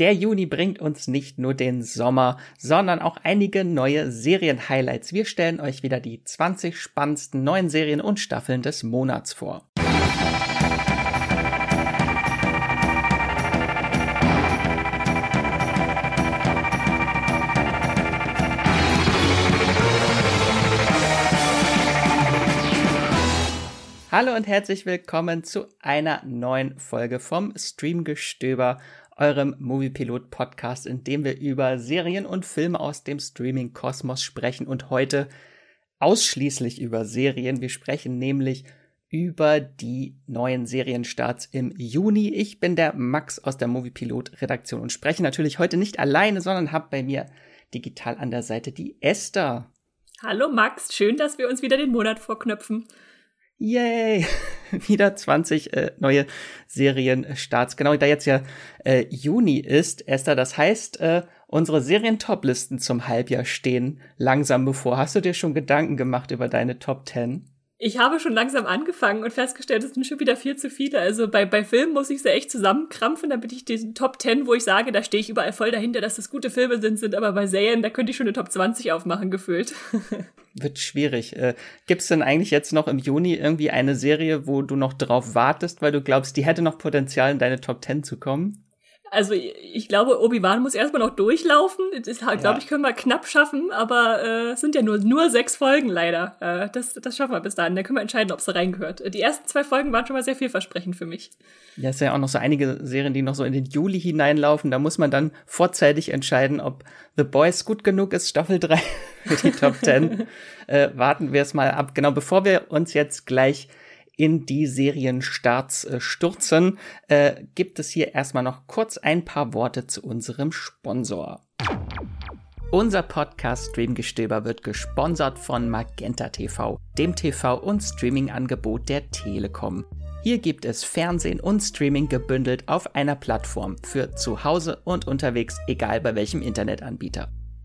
Der Juni bringt uns nicht nur den Sommer, sondern auch einige neue Serien-Highlights. Wir stellen euch wieder die 20 spannendsten neuen Serien und Staffeln des Monats vor. Hallo und herzlich willkommen zu einer neuen Folge vom Streamgestöber eurem Moviepilot-Podcast, in dem wir über Serien und Filme aus dem Streaming-Kosmos sprechen und heute ausschließlich über Serien. Wir sprechen nämlich über die neuen Serienstarts im Juni. Ich bin der Max aus der Moviepilot-Redaktion und spreche natürlich heute nicht alleine, sondern habe bei mir digital an der Seite die Esther. Hallo Max, schön, dass wir uns wieder den Monat vorknöpfen. Yay! Wieder 20 äh, neue Serienstarts. Genau, da jetzt ja äh, Juni ist, Esther. Das heißt, äh, unsere Serien-Top-Listen zum Halbjahr stehen langsam bevor. Hast du dir schon Gedanken gemacht über deine Top 10? Ich habe schon langsam angefangen und festgestellt, es sind schon wieder viel zu viele. Also bei, bei Filmen muss ich sie echt zusammenkrampfen, damit ich diesen Top 10, wo ich sage, da stehe ich überall voll dahinter, dass das gute Filme sind, sind aber bei Serien, da könnte ich schon eine Top 20 aufmachen, gefühlt. Wird schwierig. Äh, Gibt es denn eigentlich jetzt noch im Juni irgendwie eine Serie, wo du noch drauf wartest, weil du glaubst, die hätte noch Potenzial, in deine Top 10 zu kommen? Also ich glaube, Obi-Wan muss erstmal noch durchlaufen. Das, glaube ja. ich, können wir knapp schaffen, aber äh, es sind ja nur, nur sechs Folgen leider. Äh, das, das schaffen wir bis dahin. Da können wir entscheiden, ob es reingehört. Die ersten zwei Folgen waren schon mal sehr vielversprechend für mich. Ja, es sind ja auch noch so einige Serien, die noch so in den Juli hineinlaufen. Da muss man dann vorzeitig entscheiden, ob The Boys gut genug ist, Staffel 3 für die Top 10. äh, warten wir es mal ab. Genau, bevor wir uns jetzt gleich in die Serienstarts äh, stürzen, äh, gibt es hier erstmal noch kurz ein paar Worte zu unserem Sponsor. Unser Podcast Streamgestöber wird gesponsert von Magenta TV, dem TV- und Streaming-Angebot der Telekom. Hier gibt es Fernsehen und Streaming gebündelt auf einer Plattform für zu Hause und unterwegs, egal bei welchem Internetanbieter.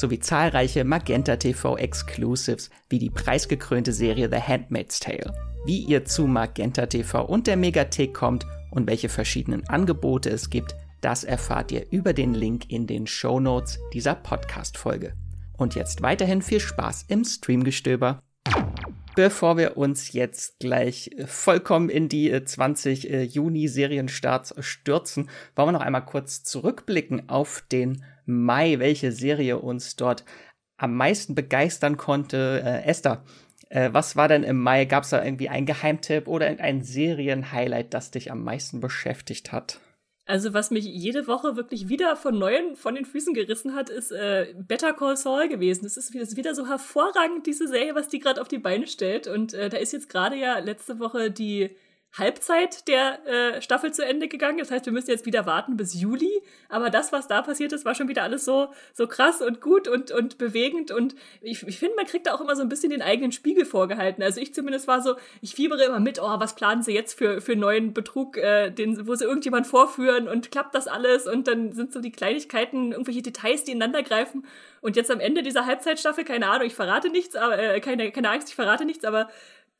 sowie zahlreiche Magenta TV Exclusives wie die preisgekrönte Serie The Handmaid's Tale. Wie ihr zu Magenta TV und der Megathek kommt und welche verschiedenen Angebote es gibt, das erfahrt ihr über den Link in den Show Notes dieser Podcast-Folge. Und jetzt weiterhin viel Spaß im Streamgestöber. Bevor wir uns jetzt gleich vollkommen in die 20 äh, Juni Serienstarts stürzen, wollen wir noch einmal kurz zurückblicken auf den Mai, welche Serie uns dort am meisten begeistern konnte. Äh, Esther, äh, was war denn im Mai? Gab es da irgendwie einen Geheimtipp oder irgendein Serienhighlight, das dich am meisten beschäftigt hat? Also was mich jede Woche wirklich wieder von neuem von den Füßen gerissen hat, ist äh, Better Call Saul gewesen. Das ist, ist wieder so hervorragend, diese Serie, was die gerade auf die Beine stellt. Und äh, da ist jetzt gerade ja letzte Woche die Halbzeit der äh, Staffel zu Ende gegangen. Das heißt, wir müssen jetzt wieder warten bis Juli. Aber das, was da passiert ist, war schon wieder alles so, so krass und gut und, und bewegend. Und ich, ich finde, man kriegt da auch immer so ein bisschen den eigenen Spiegel vorgehalten. Also ich zumindest war so, ich fiebere immer mit, oh, was planen sie jetzt für, für neuen Betrug, äh, den, wo sie irgendjemand vorführen und klappt das alles? Und dann sind so die Kleinigkeiten, irgendwelche Details, die ineinander greifen. Und jetzt am Ende dieser Halbzeitstaffel, keine Ahnung, ich verrate nichts, aber äh, keine, keine Angst, ich verrate nichts, aber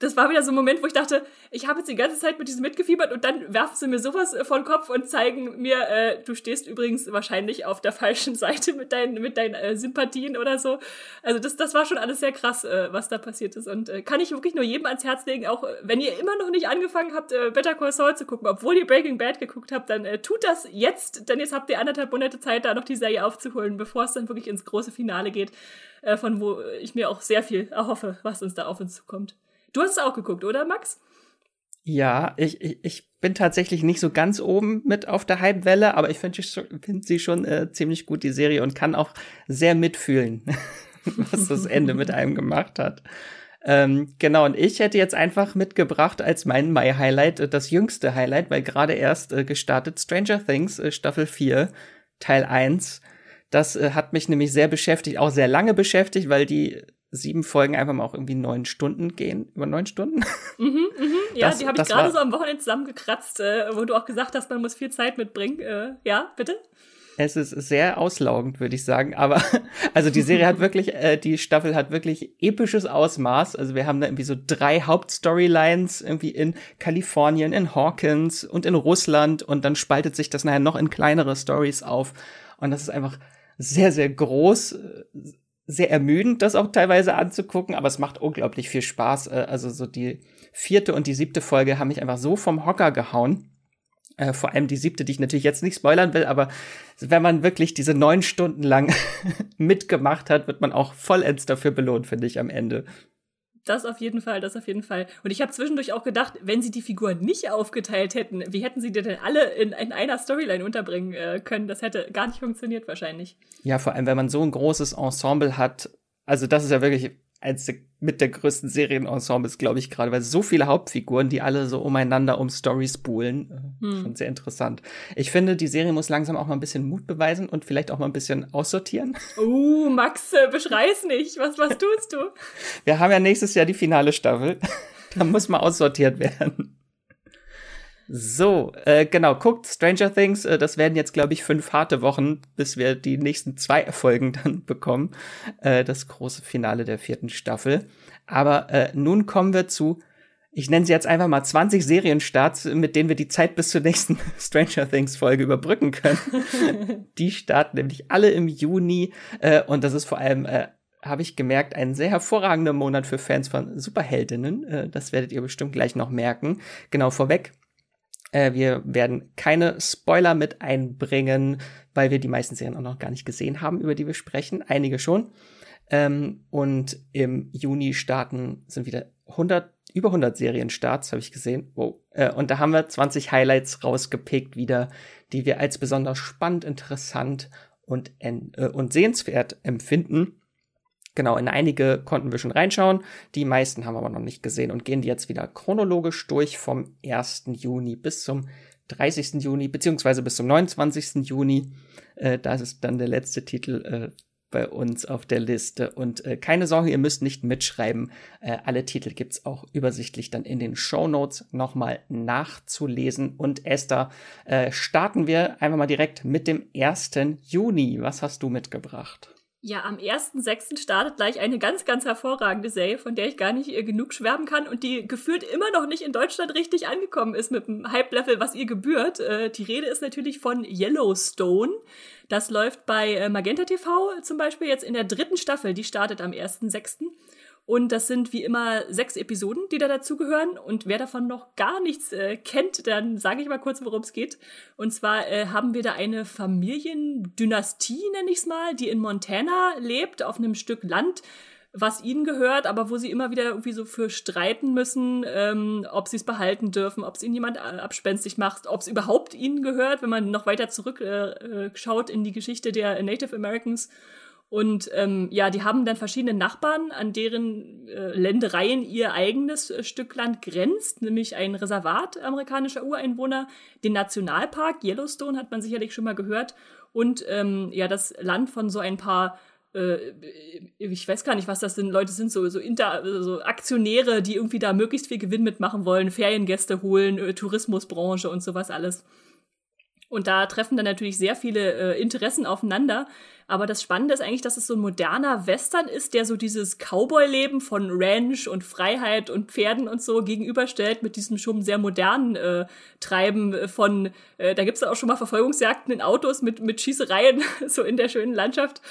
das war wieder so ein Moment, wo ich dachte, ich habe jetzt die ganze Zeit mit diesem mitgefiebert und dann werfen sie mir sowas von Kopf und zeigen mir, äh, du stehst übrigens wahrscheinlich auf der falschen Seite mit deinen, mit deinen äh, Sympathien oder so. Also das, das war schon alles sehr krass, äh, was da passiert ist. Und äh, kann ich wirklich nur jedem ans Herz legen, auch äh, wenn ihr immer noch nicht angefangen habt, äh, Better Call Saul zu gucken, obwohl ihr Breaking Bad geguckt habt, dann äh, tut das jetzt, denn jetzt habt ihr anderthalb Monate Zeit, da noch die Serie aufzuholen, bevor es dann wirklich ins große Finale geht, äh, von wo ich mir auch sehr viel erhoffe, was uns da auf uns zukommt. Du hast es auch geguckt, oder Max? Ja, ich, ich, ich bin tatsächlich nicht so ganz oben mit auf der Hype-Welle, aber ich finde find sie schon äh, ziemlich gut, die Serie, und kann auch sehr mitfühlen, was das Ende mit einem gemacht hat. Ähm, genau, und ich hätte jetzt einfach mitgebracht als mein Mai-Highlight äh, das jüngste Highlight, weil gerade erst äh, gestartet Stranger Things, äh, Staffel 4, Teil 1. Das äh, hat mich nämlich sehr beschäftigt, auch sehr lange beschäftigt, weil die sieben Folgen einfach mal auch irgendwie neun Stunden gehen. Über neun Stunden? Mhm, mhm. Ja, das, die habe ich gerade so am Wochenende zusammengekratzt, äh, wo du auch gesagt hast, man muss viel Zeit mitbringen. Äh, ja, bitte? Es ist sehr auslaugend, würde ich sagen. Aber also die Serie hat wirklich, äh, die Staffel hat wirklich episches Ausmaß. Also wir haben da irgendwie so drei Hauptstorylines irgendwie in Kalifornien, in Hawkins und in Russland und dann spaltet sich das nachher noch in kleinere Stories auf. Und das ist einfach sehr, sehr groß, sehr ermüdend, das auch teilweise anzugucken, aber es macht unglaublich viel Spaß. Äh, also so die vierte und die siebte Folge haben mich einfach so vom Hocker gehauen. Äh, vor allem die siebte, die ich natürlich jetzt nicht spoilern will, aber wenn man wirklich diese neun Stunden lang mitgemacht hat, wird man auch vollends dafür belohnt, finde ich, am Ende. Das auf jeden Fall, das auf jeden Fall. Und ich habe zwischendurch auch gedacht, wenn sie die Figuren nicht aufgeteilt hätten, wie hätten sie die denn alle in, in einer Storyline unterbringen äh, können? Das hätte gar nicht funktioniert wahrscheinlich. Ja, vor allem, wenn man so ein großes Ensemble hat. Also das ist ja wirklich eins der, mit der größten Serienensembles, glaube ich, gerade, weil so viele Hauptfiguren, die alle so umeinander um Stories buhlen. Äh, hm. Schon sehr interessant. Ich finde, die Serie muss langsam auch mal ein bisschen Mut beweisen und vielleicht auch mal ein bisschen aussortieren. Uh, Max, äh, beschrei's nicht. Was, was tust du? Wir haben ja nächstes Jahr die finale Staffel. da muss mal aussortiert werden. So, äh, genau, guckt Stranger Things. Äh, das werden jetzt, glaube ich, fünf harte Wochen, bis wir die nächsten zwei Erfolgen dann bekommen. Äh, das große Finale der vierten Staffel. Aber äh, nun kommen wir zu, ich nenne sie jetzt einfach mal 20 Serienstarts, mit denen wir die Zeit bis zur nächsten Stranger Things Folge überbrücken können. die starten nämlich alle im Juni. Äh, und das ist vor allem äh, habe ich gemerkt, ein sehr hervorragender Monat für Fans von Superheldinnen. Äh, das werdet ihr bestimmt gleich noch merken. Genau vorweg. Äh, wir werden keine Spoiler mit einbringen, weil wir die meisten Serien auch noch gar nicht gesehen haben, über die wir sprechen. Einige schon. Ähm, und im Juni starten sind wieder 100, über 100 Serienstarts, habe ich gesehen. Wow. Äh, und da haben wir 20 Highlights rausgepickt wieder, die wir als besonders spannend, interessant und, äh, und sehenswert empfinden. Genau, in einige konnten wir schon reinschauen. Die meisten haben wir aber noch nicht gesehen und gehen die jetzt wieder chronologisch durch vom 1. Juni bis zum 30. Juni, beziehungsweise bis zum 29. Juni. Äh, das ist dann der letzte Titel äh, bei uns auf der Liste. Und äh, keine Sorge, ihr müsst nicht mitschreiben. Äh, alle Titel gibt's auch übersichtlich dann in den Show Notes nochmal nachzulesen. Und Esther, äh, starten wir einfach mal direkt mit dem 1. Juni. Was hast du mitgebracht? Ja, am 1.6. startet gleich eine ganz, ganz hervorragende Serie, von der ich gar nicht äh, genug schwärmen kann und die gefühlt immer noch nicht in Deutschland richtig angekommen ist mit dem Hype-Level, was ihr gebührt. Äh, die Rede ist natürlich von Yellowstone. Das läuft bei äh, Magenta TV zum Beispiel jetzt in der dritten Staffel. Die startet am 1.6. Und das sind wie immer sechs Episoden, die da dazugehören. Und wer davon noch gar nichts äh, kennt, dann sage ich mal kurz, worum es geht. Und zwar äh, haben wir da eine Familiendynastie, nenne ich es mal, die in Montana lebt, auf einem Stück Land, was ihnen gehört, aber wo sie immer wieder irgendwie so für streiten müssen, ähm, ob sie es behalten dürfen, ob es ihnen jemand äh, abspenstig macht, ob es überhaupt ihnen gehört, wenn man noch weiter zurückschaut äh, äh in die Geschichte der Native Americans und ähm, ja, die haben dann verschiedene Nachbarn, an deren äh, Ländereien ihr eigenes äh, Stück Land grenzt, nämlich ein Reservat amerikanischer Ureinwohner, den Nationalpark Yellowstone hat man sicherlich schon mal gehört und ähm, ja das Land von so ein paar äh, ich weiß gar nicht, was das sind. Leute sind so, so, Inter, so Aktionäre, die irgendwie da möglichst viel Gewinn mitmachen wollen, Feriengäste holen, äh, Tourismusbranche und sowas alles. Und da treffen dann natürlich sehr viele äh, Interessen aufeinander. Aber das Spannende ist eigentlich, dass es so ein moderner Western ist, der so dieses Cowboy-Leben von Ranch und Freiheit und Pferden und so gegenüberstellt mit diesem schon sehr modernen äh, Treiben von, äh, da gibt's es auch schon mal Verfolgungsjagden in Autos mit, mit Schießereien, so in der schönen Landschaft.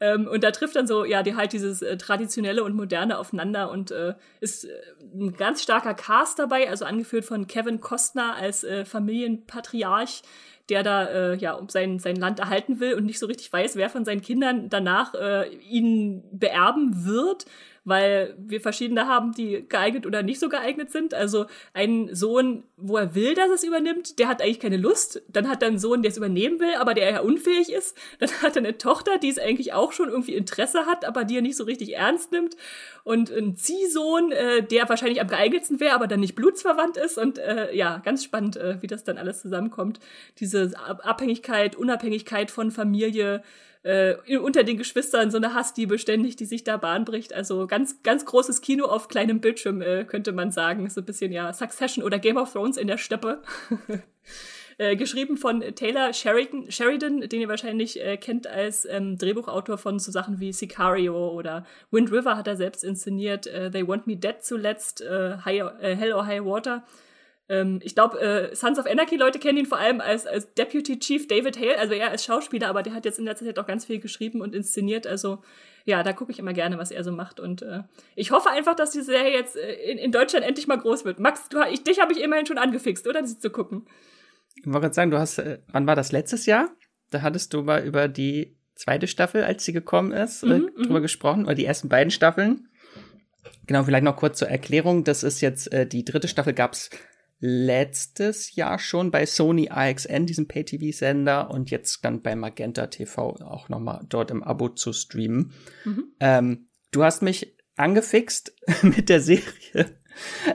Ähm, und da trifft dann so, ja, die halt dieses äh, traditionelle und moderne aufeinander und äh, ist äh, ein ganz starker Cast dabei, also angeführt von Kevin Costner als äh, Familienpatriarch der da äh, ja um sein, sein Land erhalten will und nicht so richtig weiß, wer von seinen Kindern danach äh, ihn beerben wird weil wir verschiedene haben, die geeignet oder nicht so geeignet sind. Also ein Sohn, wo er will, dass es übernimmt, der hat eigentlich keine Lust. Dann hat er einen Sohn, der es übernehmen will, aber der ja unfähig ist. Dann hat er eine Tochter, die es eigentlich auch schon irgendwie Interesse hat, aber die er nicht so richtig ernst nimmt. Und ein Ziehsohn, äh, der wahrscheinlich am geeignetsten wäre, aber dann nicht blutsverwandt ist. Und äh, ja, ganz spannend, äh, wie das dann alles zusammenkommt. Diese Abhängigkeit, Unabhängigkeit von Familie, äh, unter den Geschwistern so eine Hassliebe ständig, die sich da Bahn bricht. Also ganz, ganz großes Kino auf kleinem Bildschirm, äh, könnte man sagen. So ein bisschen ja Succession oder Game of Thrones in der Steppe. Äh, geschrieben von Taylor Sheridan, Sheridan den ihr wahrscheinlich äh, kennt als ähm, Drehbuchautor von so Sachen wie Sicario oder Wind River hat er selbst inszeniert. Äh, They Want Me Dead zuletzt, äh, High, äh, Hell or High Water. Ähm, ich glaube, äh, Sons of Anarchy Leute kennen ihn vor allem als, als Deputy Chief David Hale, also er als Schauspieler, aber der hat jetzt in letzter Zeit auch ganz viel geschrieben und inszeniert. Also ja, da gucke ich immer gerne, was er so macht. Und äh, ich hoffe einfach, dass die Serie jetzt äh, in, in Deutschland endlich mal groß wird. Max, du, ich, dich habe ich immerhin schon angefixt, oder? Sie zu gucken. Ich wollte gerade sagen, du hast, äh, wann war das letztes Jahr? Da hattest du mal über die zweite Staffel, als sie gekommen ist, äh, mhm, drüber mhm. gesprochen, oder die ersten beiden Staffeln. Genau, vielleicht noch kurz zur Erklärung. Das ist jetzt, äh, die dritte Staffel gab's letztes Jahr schon bei Sony AXN, diesem Pay-TV-Sender, und jetzt dann bei Magenta TV auch nochmal dort im Abo zu streamen. Mhm. Ähm, du hast mich angefixt mit der Serie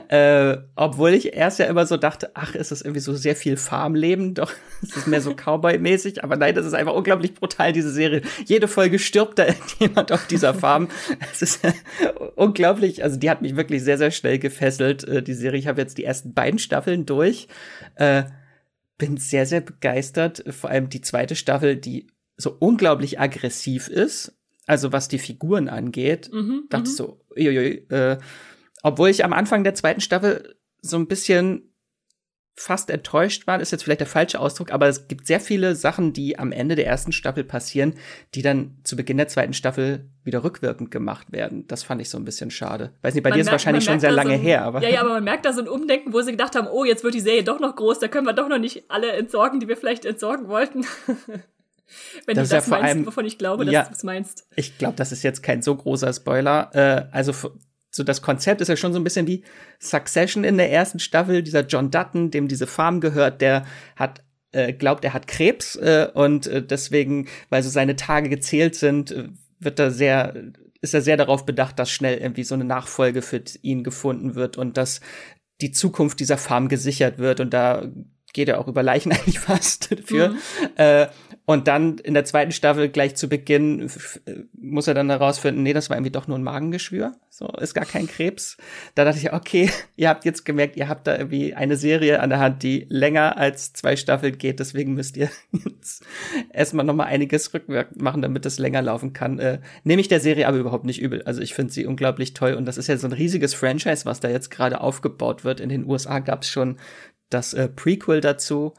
äh, obwohl ich erst ja immer so dachte, ach, ist das irgendwie so sehr viel Farmleben, doch es ist mehr so Cowboy-mäßig, aber nein, das ist einfach unglaublich brutal, diese Serie. Jede Folge stirbt da jemand auf dieser Farm. Es ist unglaublich, also die hat mich wirklich sehr, sehr schnell gefesselt, äh, die Serie. Ich habe jetzt die ersten beiden Staffeln durch. Äh, bin sehr, sehr begeistert. Vor allem die zweite Staffel, die so unglaublich aggressiv ist. Also was die Figuren angeht, mhm, dachte ich mhm. so, uiuiui, äh, obwohl ich am Anfang der zweiten Staffel so ein bisschen fast enttäuscht war, ist jetzt vielleicht der falsche Ausdruck, aber es gibt sehr viele Sachen, die am Ende der ersten Staffel passieren, die dann zu Beginn der zweiten Staffel wieder rückwirkend gemacht werden. Das fand ich so ein bisschen schade. Weiß nicht, bei man dir ist merkt, wahrscheinlich schon sehr lange so ein, her, aber. Ja, ja, aber man merkt da so ein Umdenken, wo sie gedacht haben, oh, jetzt wird die Serie doch noch groß, da können wir doch noch nicht alle entsorgen, die wir vielleicht entsorgen wollten. Wenn das du das ja meinst, allem, wovon ich glaube, dass ja, du es meinst. Ich glaube, das ist jetzt kein so großer Spoiler. Äh, also so das Konzept ist ja schon so ein bisschen wie Succession in der ersten Staffel. Dieser John Dutton, dem diese Farm gehört, der hat äh, glaubt, er hat Krebs äh, und äh, deswegen, weil so seine Tage gezählt sind, wird er sehr ist er sehr darauf bedacht, dass schnell irgendwie so eine Nachfolge für ihn gefunden wird und dass die Zukunft dieser Farm gesichert wird und da geht er auch über Leichen eigentlich fast für. Mhm. Äh, und dann in der zweiten Staffel gleich zu Beginn muss er dann herausfinden, nee, das war irgendwie doch nur ein Magengeschwür. So, ist gar kein Krebs. Da dachte ich, okay, ihr habt jetzt gemerkt, ihr habt da irgendwie eine Serie an der Hand, die länger als zwei Staffeln geht. Deswegen müsst ihr jetzt erstmal nochmal einiges rückwirkend machen, damit das länger laufen kann. Äh, nehme ich der Serie aber überhaupt nicht übel. Also ich finde sie unglaublich toll. Und das ist ja so ein riesiges Franchise, was da jetzt gerade aufgebaut wird. In den USA gab es schon das äh, Prequel dazu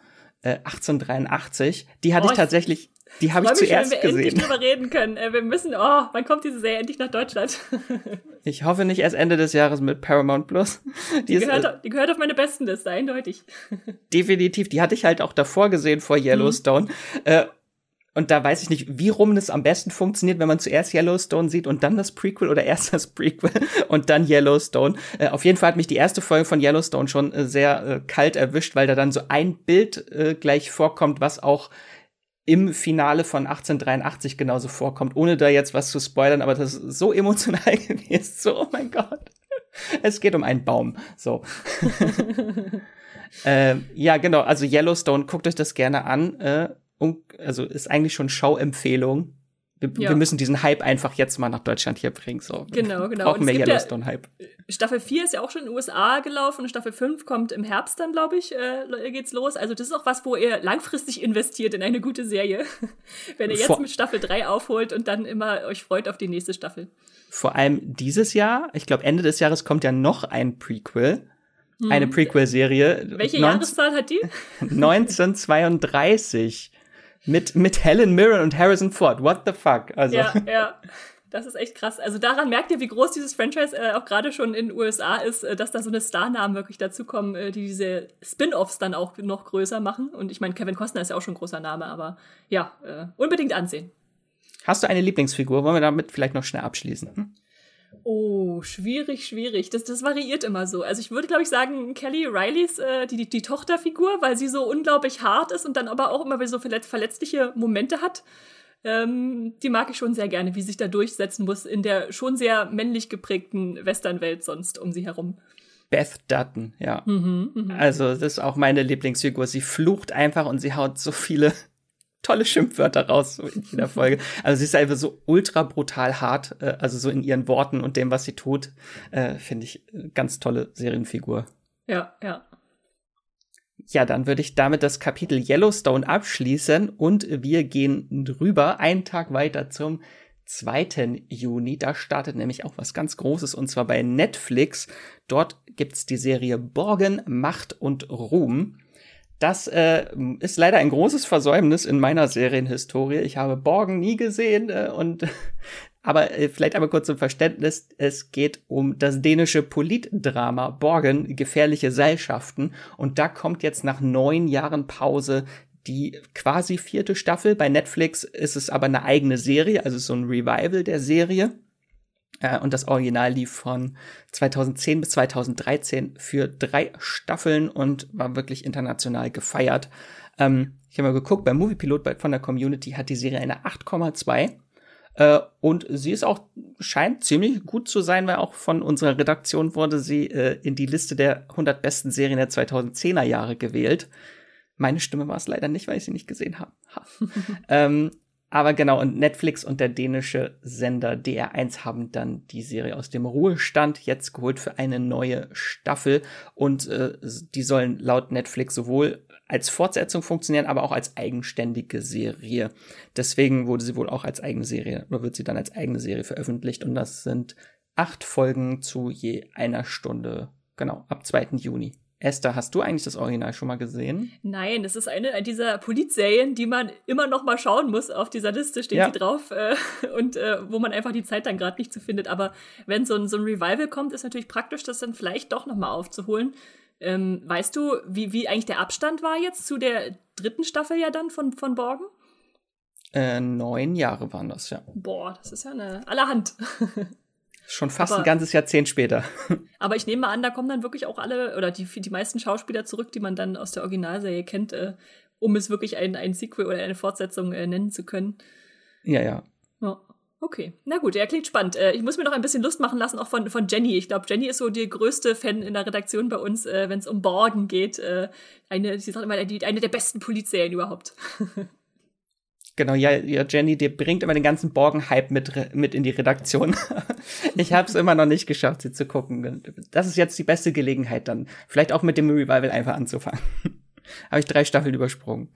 1883. Äh, die hatte oh, ich tatsächlich, die habe ich zuerst wenn wir gesehen. endlich drüber reden können. Äh, wir müssen, oh, wann kommt diese Serie endlich nach Deutschland? ich hoffe nicht erst Ende des Jahres mit Paramount Plus. Die, die, gehört, ist, äh, die gehört auf meine besten Liste, eindeutig. definitiv. Die hatte ich halt auch davor gesehen vor Yellowstone. Mhm. Und da weiß ich nicht, wie rum das am besten funktioniert, wenn man zuerst Yellowstone sieht und dann das Prequel oder erst das Prequel und dann Yellowstone. Äh, auf jeden Fall hat mich die erste Folge von Yellowstone schon äh, sehr äh, kalt erwischt, weil da dann so ein Bild äh, gleich vorkommt, was auch im Finale von 1883 genauso vorkommt, ohne da jetzt was zu spoilern, aber das ist so emotional gewesen. So, oh mein Gott. Es geht um einen Baum. So. äh, ja, genau. Also Yellowstone, guckt euch das gerne an. Äh, also ist eigentlich schon Schauempfehlung. Wir, ja. wir, müssen diesen Hype einfach jetzt mal nach Deutschland hier bringen. So. Genau, genau. Brauchen wir Yellowstone-Hype. Ja, Staffel 4 ist ja auch schon in den USA gelaufen und Staffel 5 kommt im Herbst dann, glaube ich, äh, geht's los. Also das ist auch was, wo ihr langfristig investiert in eine gute Serie. Wenn ihr jetzt Vor mit Staffel 3 aufholt und dann immer euch freut auf die nächste Staffel. Vor allem dieses Jahr, ich glaube Ende des Jahres kommt ja noch ein Prequel. Hm. Eine Prequel-Serie. Welche Jahreszahl hat die? 1932. Mit, mit Helen Mirren und Harrison Ford. What the fuck? Also. Ja, ja. Das ist echt krass. Also daran merkt ihr, wie groß dieses Franchise äh, auch gerade schon in den USA ist, äh, dass da so eine Starnamen wirklich dazukommen, äh, die diese Spin-offs dann auch noch größer machen. Und ich meine, Kevin Costner ist ja auch schon ein großer Name, aber ja, äh, unbedingt ansehen. Hast du eine Lieblingsfigur? Wollen wir damit vielleicht noch schnell abschließen? Hm? Oh, schwierig, schwierig. Das, das variiert immer so. Also ich würde, glaube ich, sagen, Kelly Rileys, äh, die, die, die Tochterfigur, weil sie so unglaublich hart ist und dann aber auch immer wieder so verletzliche Momente hat. Ähm, die mag ich schon sehr gerne, wie sie sich da durchsetzen muss in der schon sehr männlich geprägten Westernwelt sonst um sie herum. Beth Dutton, ja. Mhm, mh. Also das ist auch meine Lieblingsfigur. Sie flucht einfach und sie haut so viele tolle Schimpfwörter raus so in jeder Folge. Also sie ist einfach so ultra brutal hart, äh, also so in ihren Worten und dem, was sie tut, äh, finde ich äh, ganz tolle Serienfigur. Ja, ja. Ja, dann würde ich damit das Kapitel Yellowstone abschließen und wir gehen drüber einen Tag weiter zum 2. Juni. Da startet nämlich auch was ganz Großes und zwar bei Netflix. Dort gibt's die Serie Borgen, Macht und Ruhm. Das äh, ist leider ein großes Versäumnis in meiner Serienhistorie. Ich habe Borgen nie gesehen äh, und aber äh, vielleicht einmal kurz zum Verständnis. Es geht um das dänische Politdrama Borgen, gefährliche Seilschaften. Und da kommt jetzt nach neun Jahren Pause die quasi vierte Staffel. Bei Netflix ist es aber eine eigene Serie, also so ein Revival der Serie. Äh, und das Original lief von 2010 bis 2013 für drei Staffeln und war wirklich international gefeiert. Ähm, ich habe mal geguckt, beim Moviepilot von der Community hat die Serie eine 8,2 äh, und sie ist auch, scheint ziemlich gut zu sein, weil auch von unserer Redaktion wurde sie äh, in die Liste der 100 besten Serien der 2010er Jahre gewählt. Meine Stimme war es leider nicht, weil ich sie nicht gesehen habe. Ha. ähm, aber genau, und Netflix und der dänische Sender DR1 haben dann die Serie aus dem Ruhestand jetzt geholt für eine neue Staffel. Und äh, die sollen laut Netflix sowohl als Fortsetzung funktionieren, aber auch als eigenständige Serie. Deswegen wurde sie wohl auch als eigene Serie, oder wird sie dann als eigene Serie veröffentlicht. Und das sind acht Folgen zu je einer Stunde. Genau, ab 2. Juni. Esther, hast du eigentlich das Original schon mal gesehen? Nein, das ist eine dieser Politserien, die man immer noch mal schauen muss. Auf dieser Liste steht ja. die drauf äh, und äh, wo man einfach die Zeit dann gerade nicht zu findet. Aber wenn so ein, so ein Revival kommt, ist natürlich praktisch, das dann vielleicht doch noch mal aufzuholen. Ähm, weißt du, wie, wie eigentlich der Abstand war jetzt zu der dritten Staffel ja dann von, von Borgen? Äh, neun Jahre waren das, ja. Boah, das ist ja eine allerhand. Schon fast aber, ein ganzes Jahrzehnt später. Aber ich nehme mal an, da kommen dann wirklich auch alle oder die, die meisten Schauspieler zurück, die man dann aus der Originalserie kennt, äh, um es wirklich ein, ein Sequel oder eine Fortsetzung äh, nennen zu können. Ja, ja. ja. Okay, na gut, er klingt spannend. Äh, ich muss mir noch ein bisschen Lust machen lassen, auch von, von Jenny. Ich glaube, Jenny ist so die größte Fan in der Redaktion bei uns, äh, wenn es um Borgen geht. Äh, eine, sie sagt immer, die, eine der besten Polizeiserien überhaupt. Genau, ja, ja, Jenny, die bringt immer den ganzen Borgen-Hype mit, mit in die Redaktion. ich habe es immer noch nicht geschafft, sie zu gucken. Das ist jetzt die beste Gelegenheit dann. Vielleicht auch mit dem Revival einfach anzufangen. habe ich drei Staffeln übersprungen.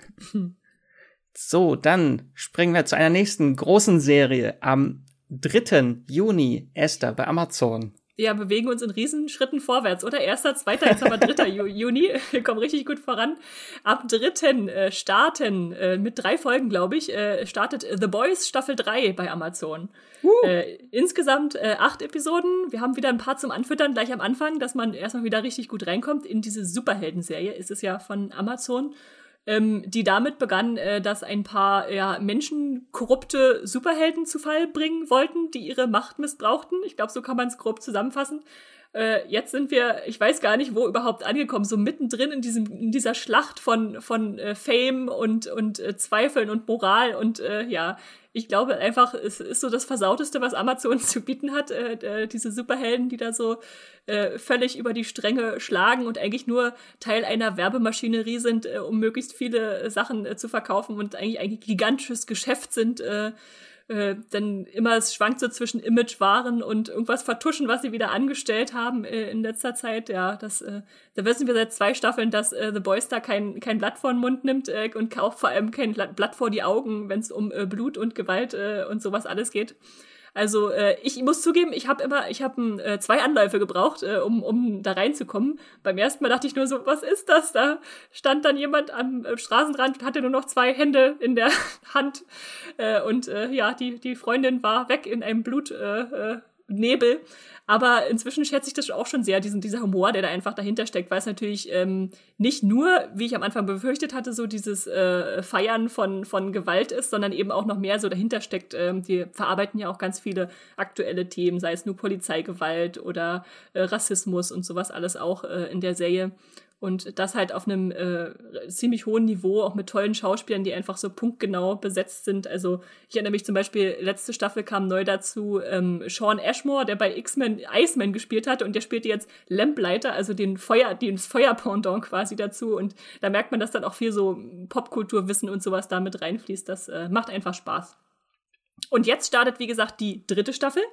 So, dann springen wir zu einer nächsten großen Serie am 3. Juni, Esther, bei Amazon ja, bewegen uns in Riesenschritten vorwärts, oder? Erster, zweiter, jetzt haben wir dritter Juni. Wir kommen richtig gut voran. Ab dritten äh, starten, äh, mit drei Folgen, glaube ich, äh, startet The Boys Staffel 3 bei Amazon. Uh. Äh, insgesamt äh, acht Episoden. Wir haben wieder ein paar zum Anfüttern gleich am Anfang, dass man erstmal wieder richtig gut reinkommt in diese Superhelden-Serie. Ist es ja von Amazon ähm, die damit begann, äh, dass ein paar ja, Menschen korrupte Superhelden zu Fall bringen wollten, die ihre Macht missbrauchten. Ich glaube, so kann man es grob zusammenfassen. Äh, jetzt sind wir, ich weiß gar nicht, wo überhaupt angekommen, so mittendrin in diesem in dieser Schlacht von von äh, Fame und und äh, Zweifeln und Moral und äh, ja, ich glaube einfach, es ist so das Versauteste, was Amazon zu bieten hat. Äh, äh, diese Superhelden, die da so äh, völlig über die Stränge schlagen und eigentlich nur Teil einer Werbemaschinerie sind, äh, um möglichst viele Sachen äh, zu verkaufen und eigentlich ein gigantisches Geschäft sind. Äh, dann immer es schwankt so zwischen Image-Waren und irgendwas vertuschen, was sie wieder angestellt haben äh, in letzter Zeit. Ja, das, äh, da wissen wir seit zwei Staffeln, dass äh, The Boys da kein, kein Blatt vor den Mund nimmt äh, und auch vor allem kein Blatt vor die Augen, wenn es um äh, Blut und Gewalt äh, und sowas alles geht. Also äh, ich muss zugeben, ich habe immer, ich habe äh, zwei Anläufe gebraucht, äh, um, um da reinzukommen. Beim ersten Mal dachte ich nur so, was ist das? Da stand dann jemand am äh, Straßenrand und hatte nur noch zwei Hände in der Hand. Äh, und äh, ja, die, die Freundin war weg in einem Blutnebel. Nebel. Aber inzwischen schätze ich das auch schon sehr, diesen, dieser Humor, der da einfach dahinter steckt, weil es natürlich ähm, nicht nur, wie ich am Anfang befürchtet hatte, so dieses äh, Feiern von, von Gewalt ist, sondern eben auch noch mehr so dahinter steckt. Ähm, die verarbeiten ja auch ganz viele aktuelle Themen, sei es nur Polizeigewalt oder äh, Rassismus und sowas alles auch äh, in der Serie. Und das halt auf einem äh, ziemlich hohen Niveau, auch mit tollen Schauspielern, die einfach so punktgenau besetzt sind. Also ich erinnere mich zum Beispiel, letzte Staffel kam neu dazu ähm, Sean Ashmore, der bei X-Men Iceman gespielt hat und der spielte jetzt Lamplighter, also den Feuer, den Feuerpendant quasi dazu. Und da merkt man, dass dann auch viel so Popkulturwissen und sowas damit reinfließt. Das äh, macht einfach Spaß. Und jetzt startet, wie gesagt, die dritte Staffel.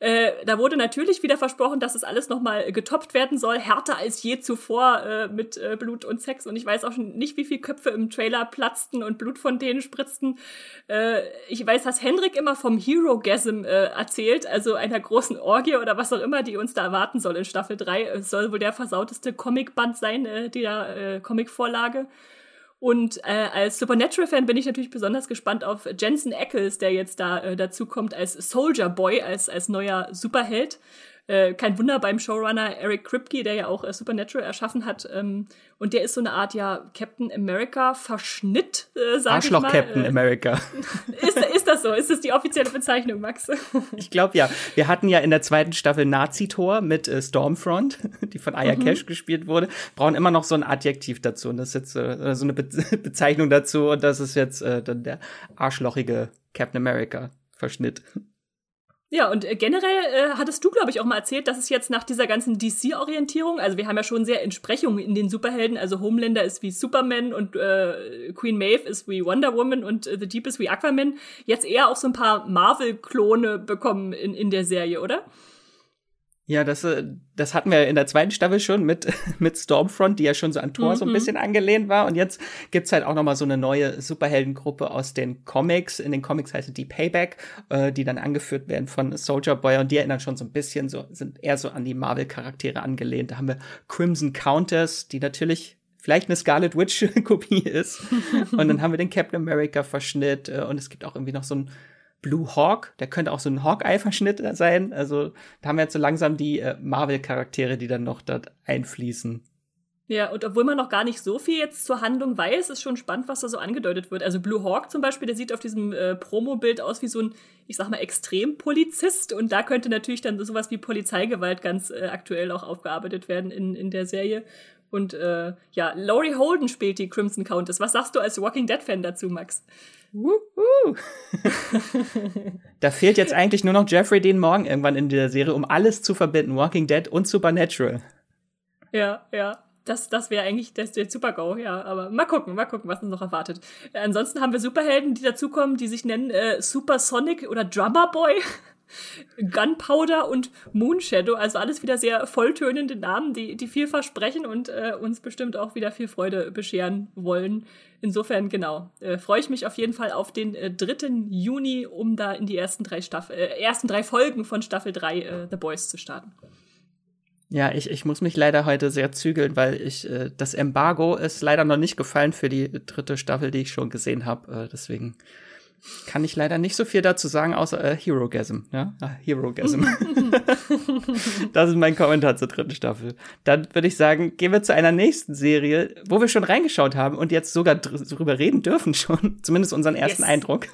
Äh, da wurde natürlich wieder versprochen, dass es alles nochmal getoppt werden soll, härter als je zuvor äh, mit äh, Blut und Sex. Und ich weiß auch schon nicht, wie viele Köpfe im Trailer platzten und Blut von denen spritzten. Äh, ich weiß, dass Henrik immer vom Hero-Gasm äh, erzählt, also einer großen Orgie oder was auch immer, die uns da erwarten soll in Staffel 3. Es soll wohl der versauteste Comicband sein, äh, der Comicvorlage. Und äh, als Supernatural-Fan bin ich natürlich besonders gespannt auf Jensen Ackles, der jetzt da äh, dazu kommt als Soldier Boy, als, als neuer Superheld. Äh, kein Wunder beim Showrunner Eric Kripke, der ja auch äh, Supernatural erschaffen hat. Ähm, und der ist so eine Art, ja, Captain America Verschnitt, äh, sag Arschloch ich mal. Captain Äh, America. Ist, ist das so? Ist das die offizielle Bezeichnung, Max? Ich glaube ja. Wir hatten ja in der zweiten Staffel Nazi-Tor mit äh, Stormfront, die von Aya Mhm. Cash gespielt wurde. Brauchen immer noch so ein Adjektiv dazu. Und das ist jetzt äh, so eine Be Bezeichnung dazu. Und das ist jetzt äh, dann der arschlochige Captain America Verschnitt. Ja, und äh, generell äh, hattest du, glaube ich, auch mal erzählt, dass es jetzt nach dieser ganzen DC-Orientierung, also wir haben ja schon sehr Entsprechungen in den Superhelden, also Homelander ist wie Superman und äh, Queen Maeve ist wie Wonder Woman und äh, The Deep ist wie Aquaman, jetzt eher auch so ein paar Marvel-Klone bekommen in, in der Serie, oder? Ja, das, äh, das hatten wir in der zweiten Staffel schon mit, mit Stormfront, die ja schon so an Thor so ein Mhm. bisschen angelehnt war. Und jetzt gibt's halt auch noch mal so eine neue Superheldengruppe aus den Comics. In den Comics heißt die Payback, äh, die dann angeführt werden von Soldier Boy. Und die erinnern schon so ein bisschen so, sind eher so an die Marvel-Charaktere angelehnt. Da haben wir Crimson Countess, die natürlich vielleicht eine Scarlet Witch-Kopie ist. und dann haben wir den Captain America-Verschnitt. Äh, und es gibt auch irgendwie noch so ein Blue Hawk, der könnte auch so ein Hawkeye-Verschnitt sein. Also da haben wir jetzt so langsam die äh, Marvel-Charaktere, die dann noch dort einfließen. Ja, und obwohl man noch gar nicht so viel jetzt zur Handlung weiß, ist schon spannend, was da so angedeutet wird. Also Blue Hawk zum Beispiel, der sieht auf diesem äh, Promo-Bild aus wie so ein, ich sag mal, Extrempolizist. Und da könnte natürlich dann sowas wie Polizeigewalt ganz äh, aktuell auch aufgearbeitet werden in, in der Serie. Und äh, ja, Laurie Holden spielt die Crimson Countess. Was sagst du als Walking Dead-Fan dazu, Max? Wuhu. da fehlt jetzt eigentlich nur noch Jeffrey Dean Morgan irgendwann in der Serie, um alles zu verbinden. Walking Dead und Supernatural. Ja, ja. Das, das wäre eigentlich das, der Super-GO, ja. Aber mal gucken, mal gucken, was uns noch erwartet. Äh, ansonsten haben wir Superhelden, die dazukommen, die sich nennen äh, Supersonic oder Drummer Boy. Gunpowder und Moonshadow, also alles wieder sehr volltönende Namen, die, die viel versprechen und äh, uns bestimmt auch wieder viel Freude bescheren wollen. Insofern, genau, äh, freue ich mich auf jeden Fall auf den äh, 3. Juni, um da in die ersten drei Staffel, äh, ersten drei Folgen von Staffel 3 äh, The Boys zu starten. Ja, ich, ich muss mich leider heute sehr zügeln, weil ich äh, das Embargo ist leider noch nicht gefallen für die dritte Staffel, die ich schon gesehen habe. Äh, deswegen kann ich leider nicht so viel dazu sagen, außer äh, Herogasm. Ja? Ah, Herogasm. das ist mein Kommentar zur dritten Staffel. Dann würde ich sagen, gehen wir zu einer nächsten Serie, wo wir schon reingeschaut haben und jetzt sogar dr drüber reden dürfen schon, zumindest unseren ersten Yes. Eindruck.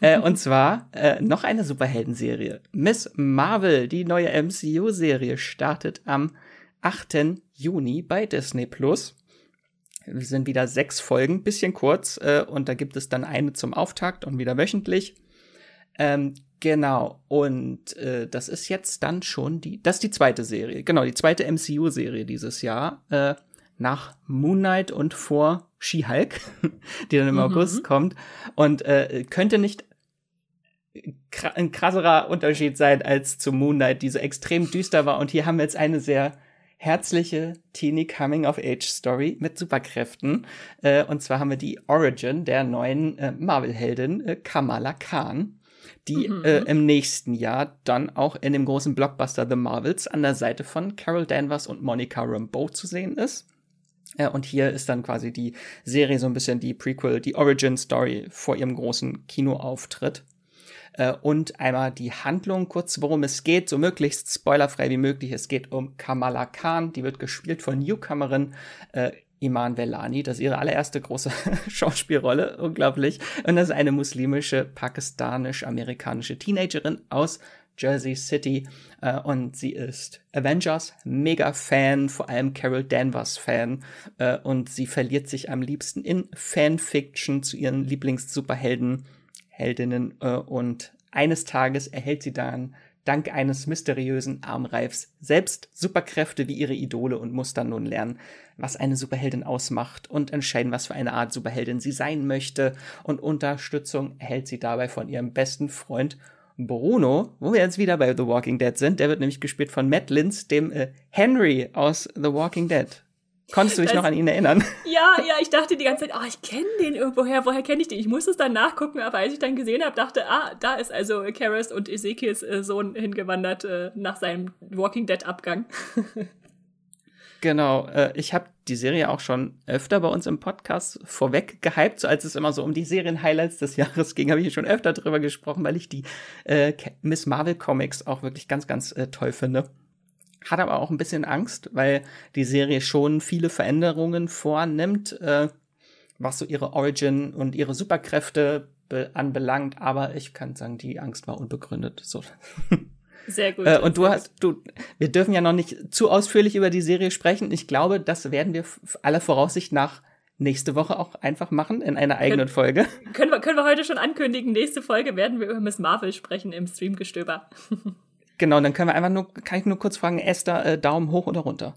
äh, und zwar äh, noch eine Superheldenserie. Miss Marvel, die neue MCU-Serie, startet am 8. Juni bei Disney Plus. Wir sind wieder sechs Folgen, bisschen kurz, äh, und da gibt es dann eine zum Auftakt und wieder wöchentlich. Ähm, genau, und äh, das ist jetzt dann schon die, das ist die zweite Serie, genau, die zweite MCU-Serie dieses Jahr, äh, nach Moon Knight und vor She-Hulk, die dann im Mhm. August kommt. Und äh, könnte nicht kra- ein krasserer Unterschied sein als zu Moon Knight, die so extrem düster war. Und hier haben wir jetzt eine sehr herzliche Teenie Coming of Age Story mit Superkräften. Äh, und zwar haben wir die Origin der neuen äh, Marvel-Heldin äh, Kamala Khan, die Mhm. äh, im nächsten Jahr dann auch in dem großen Blockbuster The Marvels an der Seite von Carol Danvers und Monica Rambeau zu sehen ist. Und hier ist dann quasi die Serie so ein bisschen die Prequel, die Origin-Story vor ihrem großen Kinoauftritt. Äh, und einmal die Handlung, kurz worum es geht, so möglichst spoilerfrei wie möglich. Es geht um Kamala Khan, die wird gespielt von Newcomerin äh, Iman Velani. Das ist ihre allererste große Schauspielrolle, unglaublich. Und das ist eine muslimische, pakistanisch-amerikanische Teenagerin aus Jersey City äh, und sie ist Avengers Mega-Fan, vor allem Carol Danvers-Fan äh, und sie verliert sich am liebsten in Fanfiction zu ihren Lieblings-Superhelden, Heldinnen äh, und eines Tages erhält sie dann dank eines mysteriösen Armreifs selbst Superkräfte wie ihre Idole und muss dann nun lernen, was eine Superheldin ausmacht und entscheiden, was für eine Art Superheldin sie sein möchte. Und Unterstützung erhält sie dabei von ihrem besten Freund Bruno, wo wir jetzt wieder bei The Walking Dead sind. Der wird nämlich gespielt von Matt Linz, dem äh, Henry aus The Walking Dead. Konntest du dich das, noch an ihn erinnern? Ja, ja, ich dachte die ganze Zeit, oh, ich kenne den irgendwoher, woher kenne ich den? Ich muss es dann nachgucken, aber als ich dann gesehen habe, dachte, ah, da ist also Karis und Ezekiels äh, Sohn hingewandert äh, nach seinem Walking Dead Abgang. genau, äh, ich habe die Serie auch schon öfter bei uns im Podcast vorweg gehypt, so als es immer so um die Serien-Highlights des Jahres ging, habe ich schon öfter drüber gesprochen, weil ich die äh, Miss Marvel Comics auch wirklich ganz, ganz äh, toll finde hat aber auch ein bisschen Angst, weil die Serie schon viele Veränderungen vornimmt, äh, was so ihre Origin und ihre Superkräfte anbelangt. Aber ich kann sagen, die Angst war unbegründet. So. Sehr gut. Äh, und du hast, du, wir dürfen ja noch nicht zu ausführlich über die Serie sprechen. Ich glaube, das werden wir aller Voraussicht nach nächste Woche auch einfach machen in einer eigenen können, Folge. Können wir, können wir heute schon ankündigen, nächste Folge werden wir über Miss Marvel sprechen im Streamgestöber. Genau, dann können wir einfach nur, kann ich nur kurz fragen, Esther, äh, Daumen hoch oder runter?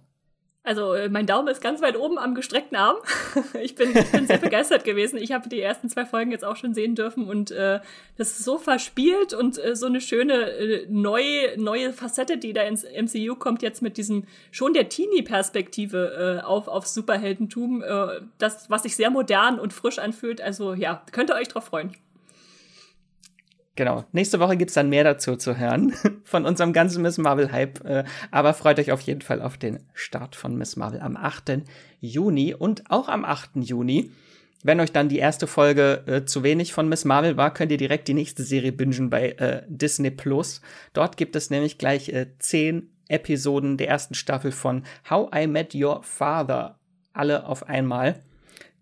Also äh, mein Daumen ist ganz weit oben am gestreckten Arm. ich, bin, ich bin sehr begeistert gewesen. Ich habe die ersten zwei Folgen jetzt auch schon sehen dürfen und äh, das ist so verspielt und äh, so eine schöne äh, neue, neue Facette, die da ins MCU kommt, jetzt mit diesem schon der Teenie-Perspektive äh, auf, auf Superheldentum, äh, das, was sich sehr modern und frisch anfühlt. Also ja, könnt ihr euch drauf freuen. Genau. Nächste Woche gibt's dann mehr dazu zu hören von unserem ganzen Miss Marvel-Hype. Äh, aber freut euch auf jeden Fall auf den Start von Miss Marvel am 8. Juni und auch am 8. Juni. Wenn euch dann die erste Folge äh, zu wenig von Miss Marvel war, könnt ihr direkt die nächste Serie bingen bei äh, Disney Plus. Dort gibt es nämlich gleich äh, zehn Episoden der ersten Staffel von How I Met Your Father. Alle auf einmal.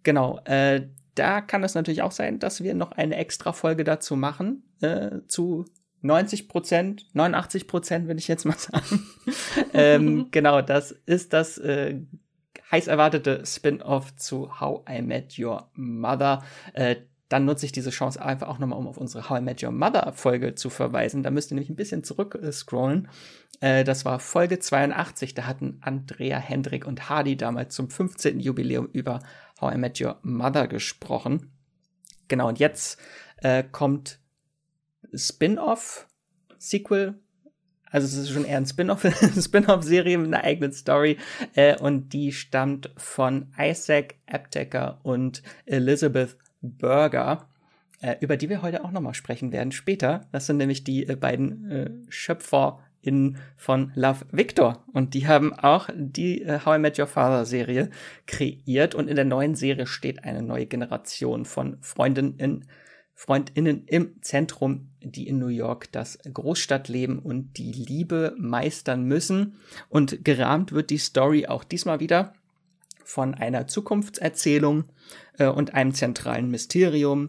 Genau, äh, da kann es natürlich auch sein, dass wir noch eine extra Folge dazu machen, äh, zu 90 Prozent, 89 Prozent, würde ich jetzt mal sagen. ähm, genau, das ist das äh, heiß erwartete Spin-off zu How I Met Your Mother. Äh, dann nutze ich diese Chance einfach auch nochmal, um auf unsere How I Met Your Mother Folge zu verweisen. Da müsst ihr nämlich ein bisschen zurück äh, scrollen. Äh, das war Folge 82. Da hatten Andrea, Hendrik und Hardy damals zum 15. Jubiläum über How I Met Your Mother gesprochen. Genau, und jetzt äh, kommt Spin-off, Sequel. Also es ist schon eher ein Spin-off, Spin-off-Serie mit einer eigenen Story äh, und die stammt von Isaac Aptecker und Elizabeth Burger, äh, über die wir heute auch nochmal sprechen werden später. Das sind nämlich die äh, beiden äh, Schöpfer in von Love Victor. Und die haben auch die äh, How I Met Your Father Serie kreiert. Und in der neuen Serie steht eine neue Generation von Freundinnen Freundinnen im Zentrum, die in New York das Großstadtleben und die Liebe meistern müssen. Und gerahmt wird die Story auch diesmal wieder von einer Zukunftserzählung äh, und einem zentralen Mysterium,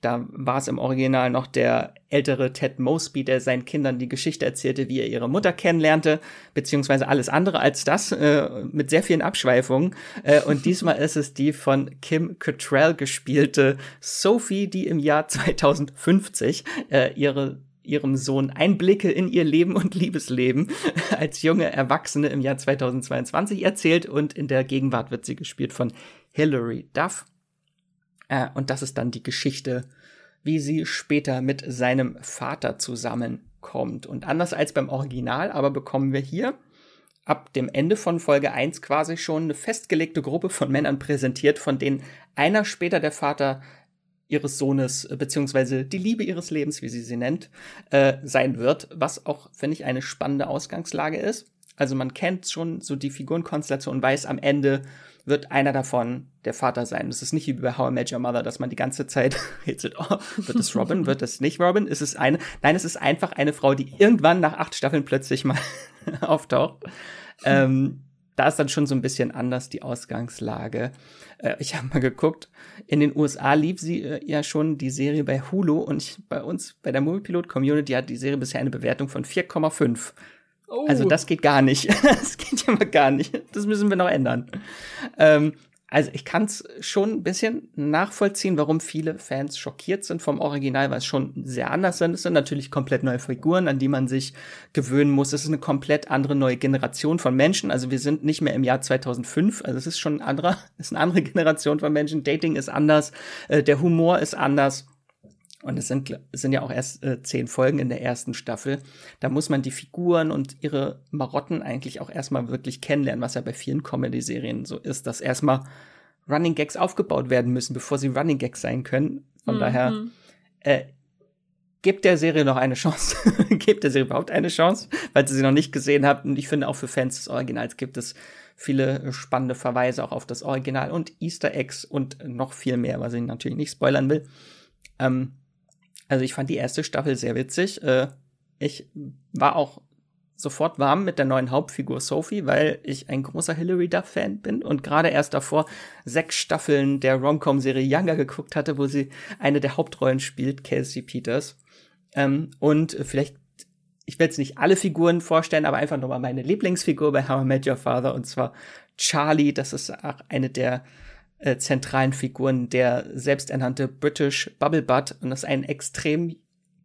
da war es im Original noch der ältere Ted Mosby, der seinen Kindern die Geschichte erzählte, wie er ihre Mutter kennenlernte, beziehungsweise alles andere als das, äh, mit sehr vielen Abschweifungen. Äh, und diesmal ist es die von Kim Cattrall gespielte Sophie, die im Jahr 2050 äh, ihre ihrem Sohn Einblicke in ihr Leben und Liebesleben als junge Erwachsene im Jahr 2022 erzählt und in der Gegenwart wird sie gespielt von Hilary Duff. Äh, und das ist dann die Geschichte, wie sie später mit seinem Vater zusammenkommt. Und anders als beim Original, aber bekommen wir hier ab dem Ende von Folge 1 quasi schon eine festgelegte Gruppe von Männern präsentiert, von denen einer später der Vater ihres Sohnes, äh, beziehungsweise die Liebe ihres Lebens, wie sie sie nennt, äh, sein wird, was auch, finde ich, eine spannende Ausgangslage ist. Also man kennt schon so die Figurenkonstellation weiß am Ende, wird einer davon der Vater sein. Das ist nicht wie bei How I Met Your Mother, dass man die ganze Zeit rätselt, oh, wird es Robin, wird es nicht Robin? Ist es eine? Nein, es ist einfach eine Frau, die irgendwann nach acht Staffeln plötzlich mal auftaucht. Ähm, da ist dann schon so ein bisschen anders die Ausgangslage. Äh, ich habe mal geguckt, in den USA lief sie äh, ja schon die Serie bei Hulu und ich, bei uns, bei der Moviepilot Community hat die Serie bisher eine Bewertung von 4,5. Oh. Also das geht gar nicht. Das geht ja mal gar nicht. Das müssen wir noch ändern. Ähm, also ich kann es schon ein bisschen nachvollziehen, warum viele Fans schockiert sind vom Original, weil es schon sehr anders ist. Es sind natürlich komplett neue Figuren, an die man sich gewöhnen muss. Es ist eine komplett andere neue Generation von Menschen. Also wir sind nicht mehr im Jahr 2005. Also es ist schon ein anderer, ist eine andere Generation von Menschen. Dating ist anders, äh, der Humor ist anders. Und es sind, es sind ja auch erst äh, zehn Folgen in der ersten Staffel. Da muss man die Figuren und ihre Marotten eigentlich auch erstmal wirklich kennenlernen, was ja bei vielen Comedy-Serien so ist, dass erstmal Running Gags aufgebaut werden müssen, bevor sie Running Gags sein können. Von mhm. daher, äh, gebt der Serie noch eine Chance. gebt der Serie überhaupt eine Chance, weil ihr sie noch nicht gesehen habt. Und ich finde auch für Fans des Originals gibt es viele spannende Verweise auch auf das Original und Easter Eggs und noch viel mehr, was ich natürlich nicht spoilern will. Ähm, also ich fand die erste Staffel sehr witzig. Äh, ich war auch sofort warm mit der neuen Hauptfigur Sophie, weil ich ein großer Hilary Duff Fan bin und gerade erst davor sechs Staffeln der Romcom-Serie Younger geguckt hatte, wo sie eine der Hauptrollen spielt, Kelsey Peters. Ähm, und vielleicht, ich will jetzt nicht alle Figuren vorstellen, aber einfach nochmal meine Lieblingsfigur bei How I Met Your Father und zwar Charlie. Das ist auch eine der äh, zentralen Figuren, der selbsternannte British Bubble Butt und das ist ein extrem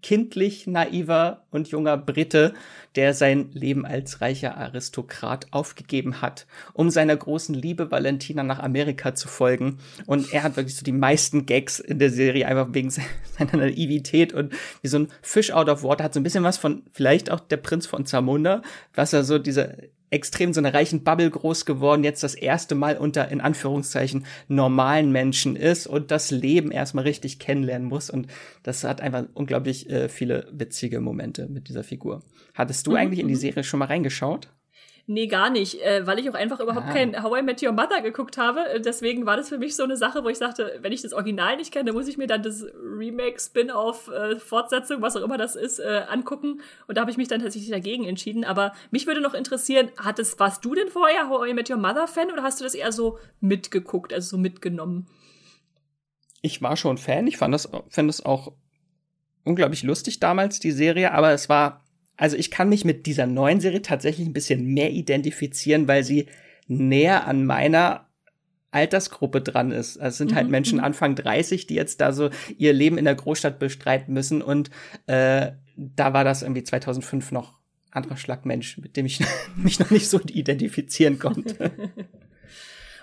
kindlich naiver und junger Brite, der sein Leben als reicher Aristokrat aufgegeben hat, um seiner großen Liebe Valentina nach Amerika zu folgen. Und er hat wirklich so die meisten Gags in der Serie, einfach wegen seiner Naivität und wie so ein Fish out of water, hat so ein bisschen was von vielleicht auch der Prinz von Zamunda, was er so diese extrem so einer reichen Bubble groß geworden, jetzt das erste Mal unter, in Anführungszeichen, normalen Menschen ist und das Leben erstmal richtig kennenlernen muss. Und das hat einfach unglaublich äh, viele witzige Momente mit dieser Figur. Hattest du mhm. eigentlich in die mhm. Serie schon mal reingeschaut? Nee, gar nicht, äh, weil ich auch einfach überhaupt ah. kein How I Met Your Mother geguckt habe. Äh, deswegen war das für mich so eine Sache, wo ich sagte, wenn ich das Original nicht kenne, dann muss ich mir dann das Remake, Spin-off, äh, Fortsetzung, was auch immer das ist, äh, angucken. Und da habe ich mich dann tatsächlich dagegen entschieden. Aber mich würde noch interessieren, hattest, warst du denn vorher How I Met Your Mother Fan oder hast du das eher so mitgeguckt, also so mitgenommen? Ich war schon Fan. Ich fand das, fand das auch unglaublich lustig damals, die Serie, aber es war also ich kann mich mit dieser neuen Serie tatsächlich ein bisschen mehr identifizieren, weil sie näher an meiner Altersgruppe dran ist. Also es sind halt mhm. Menschen mhm. Anfang 30, die jetzt da so ihr Leben in der Großstadt bestreiten müssen und äh, da war das irgendwie 2005 noch anderer Schlagmensch, mit dem ich mich noch nicht so identifizieren konnte.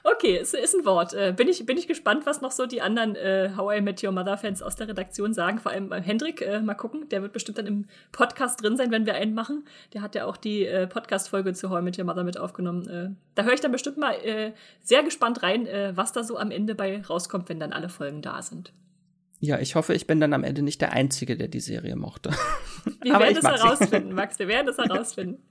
Okay, es ist ein Wort. Äh, bin, ich, bin ich gespannt, was noch so die anderen äh, How I Met Your Mother Fans aus der Redaktion sagen. Vor allem beim Hendrik. Äh, mal gucken. Der wird bestimmt dann im Podcast drin sein, wenn wir einen machen. Der hat ja auch die äh, Podcast-Folge zu How I Met Your Mother mit aufgenommen. Äh, da höre ich dann bestimmt mal äh, sehr gespannt rein, äh, was da so am Ende bei rauskommt, wenn dann alle Folgen da sind. Ja, ich hoffe, ich bin dann am Ende nicht der Einzige, der die Serie mochte. Wir werden es herausfinden, Max. Wir werden es herausfinden.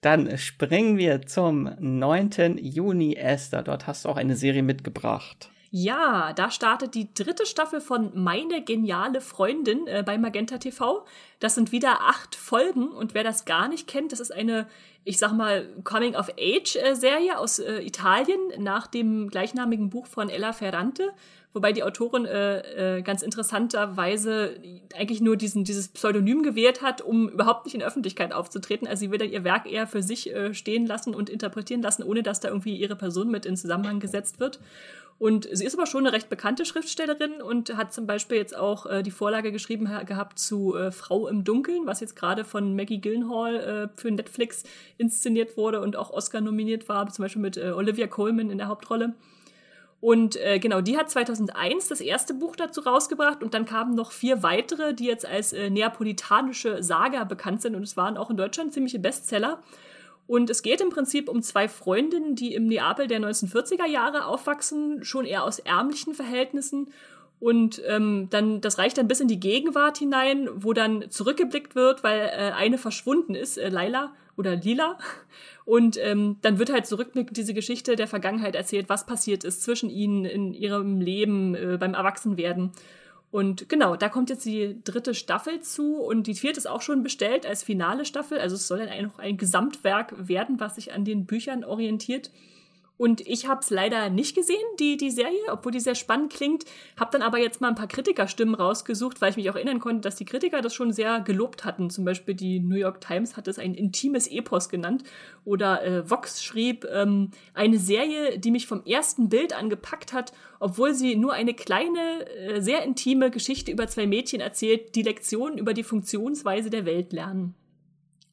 Dann springen wir zum 9. Juni, Esther. Dort hast du auch eine Serie mitgebracht. Ja, da startet die dritte Staffel von Meine geniale Freundin äh, bei Magenta TV. Das sind wieder acht Folgen und wer das gar nicht kennt, das ist eine, ich sag mal, Coming-of-Age-Serie aus äh, Italien nach dem gleichnamigen Buch von Ella Ferrante wobei die Autorin äh, äh, ganz interessanterweise eigentlich nur diesen, dieses Pseudonym gewählt hat, um überhaupt nicht in Öffentlichkeit aufzutreten. Also sie will dann ihr Werk eher für sich äh, stehen lassen und interpretieren lassen, ohne dass da irgendwie ihre Person mit in Zusammenhang gesetzt wird. Und sie ist aber schon eine recht bekannte Schriftstellerin und hat zum Beispiel jetzt auch äh, die Vorlage geschrieben gehabt zu äh, Frau im Dunkeln, was jetzt gerade von Maggie Gyllenhaal äh, für Netflix inszeniert wurde und auch Oscar nominiert war, zum Beispiel mit äh, Olivia Colman in der Hauptrolle. Und äh, genau, die hat 2001 das erste Buch dazu rausgebracht und dann kamen noch vier weitere, die jetzt als äh, neapolitanische Saga bekannt sind und es waren auch in Deutschland ziemliche Bestseller. Und es geht im Prinzip um zwei Freundinnen, die im Neapel der 1940er Jahre aufwachsen, schon eher aus ärmlichen Verhältnissen. Und ähm, dann, das reicht dann bis in die Gegenwart hinein, wo dann zurückgeblickt wird, weil äh, eine verschwunden ist, äh, Laila oder Lila. Und ähm, dann wird halt zurückblickend diese Geschichte der Vergangenheit erzählt, was passiert ist zwischen ihnen in ihrem Leben, äh, beim Erwachsenwerden. Und genau, da kommt jetzt die dritte Staffel zu und die vierte ist auch schon bestellt als finale Staffel. Also es soll dann noch ein Gesamtwerk werden, was sich an den Büchern orientiert. Und ich habe es leider nicht gesehen, die, die Serie, obwohl die sehr spannend klingt. Habe dann aber jetzt mal ein paar Kritikerstimmen rausgesucht, weil ich mich auch erinnern konnte, dass die Kritiker das schon sehr gelobt hatten. Zum Beispiel die New York Times hat es ein intimes Epos genannt. Oder äh, Vox schrieb, ähm, eine Serie, die mich vom ersten Bild an gepackt hat, obwohl sie nur eine kleine, äh, sehr intime Geschichte über zwei Mädchen erzählt, die Lektionen über die Funktionsweise der Welt lernen.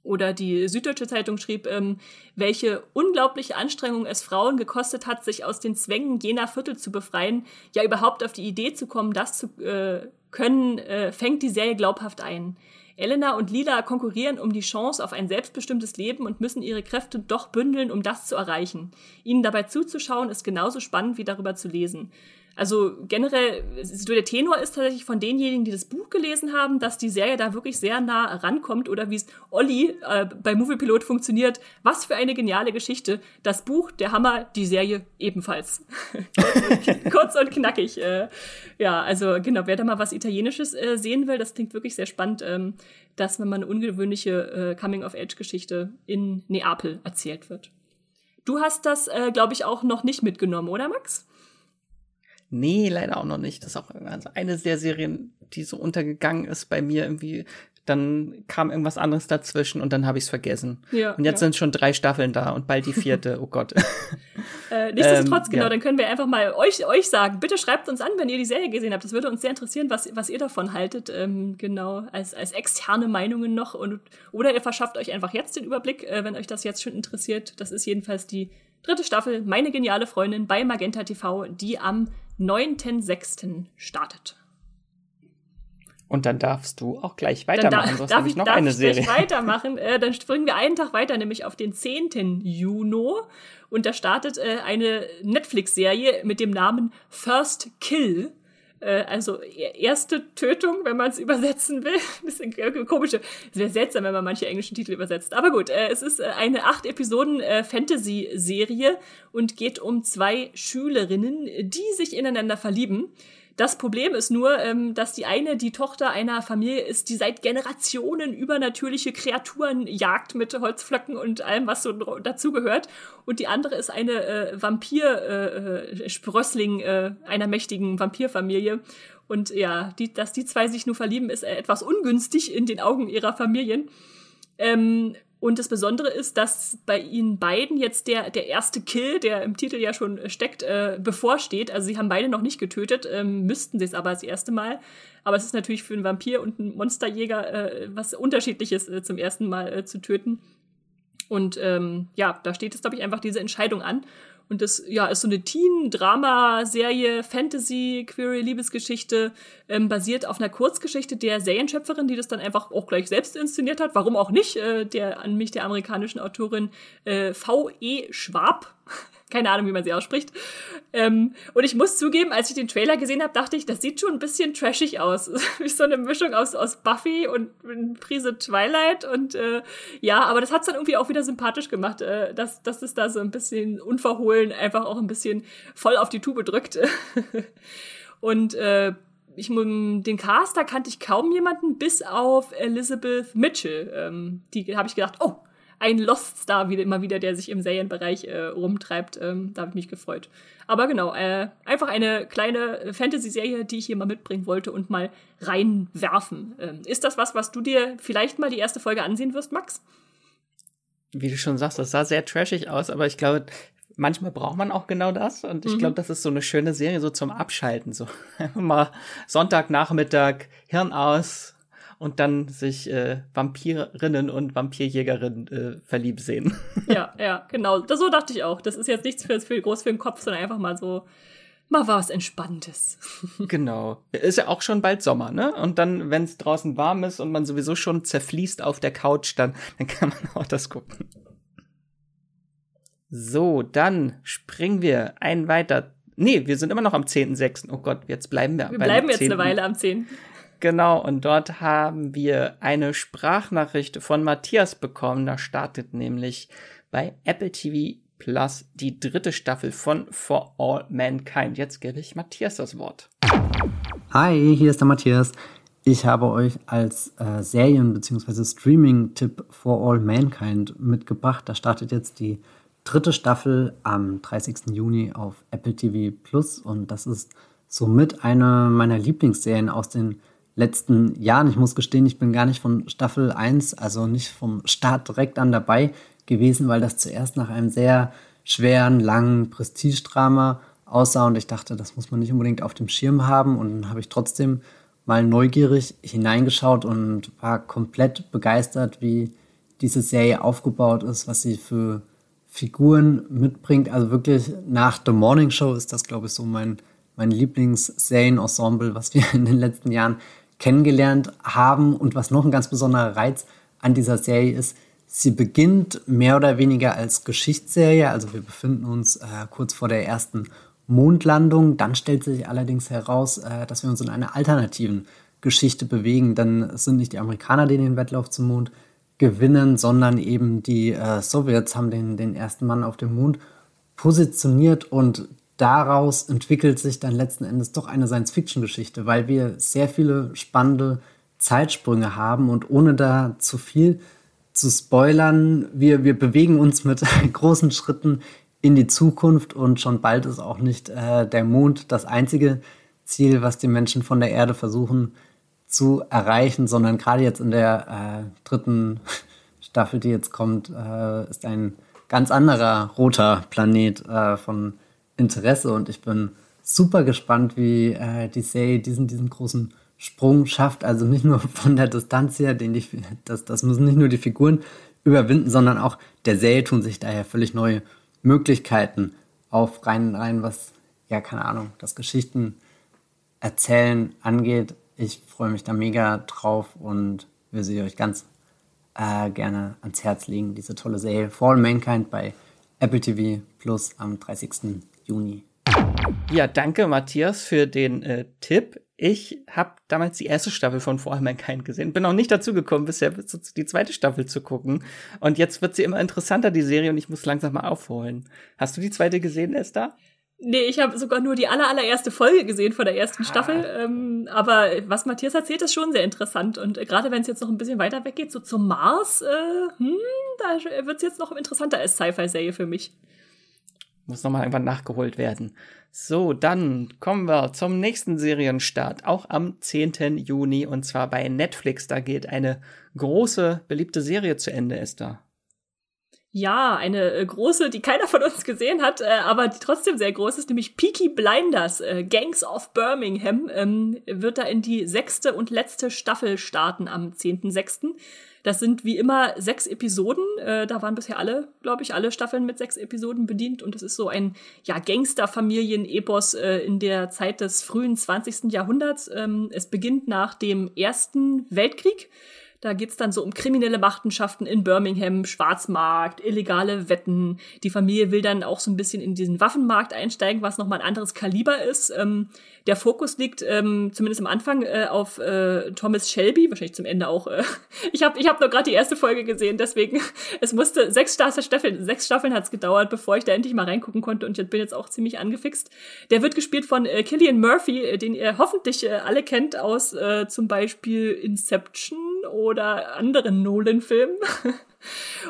Oder die Süddeutsche Zeitung schrieb, ähm, welche unglaubliche Anstrengung es Frauen gekostet hat, sich aus den Zwängen jener Viertel zu befreien, ja überhaupt auf die Idee zu kommen, das zu äh, können, äh, fängt die Serie glaubhaft ein. Elena und Lila konkurrieren um die Chance auf ein selbstbestimmtes Leben und müssen ihre Kräfte doch bündeln, um das zu erreichen. Ihnen dabei zuzuschauen ist genauso spannend wie darüber zu lesen. Also generell, der Tenor ist tatsächlich von denjenigen, die das Buch gelesen haben, dass die Serie da wirklich sehr nah rankommt oder wie es Olli äh, bei Moviepilot funktioniert. Was für eine geniale Geschichte. Das Buch, der Hammer, die Serie ebenfalls. kurz, und, knackig. Äh, ja, also genau, wer da mal was Italienisches äh, sehen will, das klingt wirklich sehr spannend, ähm, dass wenn man eine ungewöhnliche äh, Coming-of-Age-Geschichte in Neapel erzählt wird. Du hast das, äh, glaube ich, auch noch nicht mitgenommen, oder Max? Nee, leider auch noch nicht. Das ist auch also eine der Serien, die so untergegangen ist bei mir irgendwie. Dann kam irgendwas anderes dazwischen und dann habe ich es vergessen. Ja, und jetzt ja. sind schon drei Staffeln da und bald die vierte. Oh Gott. äh, nichtsdestotrotz, ähm, genau, ja. dann können wir einfach mal euch, euch sagen. Bitte schreibt uns an, wenn ihr die Serie gesehen habt. Das würde uns sehr interessieren, was, was ihr davon haltet. Ähm, genau, als, als externe Meinungen noch. Und, oder ihr verschafft euch einfach jetzt den Überblick, äh, wenn euch das jetzt schon interessiert. Das ist jedenfalls die dritte Staffel, meine geniale Freundin bei Magenta TV, die am 9.6. startet. Und dann darfst du auch gleich weitermachen, da, sonst habe ich noch darf eine ich Serie. weitermachen. Äh, dann springen wir einen Tag weiter, nämlich auf den 10. Juni. Und da startet äh, eine Netflix-Serie mit dem Namen First Kill. Äh, also e-, erste Tötung, wenn man es übersetzen will. Bisschen komisch. Es wäre seltsam, wenn man manche englischen Titel übersetzt. Aber gut, äh, es ist äh, eine acht Episoden Fantasy-Serie und geht um zwei Schülerinnen, die sich ineinander verlieben. Das Problem ist nur, ähm, dass die eine die Tochter einer Familie ist, die seit Generationen übernatürliche Kreaturen jagt mit Holzflöcken und allem, was so dazugehört. Und die andere ist eine äh, Vampir-Sprössling äh, äh, einer mächtigen Vampirfamilie. Und ja, die, dass die zwei sich nur verlieben, ist äh, etwas ungünstig in den Augen ihrer Familien. Ähm, und das Besondere ist, dass bei ihnen beiden jetzt der, der erste Kill, der im Titel ja schon steckt, äh, bevorsteht. Also sie haben beide noch nicht getötet, ähm, müssten sie es aber das erste Mal. Aber es ist natürlich für einen Vampir und einen Monsterjäger äh, was Unterschiedliches äh, zum ersten Mal äh, zu töten. Und ähm, ja, da steht jetzt, glaube ich, einfach diese Entscheidung an. Und das ja, ist so eine Teen-Drama-Serie, Fantasy, Query, Liebesgeschichte, ähm, basiert auf einer Kurzgeschichte der Serienschöpferin, die das dann einfach auch gleich selbst inszeniert hat. Warum auch nicht? Äh, der an mich der amerikanischen Autorin äh, V.E. Schwab keine Ahnung, wie man sie ausspricht. Ähm, und ich muss zugeben, als ich den Trailer gesehen habe, dachte ich, das sieht schon ein bisschen trashig aus. Wie so eine Mischung aus, aus Buffy und Prise Twilight. Und äh, ja, aber das hat es dann irgendwie auch wieder sympathisch gemacht, äh, dass, dass es da so ein bisschen unverhohlen einfach auch ein bisschen voll auf die Tube drückt. und äh, ich, den Caster kannte ich kaum jemanden, bis auf Elizabeth Mitchell. Ähm, die habe ich gedacht, oh, ein Lost Star wieder immer wieder, der sich im Serienbereich äh, rumtreibt. Ähm, da habe ich mich gefreut. Aber genau, äh, einfach eine kleine Fantasy-Serie, die ich hier mal mitbringen wollte und mal reinwerfen. Ähm, ist das was, was du dir vielleicht mal die erste Folge ansehen wirst, Max? Wie du schon sagst, das sah sehr trashig aus, aber ich glaube, manchmal braucht man auch genau das. Und ich mhm. glaube, das ist so eine schöne Serie, so zum Abschalten. So mal Sonntagnachmittag, Hirn aus, und dann sich äh, Vampirinnen und Vampirjägerinnen äh, verliebt sehen. Ja, ja, genau. Das, so dachte ich auch. Das ist jetzt nichts für, für groß für den Kopf, sondern einfach mal so mal was Entspanntes. Genau. Ist ja auch schon bald Sommer, ne? Und dann, wenn es draußen warm ist und man sowieso schon zerfließt auf der Couch, dann, dann kann man auch das gucken. So, dann springen wir ein weiter. Nee, wir sind immer noch am 10.6. Oh Gott, jetzt bleiben wir. Wir bleiben jetzt 10. eine Weile am 10. Genau, und dort haben wir eine Sprachnachricht von Matthias bekommen. Da startet nämlich bei Apple TV Plus die dritte Staffel von For All Mankind. Jetzt gebe ich Matthias das Wort. Hi, hier ist der Matthias. Ich habe euch als äh, Serien- bzw. Streaming-Tipp For All Mankind mitgebracht. Da startet jetzt die dritte Staffel am 30. Juni auf Apple TV Plus und das ist somit eine meiner Lieblingsserien aus den letzten Jahren. Ich muss gestehen, ich bin gar nicht von Staffel 1, also nicht vom Start direkt an dabei gewesen, weil das zuerst nach einem sehr schweren, langen Prestigedrama aussah und ich dachte, das muss man nicht unbedingt auf dem Schirm haben und dann habe ich trotzdem mal neugierig hineingeschaut und war komplett begeistert, wie diese Serie aufgebaut ist, was sie für Figuren mitbringt. Also wirklich nach The Morning Show ist das, glaube ich, so mein, mein Lieblings-Serien-Ensemble, was wir in den letzten Jahren kennengelernt haben. Und was noch ein ganz besonderer Reiz an dieser Serie ist, sie beginnt mehr oder weniger als Geschichtsserie. Also wir befinden uns äh, kurz vor der ersten Mondlandung. Dann stellt sich allerdings heraus, äh, dass wir uns in einer alternativen Geschichte bewegen. Denn es sind nicht die Amerikaner, die den Wettlauf zum Mond gewinnen, sondern eben die äh, Sowjets haben den, den ersten Mann auf dem Mond positioniert und daraus entwickelt sich dann letzten Endes doch eine Science-Fiction-Geschichte, weil wir sehr viele spannende Zeitsprünge haben und ohne da zu viel zu spoilern, wir, wir bewegen uns mit großen Schritten in die Zukunft und schon bald ist auch nicht äh, der Mond das einzige Ziel, was die Menschen von der Erde versuchen zu erreichen, sondern gerade jetzt in der äh, dritten Staffel, die jetzt kommt, äh, ist ein ganz anderer roter Planet äh, von Interesse und ich bin super gespannt, wie äh, die Serie diesen, diesen großen Sprung schafft. Also nicht nur von der Distanz her, den die, das, das müssen nicht nur die Figuren überwinden, sondern auch der Serie tun sich daher völlig neue Möglichkeiten auf, rein, rein was, ja, keine Ahnung, das Geschichten erzählen angeht. Ich freue mich da mega drauf und will sie euch ganz äh, gerne ans Herz legen, diese tolle Serie For Mankind bei Apple TV Plus am 30. Juni. Ja, danke Matthias für den äh, Tipp. Ich habe damals die erste Staffel von For All Mankind gesehen, bin auch nicht dazu gekommen, bisher die zweite Staffel zu gucken. Und jetzt wird sie immer interessanter, die Serie, und ich muss langsam mal aufholen. Hast du die zweite gesehen, Esther? Nee, ich habe sogar nur die aller, allererste Folge gesehen von der ersten ah. Staffel. Ähm, aber was Matthias erzählt, ist schon sehr interessant. Und äh, gerade wenn es jetzt noch ein bisschen weiter weggeht, so zum Mars, äh, hm, da wird es jetzt noch interessanter als Sci-Fi-Serie für mich. Muss nochmal irgendwann nachgeholt werden. So, dann kommen wir zum nächsten Serienstart, auch am 10. Juni, und zwar bei Netflix. Da geht eine große, beliebte Serie zu Ende, Esther. Ja, eine äh, große, die keiner von uns gesehen hat, äh, aber die trotzdem sehr groß ist, nämlich Peaky Blinders, äh, Gangs of Birmingham, ähm, wird da in die sechste und letzte Staffel starten am 10.6. Das sind wie immer sechs Episoden. Äh, da waren bisher alle, glaube ich, alle Staffeln mit sechs Episoden bedient. Und es ist so ein ja, Gangsterfamilien-Epos äh, in der Zeit des frühen 20. Jahrhunderts. Ähm, es beginnt nach dem Ersten Weltkrieg. Da geht's dann so um kriminelle Machenschaften in Birmingham, Schwarzmarkt, illegale Wetten. Die Familie will dann auch so ein bisschen in diesen Waffenmarkt einsteigen, was nochmal ein anderes Kaliber ist. Ähm, der Fokus liegt ähm, zumindest am Anfang äh, auf äh, Thomas Shelby, wahrscheinlich zum Ende auch. Äh. Ich habe ich hab nur gerade die erste Folge gesehen, deswegen es musste sechs Staffeln, sechs Staffeln hat's gedauert, bevor ich da endlich mal reingucken konnte und ich bin jetzt auch ziemlich angefixt. Der wird gespielt von äh, Killian Murphy, äh, den ihr hoffentlich äh, alle kennt aus äh, zum Beispiel Inception oder anderen Nolan-Filmen.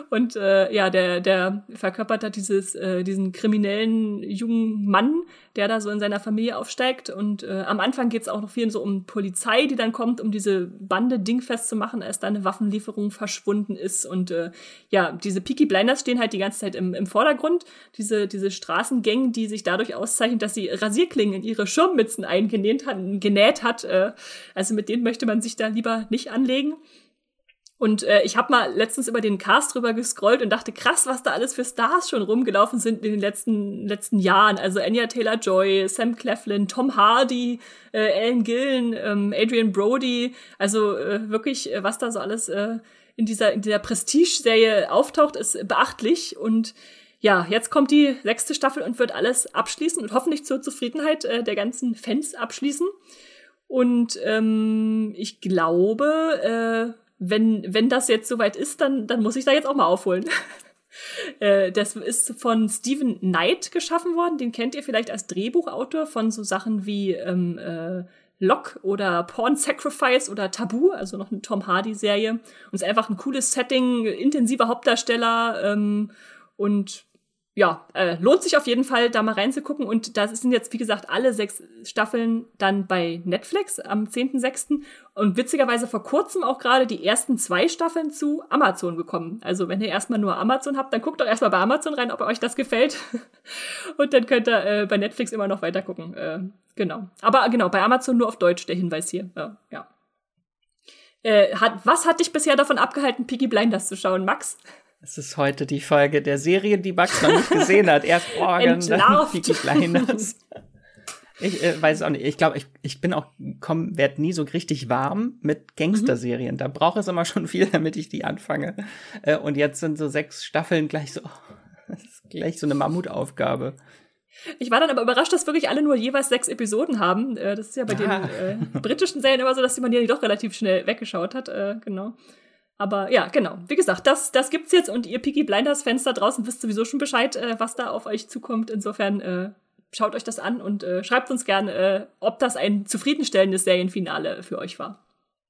Und äh, ja, der, der verkörpert da dieses, äh, diesen kriminellen jungen Mann, der da so in seiner Familie aufsteigt. Und äh, am Anfang geht's auch noch viel so um Polizei, die dann kommt, um diese Bande dingfest zu machen, als da eine Waffenlieferung verschwunden ist. Und äh, ja, diese Peaky Blinders stehen halt die ganze Zeit im, im Vordergrund. Diese, diese Straßengang, die sich dadurch auszeichnet, dass sie Rasierklingen in ihre Schirmmützen eingenäht hat, genäht hat. Äh, also mit denen möchte man sich da lieber nicht anlegen. Und äh, ich habe mal letztens über den Cast drüber gescrollt und dachte, krass, was da alles für Stars schon rumgelaufen sind in den letzten, letzten Jahren. Also Anya Taylor-Joy, Sam Cleflin, Tom Hardy, äh, Alan Gillen, ähm, Adrian Brody. Also äh, wirklich, äh, was da so alles äh, in dieser, in dieser Prestige-Serie auftaucht, ist beachtlich. Und ja, jetzt kommt die sechste Staffel und wird alles abschließen und hoffentlich zur Zufriedenheit äh, der ganzen Fans abschließen. Und ähm, ich glaube, äh, wenn, wenn das jetzt soweit ist, dann, dann muss ich da jetzt auch mal aufholen. Äh, das ist von Stephen Knight geschaffen worden. Den kennt ihr vielleicht als Drehbuchautor von so Sachen wie ähm, äh, Lock oder Porn Sacrifice oder Tabu, also noch eine Tom Hardy-Serie. Und es ist einfach ein cooles Setting, intensiver Hauptdarsteller ähm, und ja, äh, lohnt sich auf jeden Fall, da mal reinzugucken. Und da sind jetzt, wie gesagt, alle sechs Staffeln dann bei Netflix am 10.06. Und witzigerweise vor kurzem auch gerade die ersten zwei Staffeln zu Amazon gekommen. Also wenn ihr erstmal nur Amazon habt, dann guckt doch erstmal bei Amazon rein, ob euch das gefällt. Und dann könnt ihr äh, bei Netflix immer noch weiter gucken. Äh, genau. Aber genau, bei Amazon nur auf Deutsch, der Hinweis hier. Ja. ja. Äh, hat, was hat dich bisher davon abgehalten, Piggy Blinders zu schauen, Max? Es ist heute die Folge der Serie, die Max noch nicht gesehen hat. Erst Morgan, dann Peaky Blinders. Ich äh, weiß auch nicht. Ich glaube, ich, ich bin auch, komm, werd nie so richtig warm mit Gangsterserien. Mhm. Da braucht es immer schon viel, damit ich die anfange. Äh, und jetzt sind so sechs Staffeln gleich so, das ist gleich so eine Mammutaufgabe. Ich war dann aber überrascht, dass wirklich alle nur jeweils sechs Episoden haben. Äh, das ist ja bei ah. den äh, britischen Serien immer so, dass man die doch relativ schnell weggeschaut hat. Äh, genau. Aber ja, genau. Wie gesagt, das, das gibt's jetzt und ihr Peaky Blinders-Fans da draußen wisst sowieso schon Bescheid, äh, was da auf euch zukommt. Insofern äh, schaut euch das an und äh, schreibt uns gerne, äh, ob das ein zufriedenstellendes Serienfinale für euch war.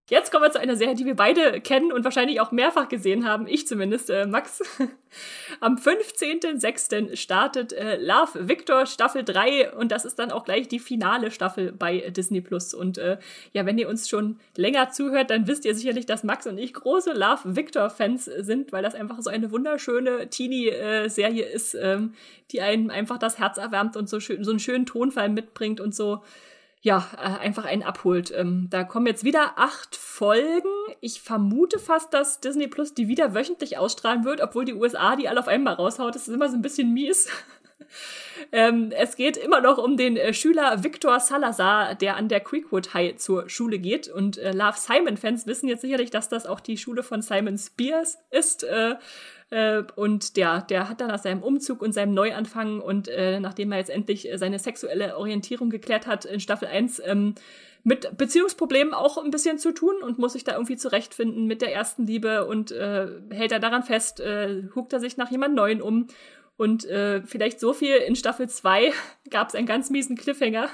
Jetzt kommen wir zu einer Serie, die wir beide kennen und wahrscheinlich auch mehrfach gesehen haben. Ich zumindest, äh, Max. Am 15.06. startet äh, Love Victor Staffel 3 und das ist dann auch gleich die finale Staffel bei Disney Plus. Und äh, ja, wenn ihr uns schon länger zuhört, dann wisst ihr sicherlich, dass Max und ich große Love Victor Fans sind, weil das einfach so eine wunderschöne Teenie-Serie ist, ähm, die einem einfach das Herz erwärmt und so, schön, so einen schönen Tonfall mitbringt und so ja, äh, einfach einen abholt. Ähm, da kommen jetzt wieder acht Folgen. Ich vermute fast, dass Disney Plus die wieder wöchentlich ausstrahlen wird, obwohl die USA die alle auf einmal raushaut. Das ist immer so ein bisschen mies. ähm, es geht immer noch um den äh, Schüler Victor Salazar, der an der Creekwood High zur Schule geht. Und äh, Love Simon-Fans wissen jetzt sicherlich, dass das auch die Schule von Simon Spears ist. Äh, äh, und der, der hat dann nach seinem Umzug und seinem Neuanfang und äh, nachdem er jetzt endlich äh, seine sexuelle Orientierung geklärt hat in Staffel 1, ähm, mit Beziehungsproblemen auch ein bisschen zu tun und muss sich da irgendwie zurechtfinden mit der ersten Liebe und äh, hält er daran fest, äh, huckt er sich nach jemand Neuen um und äh, vielleicht so viel, in Staffel 2 gab es einen ganz miesen Cliffhanger,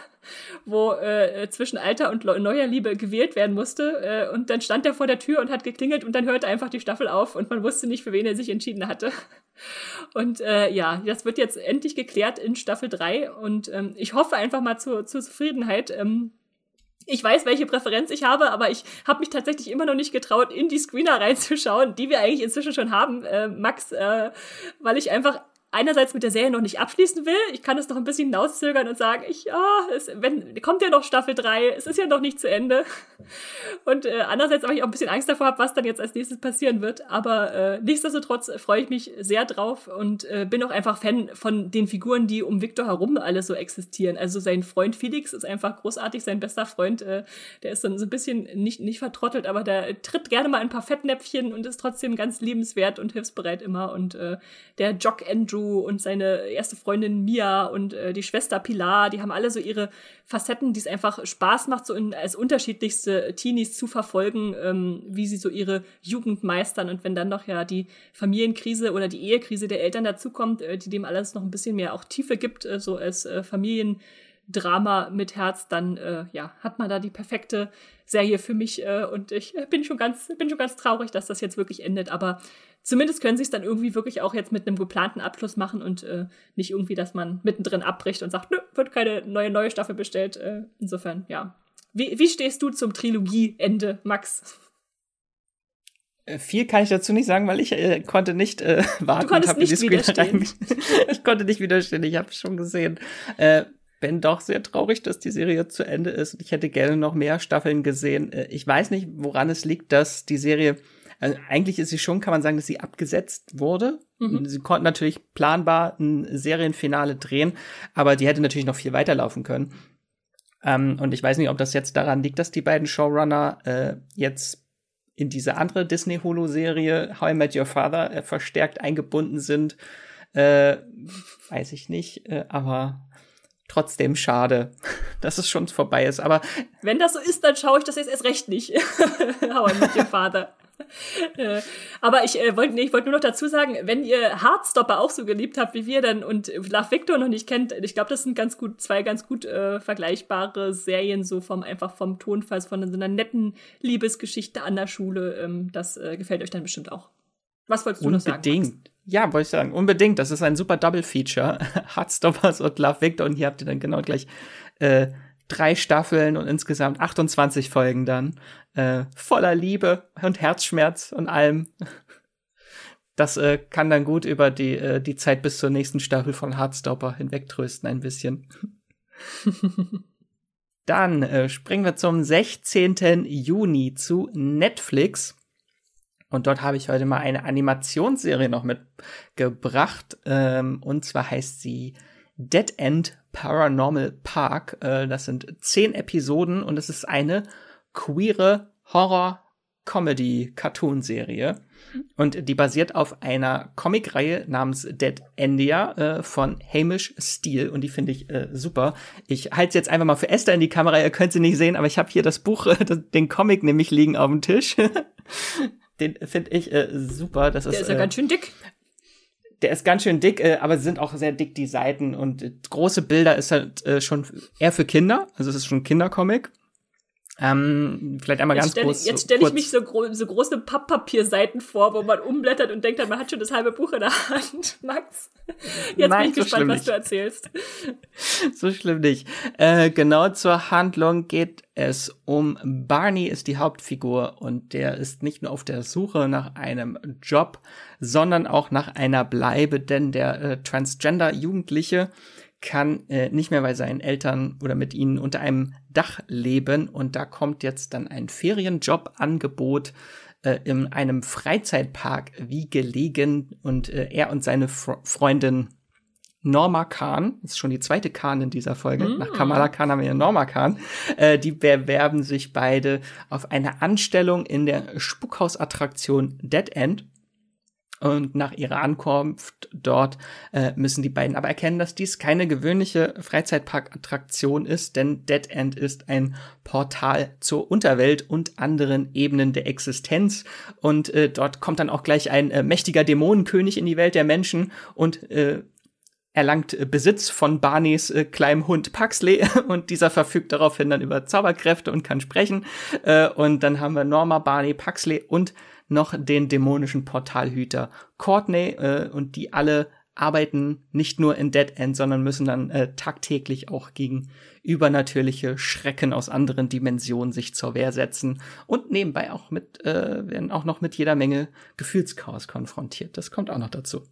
wo äh, zwischen alter und neuer Liebe gewählt werden musste. Äh, und dann stand er vor der Tür und hat geklingelt und dann hörte einfach die Staffel auf und man wusste nicht, für wen er sich entschieden hatte. Und äh, ja, das wird jetzt endlich geklärt in Staffel 3 und ähm, ich hoffe einfach mal zur, zur Zufriedenheit. Ähm, ich weiß, welche Präferenz ich habe, aber ich habe mich tatsächlich immer noch nicht getraut, in die Screener reinzuschauen, die wir eigentlich inzwischen schon haben, äh, Max, äh, weil ich einfach einerseits mit der Serie noch nicht abschließen will. Ich kann es noch ein bisschen hinauszögern und sagen, ich, ja, es, wenn, kommt ja noch Staffel 3, es ist ja noch nicht zu Ende. Und äh, andererseits aber ich auch ein bisschen Angst davor habe, was dann jetzt als nächstes passieren wird. Aber äh, nichtsdestotrotz freue ich mich sehr drauf und äh, bin auch einfach Fan von den Figuren, die um Victor herum alle so existieren. Also sein Freund Felix ist einfach großartig, sein bester Freund, äh, der ist dann so ein bisschen nicht, nicht vertrottelt, aber der tritt gerne mal ein paar Fettnäpfchen und ist trotzdem ganz liebenswert und hilfsbereit immer. Und äh, der Jock Andrew und seine erste Freundin Mia und äh, die Schwester Pilar, die haben alle so ihre Facetten, die es einfach Spaß macht, so in, als unterschiedlichste Teenies zu verfolgen, ähm, wie sie so ihre Jugend meistern. Und wenn dann noch ja die Familienkrise oder die Ehekrise der Eltern dazukommt, äh, die dem alles noch ein bisschen mehr auch Tiefe gibt, äh, so als äh, Familiendrama mit Herz, dann äh, ja, hat man da die perfekte Serie für mich äh, und ich bin schon ganz bin schon ganz traurig, dass das jetzt wirklich endet, aber zumindest können sie es dann irgendwie wirklich auch jetzt mit einem geplanten Abschluss machen und äh, nicht irgendwie, dass man mittendrin abbricht und sagt, nö, wird keine neue, neue Staffel bestellt. Äh, insofern, ja. Wie, wie stehst du zum Trilogieende, Max? Äh, viel kann ich dazu nicht sagen, weil ich äh, konnte nicht äh, warten. Du konntest nicht widerstehen. ich konnte nicht widerstehen, ich habe es schon gesehen. Äh, bin doch sehr traurig, dass die Serie zu Ende ist. Ich hätte gerne noch mehr Staffeln gesehen. Äh, ich weiß nicht, woran es liegt, dass die Serie also eigentlich ist sie schon, kann man sagen, dass sie abgesetzt wurde. Mhm. Sie konnten natürlich planbar ein Serienfinale drehen, aber die hätte natürlich noch viel weiterlaufen können. Ähm, und ich weiß nicht, ob das jetzt daran liegt, dass die beiden Showrunner äh, jetzt in diese andere Disney-Holo-Serie How I Met Your Father äh, verstärkt eingebunden sind. Äh, weiß ich nicht, äh, aber trotzdem schade, dass es schon vorbei ist. Aber wenn das so ist, dann schaue ich das jetzt erst recht nicht. How I Met Your Father. Aber ich äh, wollte nee, ich wollte nur noch dazu sagen, wenn ihr Hardstopper auch so geliebt habt wie wir dann und Love Victor noch nicht kennt, ich glaube, das sind ganz gut zwei ganz gut äh, vergleichbare Serien so vom einfach vom Tonfall von so einer netten Liebesgeschichte an der Schule. Ähm, das äh, gefällt euch dann bestimmt auch. Was wolltest du unbedingt. noch sagen? Unbedingt. Ja, wollte ich sagen, unbedingt. Das ist ein super Double Feature. Hardstoppers und Love Victor und hier habt ihr dann genau gleich äh, drei Staffeln und insgesamt 28 Folgen dann. Äh, voller Liebe und Herzschmerz und allem. Das äh, kann dann gut über die, äh, die Zeit bis zur nächsten Staffel von Hardstopper hinwegtrösten ein bisschen. dann äh, springen wir zum 16. Juni zu Netflix. Und dort habe ich heute mal eine Animationsserie noch mitgebracht. Ähm, und zwar heißt sie Dead End Paranormal Park. Äh, das sind zehn Episoden und es ist eine queere Horror-Comedy-Cartoon-Serie. Und die basiert auf einer Comicreihe namens Dead Endia äh, von Hamish Steele und die finde ich äh, super. Ich halte jetzt einfach mal für Esther in die Kamera, ihr könnt sie nicht sehen, aber ich habe hier das Buch, den Comic nämlich liegen auf dem Tisch. den finde ich äh, super. Das Der ist, ist ja äh, ganz schön dick. der ist ganz schön dick, äh, aber sind auch sehr dick die Seiten und äh, große Bilder ist halt äh, schon eher für Kinder, also es ist schon ein Kindercomic. Ähm, vielleicht einmal Jetzt ganz stelle groß. jetzt stell ich kurz- mich so, gro so große Papppapierseiten vor, wo man umblättert und denkt, dann, man hat schon das halbe Buch in der Hand. Max, jetzt Nein, bin ich so gespannt, was nicht. du erzählst. so schlimm nicht. Äh, genau zur Handlung geht es um Barney ist die Hauptfigur und der ist nicht nur auf der Suche nach einem Job, sondern auch nach einer Bleibe, denn der äh, Transgender-Jugendliche kann äh, nicht mehr bei seinen Eltern oder mit ihnen unter einem Dach leben und da kommt jetzt dann ein Ferienjobangebot äh, in einem Freizeitpark wie gelegen und äh, er und seine Fre Freundin Norma Khan, das ist schon die zweite Khan in dieser Folge, Mm. nach Kamala Khan haben wir ja Norma Khan, äh, die bewerben sich beide auf eine Anstellung in der Spukhausattraktion Dead End. Und nach ihrer Ankunft dort äh, müssen die beiden aber erkennen, dass dies keine gewöhnliche Freizeitparkattraktion ist, denn Dead End ist ein Portal zur Unterwelt und anderen Ebenen der Existenz. Und äh, dort kommt dann auch gleich ein äh, mächtiger Dämonenkönig in die Welt der Menschen und äh, erlangt äh, Besitz von Barneys äh, kleinem Hund Paxley und dieser verfügt daraufhin dann über Zauberkräfte und kann sprechen. Äh, und dann haben wir Norma, Barney, Paxley und noch den dämonischen Portalhüter Courtney äh, und die alle arbeiten nicht nur in Dead End, sondern müssen dann äh, tagtäglich auch gegen übernatürliche Schrecken aus anderen Dimensionen sich zur Wehr setzen und nebenbei auch mit äh, werden auch noch mit jeder Menge Gefühlschaos konfrontiert. Das kommt auch noch dazu.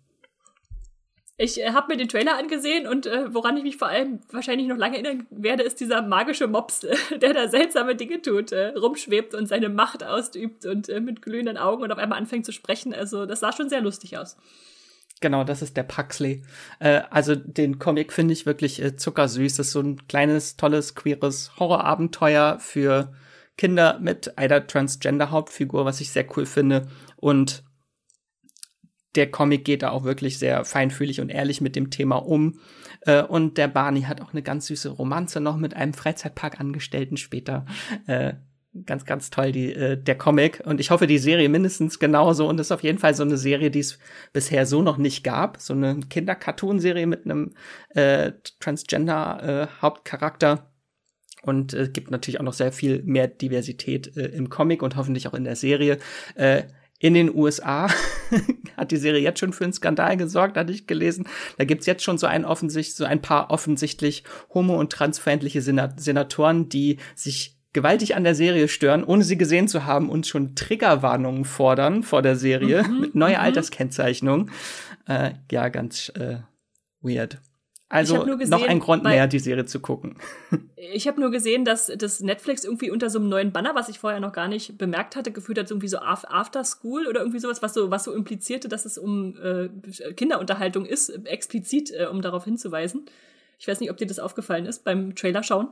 Ich äh, habe mir den Trailer angesehen und äh, woran ich mich vor allem wahrscheinlich noch lange erinnern werde, ist dieser magische Mops, äh, der da seltsame Dinge tut, äh, rumschwebt und seine Macht ausübt und äh, mit glühenden Augen und auf einmal anfängt zu sprechen. Also das sah schon sehr lustig aus. Genau, das ist der Paxley. Äh, also den Comic finde ich wirklich äh, zuckersüß. Das ist so ein kleines, tolles, queeres Horrorabenteuer für Kinder mit einer Transgender-Hauptfigur, was ich sehr cool finde. Und der Comic geht da auch wirklich sehr feinfühlig und ehrlich mit dem Thema um. Äh, und der Barney hat auch eine ganz süße Romanze noch mit einem Freizeitparkangestellten später. Äh, ganz, ganz toll, die, äh, der Comic. Und ich hoffe, die Serie mindestens genauso. Und das ist auf jeden Fall so eine Serie, die es bisher so noch nicht gab. So eine Kinder-Cartoon-Serie mit einem äh, Transgender-Hauptcharakter. und es äh, gibt natürlich auch noch sehr viel mehr Diversität äh, im Comic und hoffentlich auch in der Serie. Äh, in den USA hat die Serie jetzt schon für einen Skandal gesorgt, hatte ich gelesen. Da gibt's jetzt schon so ein offensichtlich, so ein paar offensichtlich homo- und transfeindliche Senat Senatoren, die sich gewaltig an der Serie stören, ohne sie gesehen zu haben und schon Triggerwarnungen fordern vor der Serie Mhm, mit neuer mhm. Alterskennzeichnung. Äh, ja, ganz äh, weird. Also nur noch gesehen, ein Grund mehr, die Serie zu gucken. Ich habe nur gesehen, dass das Netflix irgendwie unter so einem neuen Banner, was ich vorher noch gar nicht bemerkt hatte, gefühlt hat, so irgendwie so Af- After School oder irgendwie sowas, was so, was so implizierte, dass es um äh, Kinderunterhaltung ist, explizit, äh, um darauf hinzuweisen. Ich weiß nicht, ob dir das aufgefallen ist beim Trailer schauen.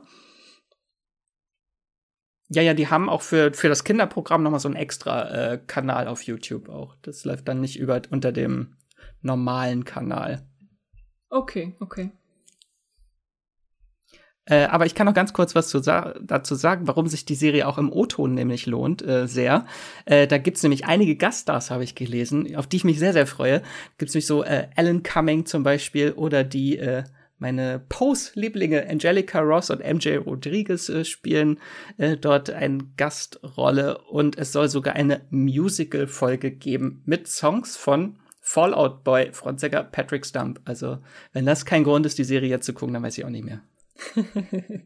Ja, ja, die haben auch für, für das Kinderprogramm nochmal so einen extra äh, Kanal auf YouTube auch. Das läuft dann nicht über unter dem normalen Kanal. Okay, okay. Äh, aber ich kann noch ganz kurz was sa dazu sagen, warum sich die Serie auch im O-Ton nämlich lohnt, äh, sehr. Äh, da gibt's nämlich einige Gaststars, habe ich gelesen, auf die ich mich sehr, sehr freue. Gibt's nämlich so äh, Alan Cumming zum Beispiel oder die äh, meine Pose-Lieblinge Angelica Ross und MJ Rodriguez äh, spielen äh, dort eine Gastrolle und es soll sogar eine Musical-Folge geben mit Songs von Fallout Boy Frontsänger Patrick Stump. Also, wenn das kein Grund ist, die Serie jetzt zu gucken, dann weiß ich auch nicht mehr.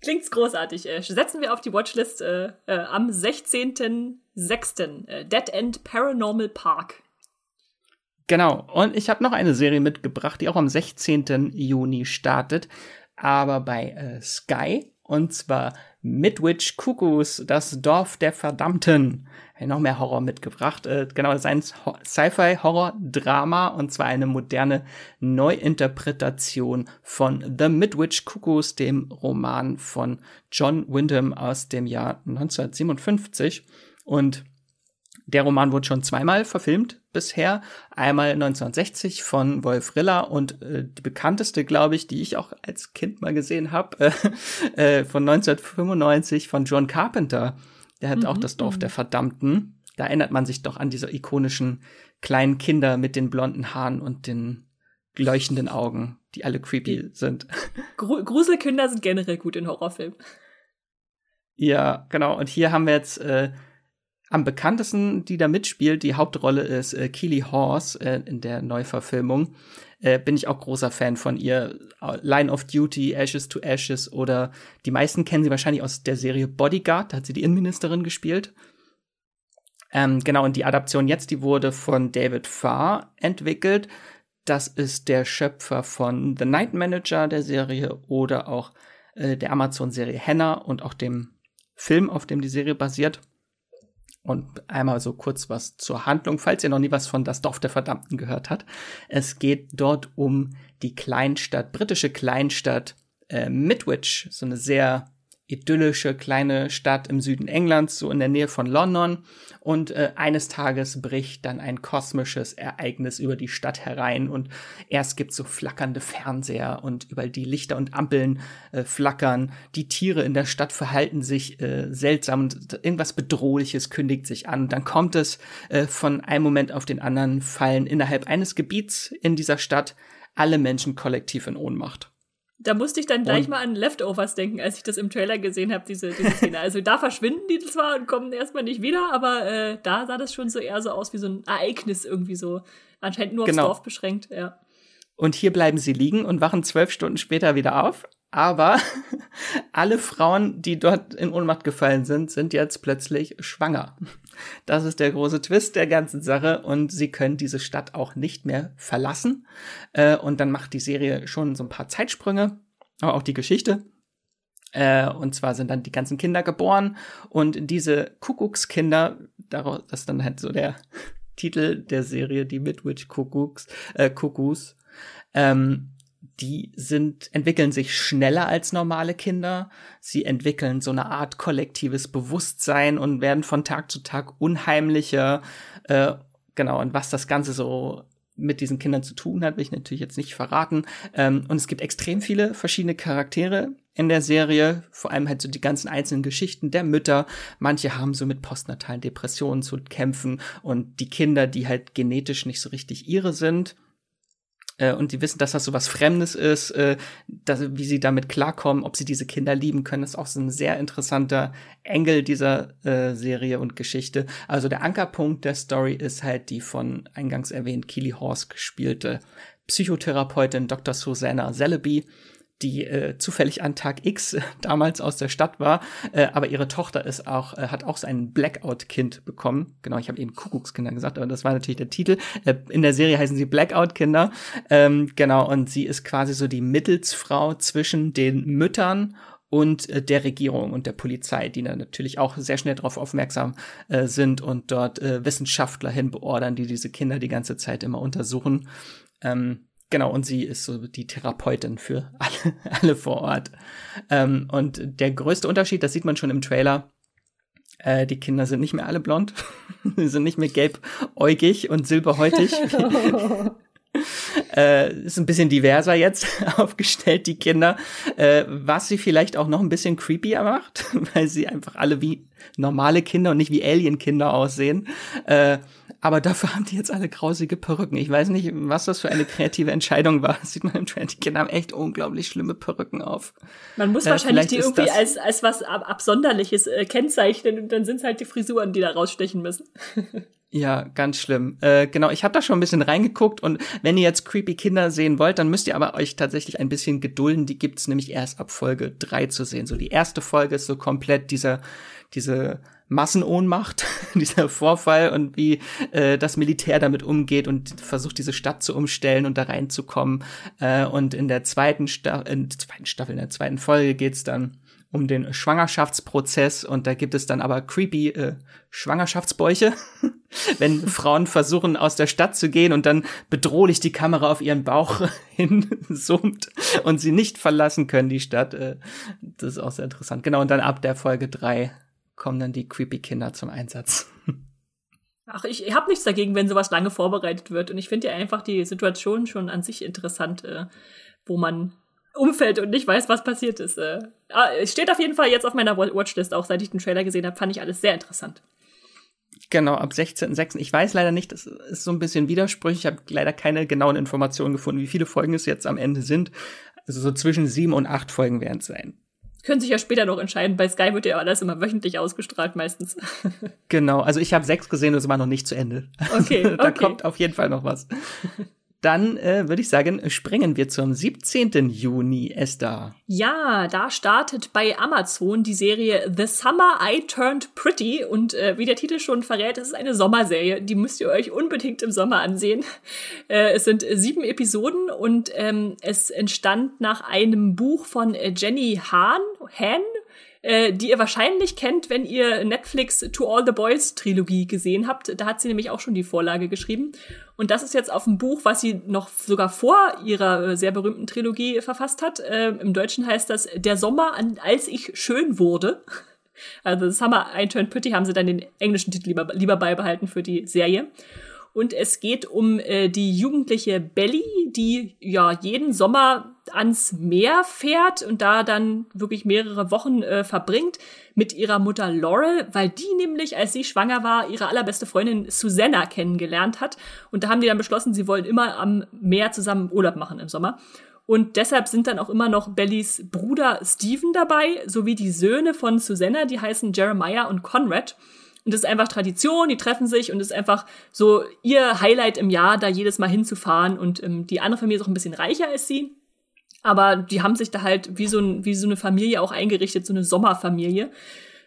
Klingt's großartig. Äh, setzen wir auf die Watchlist äh, äh, am 16.06. Äh, Dead End Paranormal Park. Genau. Und ich habe noch eine Serie mitgebracht, die auch am 16. Juni startet, aber bei äh, Sky. Und zwar Midwich Cuckoos, das Dorf der Verdammten. Noch mehr Horror mitgebracht. Äh, genau, das ist ein Sci-Fi-Horror-Drama und zwar eine moderne Neuinterpretation von The Midwich Cuckoos, dem Roman von John Wyndham aus dem Jahr 1957. Und der Roman wurde schon zweimal verfilmt bisher. Einmal 1960 von Wolf Riller und äh, die bekannteste, glaube ich, die ich auch als Kind mal gesehen habe, äh, äh, von 1995 von John Carpenter. Der hat mhm. auch das Dorf der Verdammten. Da erinnert man sich doch an diese ikonischen kleinen Kinder mit den blonden Haaren und den leuchtenden Augen, die alle creepy sind. Gru Gruselkinder sind generell gut in Horrorfilmen. Ja, genau. Und hier haben wir jetzt äh, am bekanntesten, die da mitspielt, die Hauptrolle ist äh, Keely Horse äh, in der Neuverfilmung. Äh, bin ich auch großer Fan von ihr. Line of Duty, Ashes to Ashes oder die meisten kennen sie wahrscheinlich aus der Serie Bodyguard, da hat sie die Innenministerin gespielt. Ähm, genau, und die Adaption jetzt, die wurde von David Farr entwickelt. Das ist der Schöpfer von The Night Manager der Serie oder auch äh, der Amazon-Serie Hannah und auch dem Film, auf dem die Serie basiert. Und einmal so kurz was zur Handlung, falls ihr noch nie was von Das Dorf der Verdammten gehört habt. Es geht dort um die Kleinstadt, britische Kleinstadt äh, Midwich, so eine sehr idyllische kleine Stadt im Süden Englands, so in der Nähe von London. Und äh, eines Tages bricht dann ein kosmisches Ereignis über die Stadt herein und erst gibt's so flackernde Fernseher und überall die Lichter und Ampeln äh, flackern. Die Tiere in der Stadt verhalten sich äh, seltsam und irgendwas Bedrohliches kündigt sich an. dann kommt es äh, von einem Moment auf den anderen fallen innerhalb eines Gebiets in dieser Stadt alle Menschen kollektiv in Ohnmacht. Da musste ich dann gleich und? mal an Leftovers denken, als ich das im Trailer gesehen habe, diese, diese Szene. Also da verschwinden die zwar und kommen erstmal nicht wieder, aber äh, da sah das schon so eher so aus wie so ein Ereignis irgendwie so. Anscheinend nur aufs genau. Dorf beschränkt, ja. Und hier bleiben sie liegen und wachen zwölf Stunden später wieder auf. Aber alle Frauen, die dort in Ohnmacht gefallen sind, sind jetzt plötzlich schwanger. Das ist der große Twist der ganzen Sache und sie können diese Stadt auch nicht mehr verlassen. Äh, und dann macht die Serie schon so ein paar Zeitsprünge, aber auch die Geschichte. Äh, und zwar sind dann die ganzen Kinder geboren und diese Kuckuckskinder, daraus, das ist dann halt so der Titel der Serie, die Midwich Kuckucks, äh, Kuckucks, ähm, die sind, entwickeln sich schneller als normale Kinder. Sie entwickeln so eine Art kollektives Bewusstsein und werden von Tag zu Tag unheimlicher. Äh, genau, und was das Ganze so mit diesen Kindern zu tun hat, will ich natürlich jetzt nicht verraten. Ähm, und es gibt extrem viele verschiedene Charaktere in der Serie, vor allem halt so die ganzen einzelnen Geschichten der Mütter. Manche haben so mit postnatalen Depressionen zu kämpfen und die Kinder, die halt genetisch nicht so richtig ihre sind äh, und die wissen, dass das so was Fremdes ist, äh, dass, wie sie damit klarkommen, ob sie diese Kinder lieben können, ist auch so ein sehr interessanter Engel dieser äh, Serie und Geschichte. Also der Ankerpunkt der Story ist halt die von eingangs erwähnt Keely Horse gespielte Psychotherapeutin Dr. Susanna Celebi, die äh, zufällig an Tag X damals aus der Stadt war, äh, aber ihre Tochter ist auch äh, hat auch so ein Blackout-Kind bekommen. Genau, ich habe eben Kuckuckskinder gesagt, aber das war natürlich der Titel. Äh, in der Serie heißen sie Blackout-Kinder. Ähm, genau, und sie ist quasi so die Mittelsfrau zwischen den Müttern und äh, der Regierung und der Polizei, die dann natürlich auch sehr schnell darauf aufmerksam äh, sind und dort äh, Wissenschaftler hinbeordern, die diese Kinder die ganze Zeit immer untersuchen. Ähm, Genau, und sie ist so die Therapeutin für alle, alle vor Ort. Ähm, und der größte Unterschied, das sieht man schon im Trailer, äh, die Kinder sind nicht mehr alle blond. Sie sind nicht mehr gelbäugig und silberhäutig. äh, ist ein bisschen diverser jetzt aufgestellt, die Kinder. Äh, was sie vielleicht auch noch ein bisschen creepier macht, weil sie einfach alle wie normale Kinder und nicht wie Alien-Kinder aussehen. Äh, aber dafür haben die jetzt alle grausige Perücken. Ich weiß nicht, was das für eine kreative Entscheidung war. Das sieht man im Trend. Die Kinder haben echt unglaublich schlimme Perücken auf. Man muss äh, wahrscheinlich die irgendwie als, als was Absonderliches äh, kennzeichnen und dann sind es halt die Frisuren, die da rausstechen müssen. Ja, ganz schlimm. Äh, genau, ich habe da schon ein bisschen reingeguckt und wenn ihr jetzt creepy Kinder sehen wollt, dann müsst ihr aber euch tatsächlich ein bisschen gedulden. Die gibt's nämlich erst ab Folge drei zu sehen. So die erste Folge ist so komplett dieser diese Massenohnmacht, dieser Vorfall und wie äh, das Militär damit umgeht und versucht, diese Stadt zu umstellen und da reinzukommen. Äh, und in der zweiten, in der zweiten Staffel, in der zweiten Folge geht's dann um den Schwangerschaftsprozess und da gibt es dann aber creepy äh, Schwangerschaftsbäuche, wenn Frauen versuchen aus der Stadt zu gehen und dann bedrohlich die Kamera auf ihren Bauch hinzoomt und sie nicht verlassen können die Stadt. Äh, das ist auch sehr interessant. Genau und dann ab der Folge drei kommen dann die creepy Kinder zum Einsatz. Ach, ich, ich habe nichts dagegen, wenn sowas lange vorbereitet wird und ich finde ja einfach die Situation schon an sich interessant, äh, wo man umfällt und nicht weiß, was passiert ist. Äh, ah, es steht auf jeden Fall jetzt auf meiner Watchlist, auch seit ich den Trailer gesehen habe, fand ich alles sehr interessant. Genau, ab 16.06. Ich weiß leider nicht, das ist so ein bisschen widersprüchlich. Ich habe leider keine genauen Informationen gefunden, wie viele Folgen es jetzt am Ende sind. Also so zwischen sieben und acht Folgen werden es sein. Können sich ja später noch entscheiden. Bei Sky wird ja alles immer wöchentlich ausgestrahlt meistens. genau, also ich habe sechs gesehen, das war noch nicht zu Ende. Okay, okay. da kommt auf jeden Fall noch was. Dann äh, würde ich sagen, springen wir zum 17. Juni, Esther. Ja, da startet bei Amazon die Serie The Summer I Turned Pretty. Und äh, wie der Titel schon verrät, es ist eine Sommerserie. Die müsst ihr euch unbedingt im Sommer ansehen. Äh, es sind sieben Episoden und ähm, es entstand nach einem Buch von äh, Jenny Hahn, Han, äh, die ihr wahrscheinlich kennt, wenn ihr Netflix To All the Boys Trilogie gesehen habt. Da hat sie nämlich auch schon die Vorlage geschrieben. Und das ist jetzt auf ein Buch, was sie noch sogar vor ihrer äh, sehr berühmten Trilogie verfasst hat. Äh, Im Deutschen heißt das Der Sommer, als ich schön wurde. Also Summer I Turned Pretty haben sie dann den englischen Titel lieber, lieber beibehalten für die Serie. Und es geht um äh, die jugendliche Belly, die ja jeden Sommer ans Meer fährt und da dann wirklich mehrere Wochen äh, verbringt mit ihrer Mutter Laurel, weil die nämlich, als sie schwanger war, ihre allerbeste Freundin Susanna kennengelernt hat. Und da haben die dann beschlossen, sie wollen immer am Meer zusammen Urlaub machen im Sommer. Und deshalb sind dann auch immer noch Bellys Bruder Stephen dabei, sowie die Söhne von Susanna, die heißen Jeremiah und Conrad. Und das ist einfach Tradition, die treffen sich und es ist einfach so ihr Highlight im Jahr, da jedes Mal hinzufahren. Und ähm, die andere Familie ist auch ein bisschen reicher als sie. Aber die haben sich da halt wie so, ein, wie so eine Familie auch eingerichtet, so eine Sommerfamilie.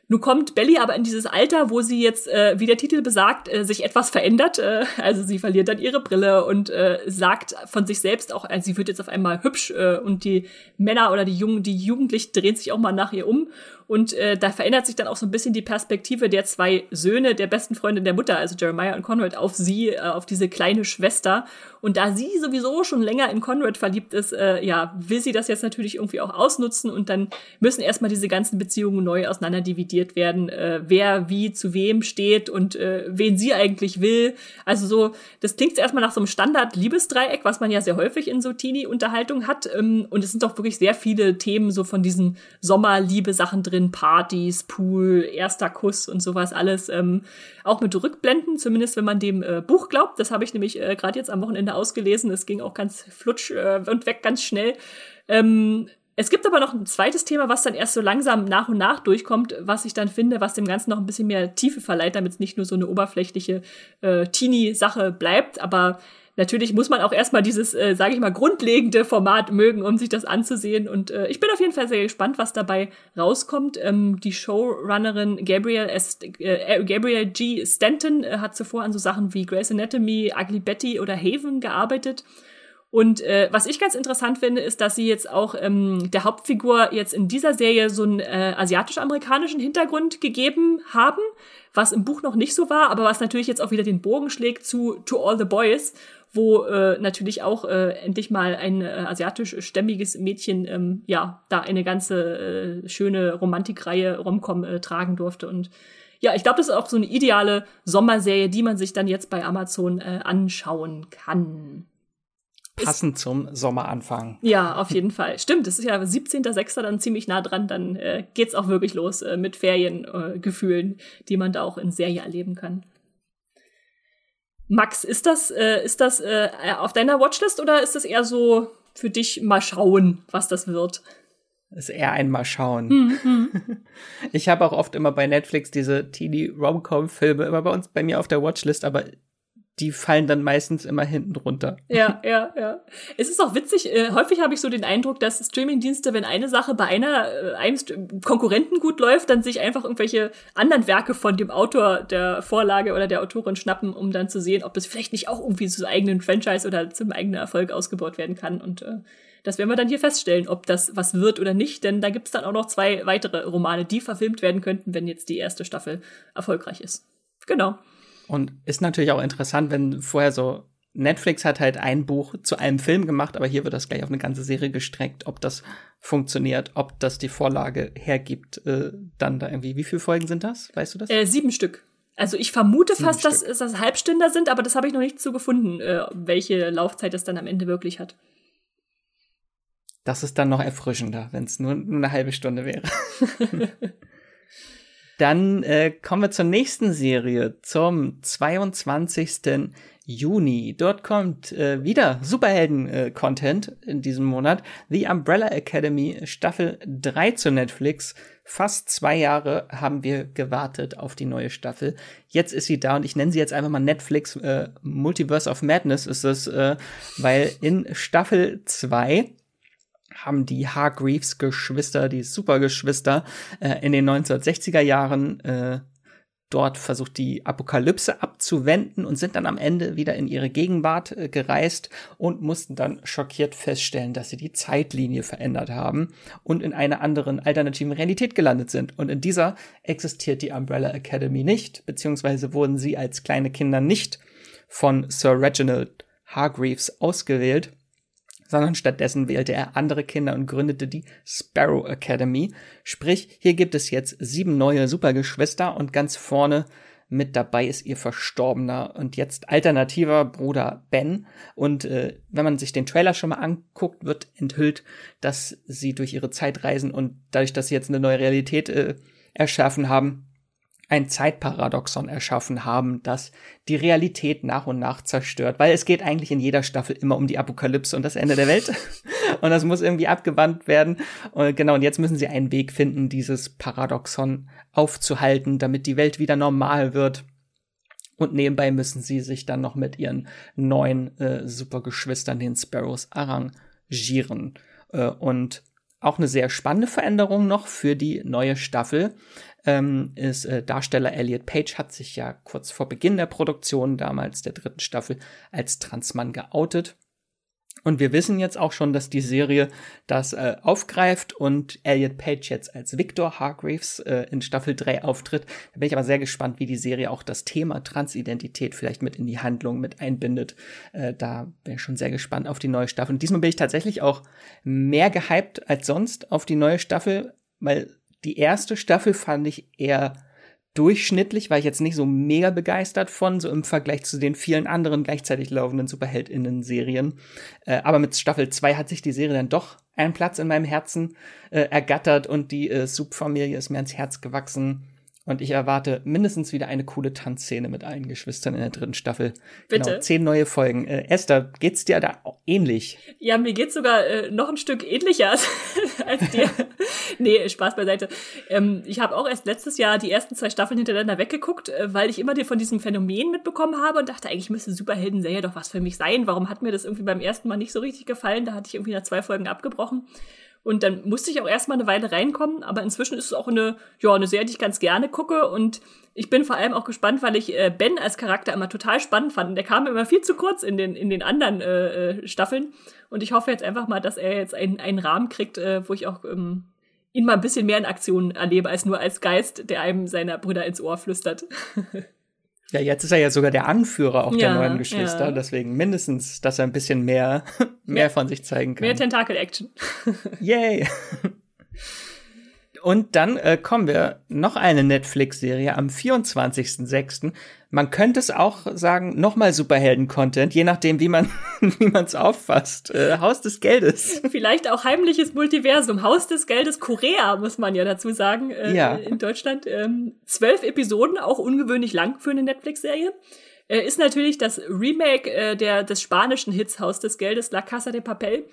Nun kommt Belly aber in dieses Alter, wo sie jetzt, äh, wie der Titel besagt, äh, sich etwas verändert. Äh, also sie verliert dann ihre Brille und äh, sagt von sich selbst auch, also sie wird jetzt auf einmal hübsch äh, und die Männer oder die Jungen, die Jugendlichen drehen sich auch mal nach ihr um und äh, da verändert sich dann auch so ein bisschen die Perspektive der zwei Söhne der besten Freundin der Mutter, also Jeremiah und Conrad, auf sie, äh, auf diese kleine Schwester. Und da sie sowieso schon länger in Conrad verliebt ist, äh, ja, will sie das jetzt natürlich irgendwie auch ausnutzen und dann müssen erstmal diese ganzen Beziehungen neu auseinander dividiert werden, äh, wer wie zu wem steht und äh, wen sie eigentlich will. Also so, das klingt erstmal nach so einem Standard-Liebesdreieck, was man ja sehr häufig in so Teenie-Unterhaltung hat. Ähm, und es sind doch wirklich sehr viele Themen so von diesen Sommerliebe-Sachen drin drin, Partys, Pool, erster Kuss und sowas alles. Ähm, auch mit Rückblenden, zumindest wenn man dem äh, Buch glaubt. Das habe ich nämlich äh, gerade jetzt am Wochenende ausgelesen. Es ging auch ganz flutsch äh, und weg ganz schnell. Ähm, es gibt aber noch ein zweites Thema, was dann erst so langsam nach und nach durchkommt, was ich dann finde, was dem Ganzen noch ein bisschen mehr Tiefe verleiht, damit es nicht nur so eine oberflächliche äh, Teenie-Sache bleibt. Aber natürlich muss man auch erstmal dieses, äh, sage ich mal, grundlegende Format mögen, um sich das anzusehen. Und äh, ich bin auf jeden Fall sehr gespannt, was dabei rauskommt. Ähm, die Showrunnerin Gabriel, S äh, Gabriel G. Stanton äh, hat zuvor an so Sachen wie Grey's Anatomy, Ugly Betty oder Haven gearbeitet. Und äh, was ich ganz interessant finde, ist, dass sie jetzt auch ähm, der Hauptfigur jetzt in dieser Serie so einen äh, asiatisch-amerikanischen Hintergrund gegeben haben, was im Buch noch nicht so war, aber was natürlich jetzt auch wieder den Bogen schlägt zu To All the Boys, wo äh, natürlich auch äh, endlich mal ein äh, asiatisch-stämmiges Mädchen ähm, ja da eine ganze äh, schöne Romantikreihe Romcom äh, tragen durfte und ja, ich glaube, das ist auch so eine ideale Sommerserie, die man sich dann jetzt bei Amazon äh, anschauen kann. passend zum Sommeranfang. Ja, auf jeden Fall. Stimmt, es ist ja 17.06. dann ziemlich nah dran, dann äh, geht's auch wirklich los äh, mit Feriengefühlen, äh, die man da auch in Serie erleben kann. Max, ist das, äh, ist das äh, auf deiner Watchlist oder ist das eher so für dich mal schauen, was das wird? Ist eher ein Mal schauen. Mhm. Ich habe auch oft immer bei Netflix diese Teenie Rom-Com-Filme immer bei uns bei mir auf der Watchlist, aber die fallen dann meistens immer hinten runter. Ja, ja, ja. Es ist auch witzig, äh, häufig habe ich so den Eindruck, dass Streamingdienste, wenn eine Sache bei einer, äh, einem Konkurrenten gut läuft, dann sich einfach irgendwelche anderen Werke von dem Autor der Vorlage oder der Autorin schnappen, um dann zu sehen, ob das vielleicht nicht auch irgendwie zu eigenen Franchise oder zum eigenen Erfolg ausgebaut werden kann. Und äh, das werden wir dann hier feststellen, ob das was wird oder nicht, denn da gibt es dann auch noch zwei weitere Romane, die verfilmt werden könnten, wenn jetzt die erste Staffel erfolgreich ist. Genau. Und ist natürlich auch interessant, wenn vorher so Netflix hat halt ein Buch zu einem Film gemacht, aber hier wird das gleich auf eine ganze Serie gestreckt, ob das funktioniert, ob das die Vorlage hergibt, äh, dann da irgendwie. Wie viele Folgen sind das? Weißt du das? Äh, sieben Stück. Also ich vermute sieben fast, Stück. dass es Halbstünder sind, aber das habe ich noch nicht so gefunden, äh, welche Laufzeit es dann am Ende wirklich hat. Das ist dann noch erfrischender, wenn es nur, nur eine halbe Stunde wäre. Dann äh, kommen wir zur nächsten Serie, zum 22. Juni. Dort kommt äh, wieder Superhelden-Content äh, in diesem Monat. The Umbrella Academy Staffel 3 zu Netflix. Fast zwei Jahre haben wir gewartet auf die neue Staffel. Jetzt ist sie da und ich nenne sie jetzt einfach mal Netflix äh, Multiverse of Madness ist es, äh, weil in Staffel 2 haben die Hargreaves-Geschwister, die Supergeschwister, äh, in den 1960er Jahren äh, dort versucht, die Apokalypse abzuwenden und sind dann am Ende wieder in ihre Gegenwart äh, gereist und mussten dann schockiert feststellen, dass sie die Zeitlinie verändert haben und in einer anderen alternativen Realität gelandet sind. Und in dieser existiert die Umbrella Academy nicht, beziehungsweise wurden sie als kleine Kinder nicht von Sir Reginald Hargreaves ausgewählt, sondern stattdessen wählte er andere Kinder und gründete die Sparrow Academy. Sprich, hier gibt es jetzt sieben neue Supergeschwister und ganz vorne mit dabei ist ihr verstorbener und jetzt alternativer Bruder Ben. Und äh, wenn man sich den Trailer schon mal anguckt, wird enthüllt, dass sie durch ihre Zeit reisen und dadurch, dass sie jetzt eine neue Realität äh, erschaffen haben, ein Zeitparadoxon erschaffen haben, das die Realität nach und nach zerstört, weil es geht eigentlich in jeder Staffel immer um die Apokalypse und das Ende der Welt und das muss irgendwie abgewandt werden und genau und jetzt müssen sie einen Weg finden, dieses Paradoxon aufzuhalten, damit die Welt wieder normal wird. Und nebenbei müssen sie sich dann noch mit ihren neuen äh, Supergeschwistern, den Sparrows, arrangieren. Äh, und auch eine sehr spannende Veränderung noch für die neue Staffel ähm, ist äh, Darsteller Elliot Page hat sich ja kurz vor Beginn der Produktion damals der dritten Staffel als Transmann geoutet. Und wir wissen jetzt auch schon, dass die Serie das äh, aufgreift und Elliot Page jetzt als Victor Hargreaves äh, in Staffel 3 auftritt. Da bin ich aber sehr gespannt, wie die Serie auch das Thema Transidentität vielleicht mit in die Handlung mit einbindet. Äh, da bin ich schon sehr gespannt auf die neue Staffel. Und diesmal bin ich tatsächlich auch mehr gehypt als sonst auf die neue Staffel, weil die erste Staffel fand ich eher durchschnittlich, war ich jetzt nicht so mega begeistert von, so im Vergleich zu den vielen anderen gleichzeitig laufenden SuperheldInnen-Serien. Äh, aber mit Staffel 2 hat sich die Serie dann doch einen Platz in meinem Herzen äh, ergattert und die äh, Sub-Familie ist mir ans Herz gewachsen. Und ich erwarte mindestens wieder eine coole Tanzszene mit allen Geschwistern in der dritten Staffel. Bitte. Genau, zehn neue Folgen. Äh, Esther, geht's dir da ähnlich? Ja, mir geht's sogar äh, noch ein Stück ähnlicher als, als dir. nee, Spaß beiseite. Ähm, ich habe auch erst letztes Jahr die ersten zwei Staffeln hintereinander weggeguckt, äh, weil ich immer dir von diesem Phänomen mitbekommen habe und dachte, eigentlich müsste Superhelden-Serie doch was für mich sein. Warum hat mir das irgendwie beim ersten Mal nicht so richtig gefallen? Da hatte ich irgendwie nach zwei Folgen abgebrochen. Und dann musste ich auch erstmal eine Weile reinkommen, aber inzwischen ist es auch eine, ja, eine Serie, die ich ganz gerne gucke. Und ich bin vor allem auch gespannt, weil ich äh, Ben als Charakter immer total spannend fand. Und der kam immer viel zu kurz in den, in den anderen äh, äh, Staffeln. Und ich hoffe jetzt einfach mal, dass er jetzt einen, einen Rahmen kriegt, äh, wo ich auch ähm, ihn mal ein bisschen mehr in Aktion erlebe, als nur als Geist, der einem seiner Brüder ins Ohr flüstert. Ja, jetzt ist er ja sogar der Anführer auch ja, der neuen Geschwister, ja. deswegen mindestens, dass er ein bisschen mehr, mehr von sich zeigen kann. Mehr Tentakel-Action. Yay! Und dann äh, kommen wir noch eine Netflix-Serie am 24.06. Man könnte es auch sagen, nochmal Superhelden-Content, je nachdem, wie man wie man es auffasst. Äh, Haus des Geldes. Vielleicht auch heimliches Multiversum. Haus des Geldes Korea, muss man ja dazu sagen, äh, ja. in Deutschland. Ähm, zwölf Episoden, auch ungewöhnlich lang für eine Netflix-Serie. Äh, ist natürlich das Remake äh, der, des spanischen Hits Haus des Geldes, La Casa de Papel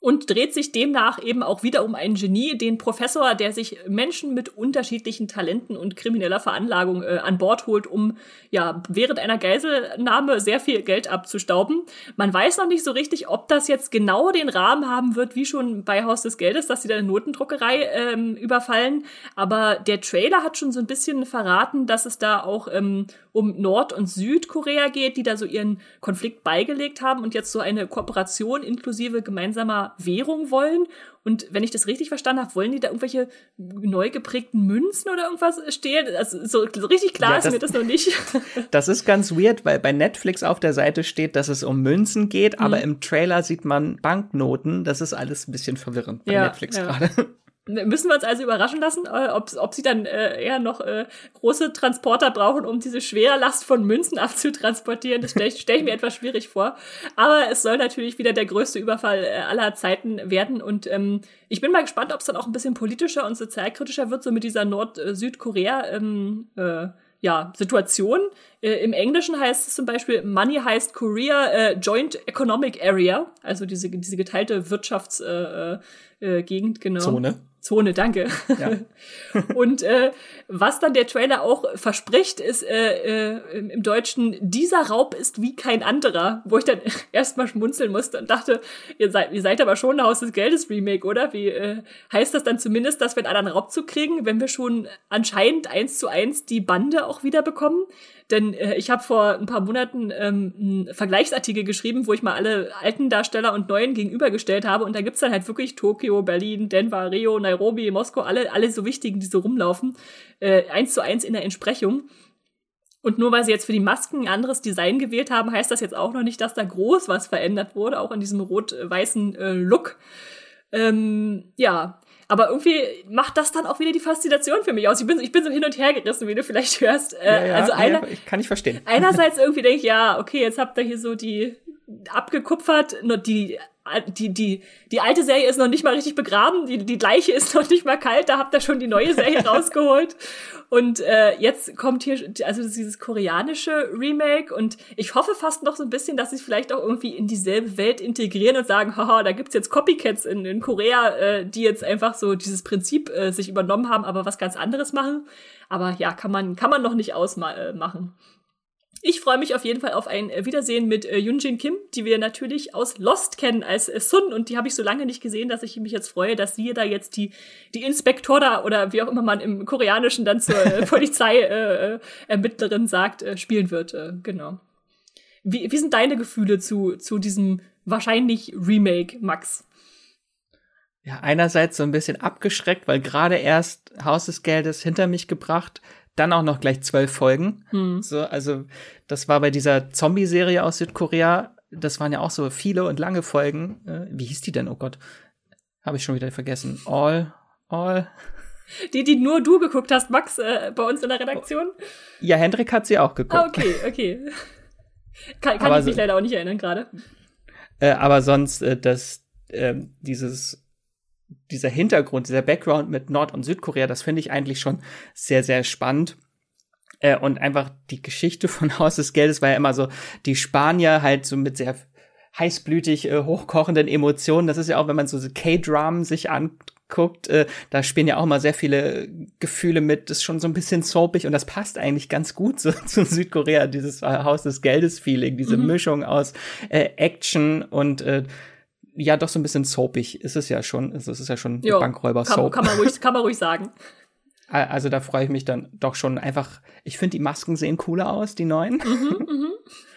und dreht sich demnach eben auch wieder um einen Genie, den Professor, der sich Menschen mit unterschiedlichen Talenten und krimineller Veranlagung äh, an Bord holt, um ja während einer Geiselnahme sehr viel Geld abzustauben. Man weiß noch nicht so richtig, ob das jetzt genau den Rahmen haben wird, wie schon bei Haus des Geldes, dass sie da eine Notendruckerei ähm, überfallen. Aber der Trailer hat schon so ein bisschen verraten, dass es da auch ähm, um Nord- und Südkorea geht, die da so ihren Konflikt beigelegt haben und jetzt so eine Kooperation inklusive gemeinsamer Währung wollen. Und wenn ich das richtig verstanden habe, wollen die da irgendwelche neu geprägten Münzen oder irgendwas stehlen? Also so, richtig klar ja, ist mir das noch nicht. Das ist ganz weird, weil bei Netflix auf der Seite steht, dass es um Münzen geht, mhm. aber im Trailer sieht man Banknoten. Das ist alles ein bisschen verwirrend bei ja, Netflix ja. gerade. Müssen wir uns also überraschen lassen, äh, ob, ob sie dann äh, eher noch äh, große Transporter brauchen, um diese schwere Last von Münzen abzutransportieren. Das stelle ich, stell ich mir etwas schwierig vor. Aber es soll natürlich wieder der größte Überfall äh, aller Zeiten werden. Und ähm, ich bin mal gespannt, ob es dann auch ein bisschen politischer und sozialkritischer wird, so mit dieser Nord-Südkorea. Ähm, äh, ja, Situation. Äh, Im Englischen heißt es zum Beispiel, Money heißt Korea äh, Joint Economic Area, also diese, diese geteilte Wirtschaftsgegend, äh, äh, Gegend, genau. Zone. Zone, danke. Ja. und äh, was dann der Trailer auch verspricht, ist äh, äh, im, Deutschen, dieser Raub ist wie kein anderer, wo ich dann erstmal schmunzeln musste und dachte, ihr seid, ihr seid aber schon ein Haus des Geldes Remake, oder? Wie äh, heißt das dann zumindest, dass wir einen anderen Raub zu kriegen, wenn wir schon anscheinend eins zu eins die Bande auch wieder bekommen? Denn äh, ich habe vor ein paar Monaten ähm, einen Vergleichsartikel geschrieben, wo ich mal alle alten Darsteller und neuen gegenübergestellt habe. Und da gibt's dann halt wirklich Tokio, Berlin, Denver, Rio, Nairobi, Moskau, alle, alle so wichtigen, die so rumlaufen, äh, eins zu eins in der Entsprechung. Und nur weil sie jetzt für die Masken ein anderes Design gewählt haben, heißt das jetzt auch noch nicht, dass da groß was verändert wurde, auch in diesem rot-weißen äh, Look. Ähm, ja, aber irgendwie macht das dann auch wieder die Faszination für mich aus. Ich bin, ich bin so hin und her gerissen, wie du vielleicht hörst. Äh, ja, ja, also einer, ja, kann ich verstehen. Einerseits irgendwie denke ich, ja, okay, jetzt habt ihr hier so die abgekupfert, nur die die, die, die alte Serie ist noch nicht mal richtig begraben, die, die gleiche ist noch nicht mal kalt, da habt ihr schon die neue Serie rausgeholt. Und äh, jetzt kommt hier also dieses koreanische Remake und ich hoffe fast noch so ein bisschen, dass sie es vielleicht auch irgendwie in dieselbe Welt integrieren und sagen, haha, da gibt's jetzt Copycats in, in Korea, äh, die jetzt einfach so dieses Prinzip äh, sich übernommen haben, aber was ganz anderes machen. Aber ja, kann man, kann man noch nicht ausmachen. Äh, ich freue mich auf jeden Fall auf ein äh, Wiedersehen mit äh, Yunjin Kim, die wir natürlich aus Lost kennen als äh, Sun und die habe ich so lange nicht gesehen, dass ich mich jetzt freue, dass sie da jetzt die die Inspektora oder wie auch immer man im Koreanischen dann zur äh, Polizei äh, äh, Ermittlerin sagt, äh, spielen wird. Äh, genau. Wie, wie sind deine Gefühle zu zu diesem wahrscheinlich Remake, Max? Ja, einerseits so ein bisschen abgeschreckt, weil gerade erst Haus des Geldes hinter mich gebracht dann auch noch gleich zwölf Folgen. Hm. So, also das war bei dieser Zombie-Serie aus Südkorea. Das waren ja auch so viele und lange Folgen. Äh, wie hieß die denn? Oh Gott, habe ich schon wieder vergessen. All, all. Die, die nur du geguckt hast, Max, äh, bei uns in der Redaktion? Ja, Hendrik hat sie auch geguckt. Ah, okay, okay. Kann, kann ich mich so, leider auch nicht erinnern gerade. Äh, aber sonst, äh, dass äh, dieses dieser Hintergrund, dieser Background mit Nord- und Südkorea, das finde ich eigentlich schon sehr, sehr spannend. Äh, und einfach die Geschichte von Haus des Geldes war ja immer so, die Spanier halt so mit sehr heißblütig äh, hochkochenden Emotionen. Das ist ja auch, wenn man so K-Dramen sich anguckt, äh, da spielen ja auch mal sehr viele Gefühle mit. Das ist schon so ein bisschen soapig und das passt eigentlich ganz gut so, zu Südkorea, dieses äh, Haus des Geldes-Feeling, diese mhm. Mischung aus äh, Action und äh, ja doch so ein bisschen soapig ist es ja schon. Es ist ja schon jo, Bankräuber-Soap. Kann, kann, man ruhig, kann man ruhig sagen. Also da freue ich mich dann doch schon einfach. Ich finde, die Masken sehen cooler aus, die neuen. Mhm, mhm.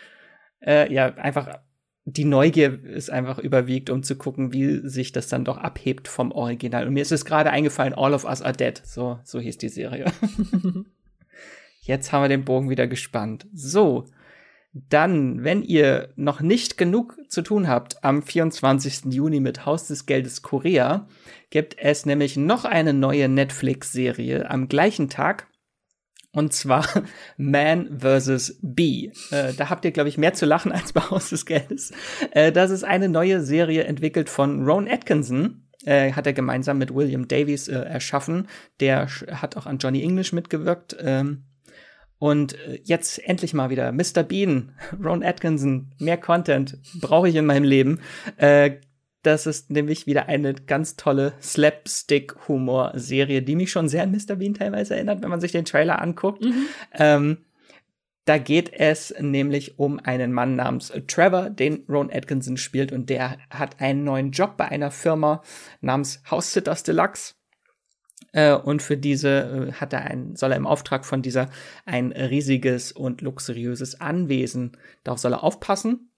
äh, ja, einfach die Neugier ist einfach überwiegt, um zu gucken, wie sich das dann doch abhebt vom Original. Und mir ist es gerade eingefallen, All of Us Are Dead. So, so hieß die Serie. Jetzt haben wir den Bogen wieder gespannt. So. Dann, wenn ihr noch nicht genug zu tun habt, am 24. Juni mit Haus des Geldes Korea gibt es nämlich noch eine neue Netflix-Serie am gleichen Tag. Und zwar Man vs. Bee. Äh, da habt ihr, glaube ich, mehr zu lachen als bei Haus des Geldes. Äh, das ist eine neue Serie entwickelt von Ron Atkinson. Äh, hat er gemeinsam mit William Davies äh, erschaffen. Der hat auch an Johnny English mitgewirkt. Ähm, und äh, jetzt endlich mal wieder Mr. Bean, Ron Atkinson, mehr Content brauche ich in meinem Leben. Äh, das ist nämlich wieder eine ganz tolle Slapstick-Humor-Serie, die mich schon sehr an Mr. Bean teilweise erinnert, wenn man sich den Trailer anguckt. Mhm. Ähm, da geht es nämlich um einen Mann namens Trevor, den Ron Atkinson spielt, und der hat einen neuen Job bei einer Firma namens House Sitters Deluxe. Äh, und für diese äh, hat er ein, soll er im Auftrag von dieser ein riesiges und luxuriöses Anwesen. Darauf soll er aufpassen.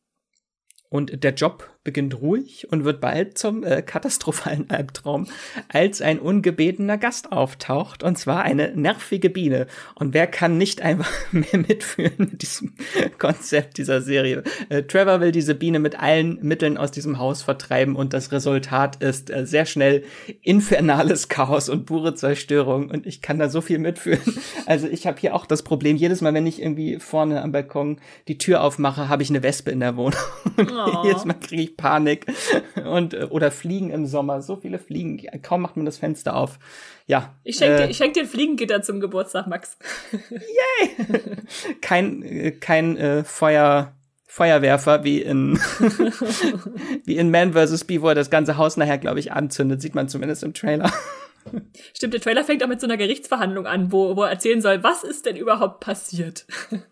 Und der Job beginnt ruhig und wird bald zum äh, katastrophalen Albtraum, als ein ungebetener Gast auftaucht, und zwar eine nervige Biene. Und wer kann nicht einfach mehr mitführen mit diesem Konzept dieser Serie? Äh, Trevor will diese Biene mit allen Mitteln aus diesem Haus vertreiben und das Resultat ist äh, sehr schnell infernales Chaos und pure Zerstörung und ich kann da so viel mitführen. Also ich habe hier auch das Problem, jedes Mal, wenn ich irgendwie vorne am Balkon die Tür aufmache, habe ich eine Wespe in der Wohnung. Oh. jedes Mal kriege ich Panik und äh, oder Fliegen im Sommer, so viele Fliegen, kaum macht man das Fenster auf. Ja. Ich schenke äh, dir, schenk dir ein Fliegengitter zum Geburtstag, Max. Yay! kein äh, kein äh, Feuer Feuerwerfer wie in wie in Man vs. Bee, wo er das ganze Haus nachher, glaube ich, anzündet, sieht man zumindest im Trailer. Stimmt, der Trailer fängt auch mit so einer Gerichtsverhandlung an, wo, wo er erzählen soll, was ist denn überhaupt passiert.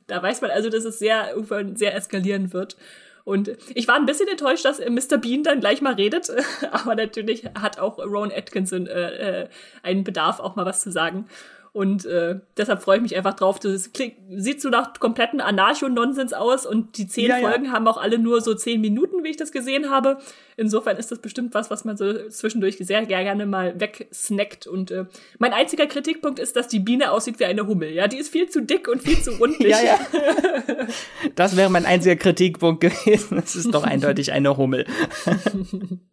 da weiß man also, dass es sehr, irgendwann sehr eskalieren wird. Und ich war ein bisschen enttäuscht, dass Mr. Bean dann gleich mal redet, aber natürlich hat auch Ron Atkinson äh, äh, einen Bedarf, auch mal was zu sagen. Und äh, deshalb freue ich mich einfach drauf. Das klingt, sieht so nach kompletten Anarcho-Nonsens aus und die zehn ja, Folgen ja. haben auch alle nur so zehn Minuten, wie ich das gesehen habe. Insofern ist das bestimmt was, was man so zwischendurch sehr gerne mal wegsnackt. Und äh, mein einziger Kritikpunkt ist, dass die Biene aussieht wie eine Hummel. Ja, die ist viel zu dick und viel zu rundlich. ja, ja. Das wäre mein einziger Kritikpunkt gewesen. Das ist doch eindeutig eine Hummel.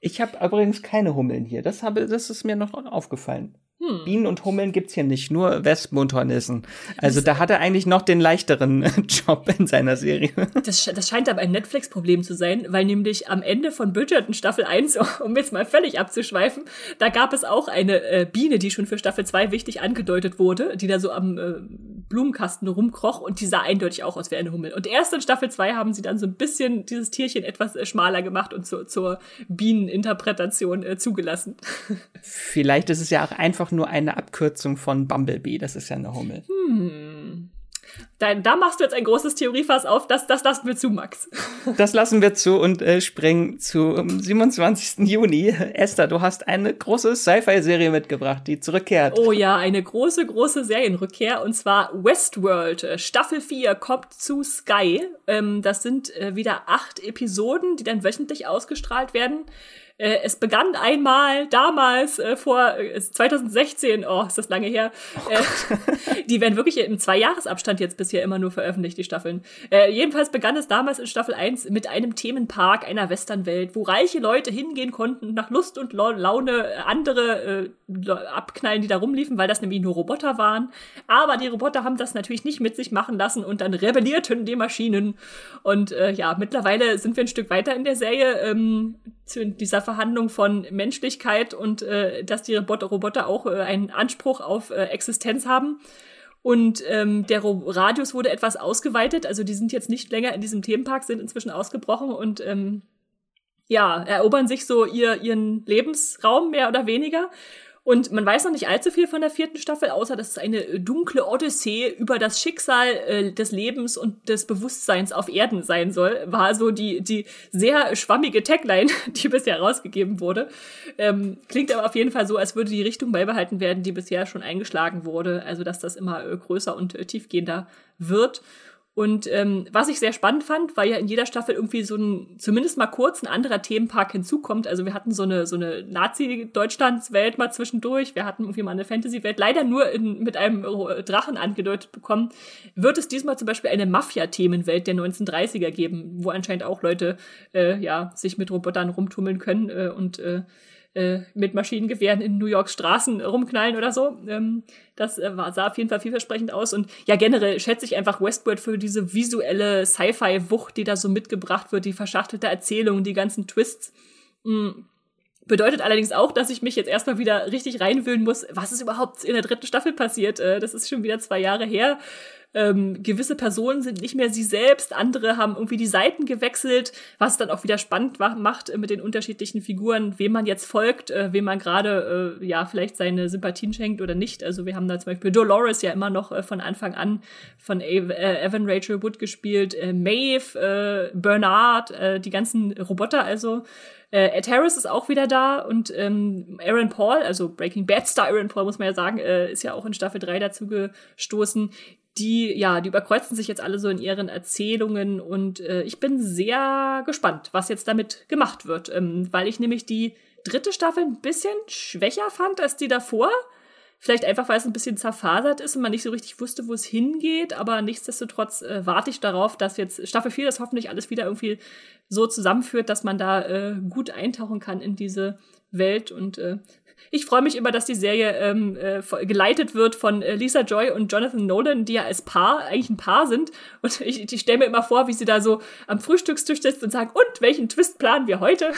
Ich habe übrigens keine Hummeln hier. Das, habe, das ist mir noch aufgefallen. Hm. Bienen und Hummeln gibt's hier nicht, nur Wespen und Hornissen. Also da hat er eigentlich noch den leichteren Job in seiner Serie. Das, das scheint aber ein Netflix-Problem zu sein, weil nämlich am Ende von Bridgerton Staffel 1, um jetzt mal völlig abzuschweifen, da gab es auch eine äh, Biene, die schon für Staffel 2 wichtig angedeutet wurde, die da so am äh, Blumenkasten rumkroch und die sah eindeutig auch aus wie eine Hummel. Und erst in Staffel 2 haben sie dann so ein bisschen dieses Tierchen etwas äh, schmaler gemacht und zu, zur Bieneninterpretation äh, zugelassen. Vielleicht ist es ja auch einfach nur eine Abkürzung von Bumblebee, das ist ja eine Hummel. Hm. Da, da machst du jetzt ein großes Theoriefass auf, das, das lassen wir zu, Max. Das lassen wir zu und äh, springen zum 27. Juni. Esther, du hast eine große Sci-Fi-Serie mitgebracht, die zurückkehrt. Oh ja, eine große, große Serienrückkehr und zwar Westworld. Äh, Staffel 4 kommt zu Sky. Ähm, das sind äh, wieder acht Episoden, die dann wöchentlich ausgestrahlt werden. Äh, es begann einmal damals äh, vor äh, 2016, oh, ist das lange her. Oh äh, die werden wirklich im Zwei-Jahres-Abstand jetzt bisher immer nur veröffentlicht, die Staffeln. Äh, jedenfalls begann es damals in Staffel 1 mit einem Themenpark einer Westernwelt, wo reiche Leute hingehen konnten, nach Lust und Laune andere äh, abknallen, die da rumliefen, weil das nämlich nur Roboter waren. Aber die Roboter haben das natürlich nicht mit sich machen lassen und dann rebellierten die Maschinen. Und äh, ja, mittlerweile sind wir ein Stück weiter in der Serie. Ähm, zu dieser Verhandlung von Menschlichkeit und äh, dass die Roboter auch äh, einen Anspruch auf äh, Existenz haben. Und ähm, der Radius wurde etwas ausgeweitet, also die sind jetzt nicht länger in diesem Themenpark, sind inzwischen ausgebrochen und ähm, ja, erobern sich so ihr, ihren Lebensraum mehr oder weniger. Und man weiß noch nicht allzu viel von der vierten Staffel, außer dass es eine dunkle Odyssee über das Schicksal äh, des Lebens und des Bewusstseins auf Erden sein soll. War so die, die sehr schwammige Tagline, die bisher rausgegeben wurde. Ähm, klingt aber auf jeden Fall so, als würde die Richtung beibehalten werden, die bisher schon eingeschlagen wurde. Also, dass das immer äh, größer und äh, tiefgehender wird. Und ähm, was ich sehr spannend fand, weil ja in jeder Staffel irgendwie so ein, zumindest mal kurz ein anderer Themenpark hinzukommt. Also wir hatten so eine, so eine Nazi-Deutschlands-Welt mal zwischendurch. Wir hatten irgendwie mal eine Fantasy-Welt, leider nur in, mit einem Drachen angedeutet bekommen. Wird es diesmal zum Beispiel eine Mafia-Themenwelt der 1930er geben, wo anscheinend auch Leute äh, ja, sich mit Robotern rumtummeln können äh, und äh, äh, mit Maschinengewehren in New Yorks Straßen rumknallen oder so. Ähm, das äh, war, sah auf jeden Fall vielversprechend aus. Und ja, generell schätze ich einfach Westworld für diese visuelle Sci-Fi-Wucht, die da so mitgebracht wird, die verschachtelte Erzählung, die ganzen Twists. Mhm. Bedeutet allerdings auch, dass ich mich jetzt erstmal wieder richtig reinwühlen muss, was ist überhaupt in der dritten Staffel passiert. Äh, das ist schon wieder zwei Jahre her ähm, gewisse Personen sind nicht mehr sie selbst, andere haben irgendwie die Seiten gewechselt, was dann auch wieder spannend macht äh, mit den unterschiedlichen Figuren, wem man jetzt folgt, äh, wem man gerade äh, ja vielleicht seine Sympathien schenkt oder nicht. Also wir haben da zum Beispiel Dolores ja immer noch äh, von Anfang an von äh, Evan Rachel Wood gespielt, äh, Maeve, Bernard, die ganzen Roboter also. Äh, Ed Harris ist auch wieder da und ähm, Aaron Paul, also Breaking Bad Star Aaron Paul, muss man ja sagen, äh, ist ja auch in Staffel 3 dazu gestoßen die, ja, die überkreuzen sich jetzt alle so in ihren Erzählungen und äh, ich bin sehr gespannt, was jetzt damit gemacht wird, ähm, weil ich nämlich die dritte Staffel ein bisschen schwächer fand als die davor. Vielleicht einfach, weil es ein bisschen zerfasert ist und man nicht so richtig wusste, wo es hingeht, aber nichtsdestotrotz äh, warte ich darauf, dass jetzt Staffel 4 das hoffentlich alles wieder irgendwie so zusammenführt, dass man da äh, gut eintauchen kann in diese Welt und äh, ich freue mich immer, dass die Serie ähm, äh, geleitet wird von äh, Lisa Joy und Jonathan Nolan, die ja als Paar eigentlich ein Paar sind. Und ich, ich stelle mir immer vor, wie sie da so am Frühstückstisch sitzen und sagen, und welchen Twist planen wir heute?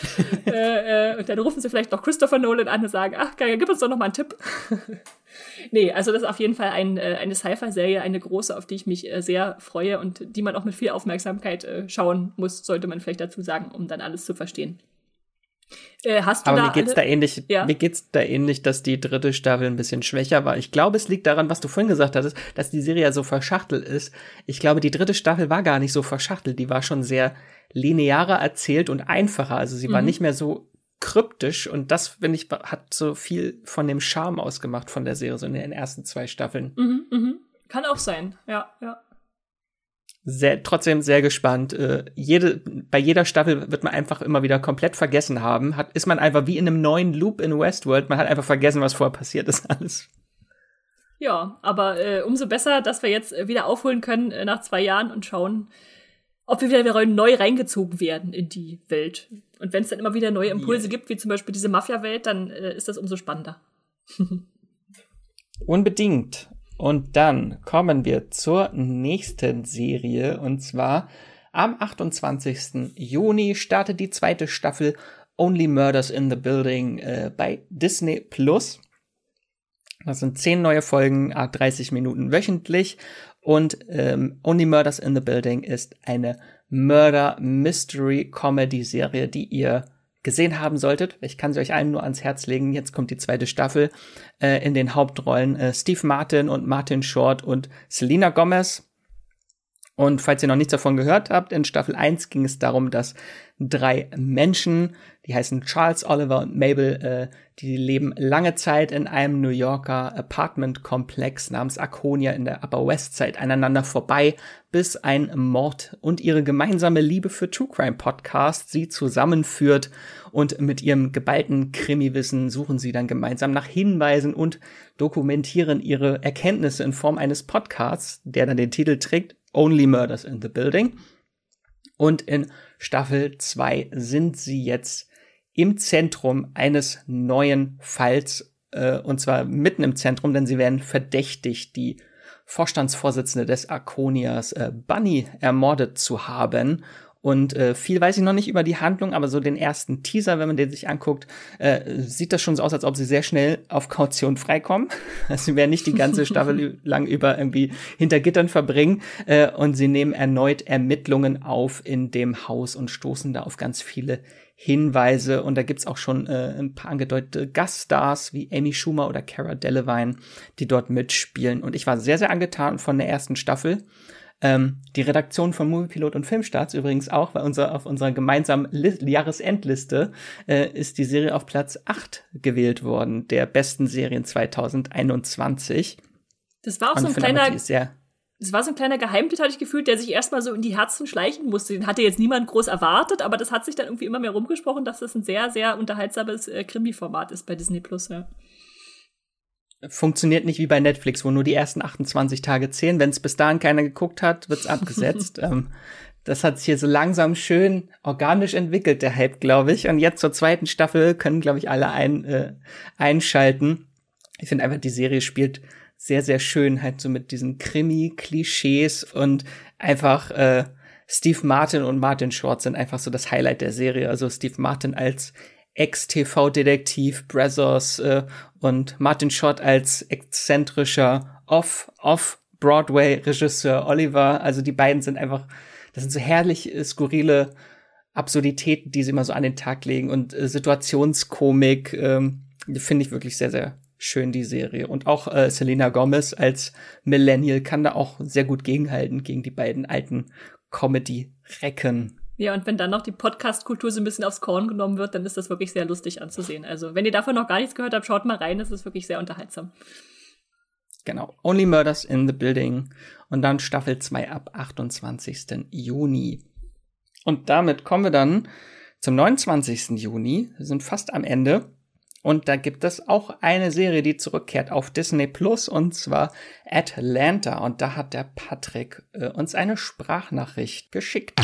äh, äh, und dann rufen sie vielleicht noch Christopher Nolan an und sagen, ach geil, gib uns doch noch mal einen Tipp. nee, also das ist auf jeden Fall ein, äh, eine Sci-Fi-Serie, eine große, auf die ich mich äh, sehr freue und die man auch mit viel Aufmerksamkeit äh, schauen muss, sollte man vielleicht dazu sagen, um dann alles zu verstehen. Äh, hast du Aber da mir geht's alle? da ähnlich, ja. mir geht's da ähnlich, dass die dritte Staffel ein bisschen schwächer war. Ich glaube, es liegt daran, was du vorhin gesagt hattest, dass die Serie ja so verschachtelt ist. Ich glaube, die dritte Staffel war gar nicht so verschachtelt, die war schon sehr linearer erzählt und einfacher. Also sie mhm. war nicht mehr so kryptisch und das, finde ich, hat so viel von dem Charme ausgemacht von der Serie, so in den ersten zwei Staffeln. Mhm, mhm. Kann auch sein, ja, ja sehr, trotzdem sehr gespannt. Äh, jede, bei jeder Staffel wird man einfach immer wieder komplett vergessen haben. Hat, ist man einfach wie in einem neuen Loop in Westworld. Man hat einfach vergessen, was vorher passiert ist, alles. Ja, aber äh, umso besser, dass wir jetzt äh, wieder aufholen können äh, nach zwei Jahren und schauen, ob wir wieder neu reingezogen werden in die Welt. Und wenn es dann immer wieder neue Impulse yeah. gibt, wie zum Beispiel diese Mafia-Welt, dann äh, ist das umso spannender. Unbedingt. Und dann kommen wir zur nächsten Serie und zwar am 28. Juni startet die zweite Staffel Only Murders in the Building äh, bei Disney Plus. Das sind zehn neue Folgen, 30 Minuten wöchentlich. Und ähm, Only Murders in the Building ist eine Murder Mystery Comedy Serie, die ihr gesehen haben solltet. Ich kann sie euch allen nur ans Herz legen. Jetzt kommt die zweite Staffel äh, in den Hauptrollen äh, Steve Martin und Martin Short und Selena Gomez. Und falls ihr noch nichts davon gehört habt, in Staffel 1 ging es darum, dass drei Menschen, die heißen Charles, Oliver und Mabel, äh, die leben lange Zeit in einem New Yorker Apartment-Komplex namens Arconia in der Upper West Side aneinander vorbei, bis ein Mord und ihre gemeinsame Liebe für True Crime Podcast sie zusammenführt. Und mit ihrem geballten Krimiwissen suchen sie dann gemeinsam nach Hinweisen und dokumentieren ihre Erkenntnisse in Form eines Podcasts, der dann den Titel trägt Only Murders in the Building. Und in Staffel 2 sind sie jetzt im Zentrum eines neuen Falls, äh, und zwar mitten im Zentrum, denn sie werden verdächtigt, die Vorstandsvorsitzende des Arconias äh, Bunny ermordet zu haben. Und äh, viel weiß ich noch nicht über die Handlung, aber so den ersten Teaser, wenn man den sich anguckt, äh, sieht das schon so aus, als ob sie sehr schnell auf Kaution freikommen. Also sie werden nicht die ganze Staffel lang über irgendwie hinter Gittern verbringen. Äh, und sie nehmen erneut Ermittlungen auf in dem Haus und stoßen da auf ganz viele Hinweise und da gibt's auch schon äh, ein paar angedeutete Gaststars wie Amy Schumer oder Cara Delevingne, die dort mitspielen. Und ich war sehr, sehr angetan von der ersten Staffel. Ähm, die Redaktion von Moviepilot und Filmstarts übrigens auch, weil unser, auf unserer gemeinsamen List Jahresendliste äh, ist die Serie auf Platz 8 gewählt worden, der besten Serien 2021. Das war auch und so ein kleiner, es war so ein kleiner Geheimtipp, hatte ich gefühlt, der sich erstmal so in die Herzen schleichen musste. Den hatte jetzt niemand groß erwartet, aber das hat sich dann irgendwie immer mehr rumgesprochen, dass das ein sehr, sehr unterhaltsames äh, Krimi-Format ist bei Disney Plus, ja. Funktioniert nicht wie bei Netflix, wo nur die ersten 28 Tage zählen. Wenn es bis dahin keiner geguckt hat, wird's abgesetzt. ähm, das hat sich hier so langsam schön organisch entwickelt, der Hype, glaube ich. Und jetzt zur zweiten Staffel können, glaube ich, alle ein, äh, einschalten. Ich finde einfach, die Serie spielt sehr, sehr schön, halt so mit diesen Krimi-Klischees und einfach äh, Steve Martin und Martin Short sind einfach so das Highlight der Serie. Also Steve Martin als Ex-TV-Detektiv Brazos äh, und Martin Short als exzentrischer Off-Off-Broadway-Regisseur Oliver. Also die beiden sind einfach, das sind so herrlich äh, skurrile Absurditäten, die sie immer so an den Tag legen und äh, Situationskomik ähm, finde ich wirklich sehr, sehr schön, die Serie. Und auch äh, Selena Gomez als Millennial kann da auch sehr gut gegenhalten gegen die beiden alten Comedy-Recken. Ja, und wenn dann noch die Podcast-Kultur so ein bisschen aufs Korn genommen wird, dann ist das wirklich sehr lustig anzusehen. Also, wenn ihr davon noch gar nichts gehört habt, schaut mal rein, das ist wirklich sehr unterhaltsam. Genau. Only Murders in the Building. Und dann Staffel 2 ab 28. Juni. Und damit kommen wir dann zum 29. Juni. Wir sind fast am Ende. Und da gibt es auch eine Serie, die zurückkehrt auf Disney Plus und zwar Atlanta. Und da hat der Patrick äh, uns eine Sprachnachricht geschickt.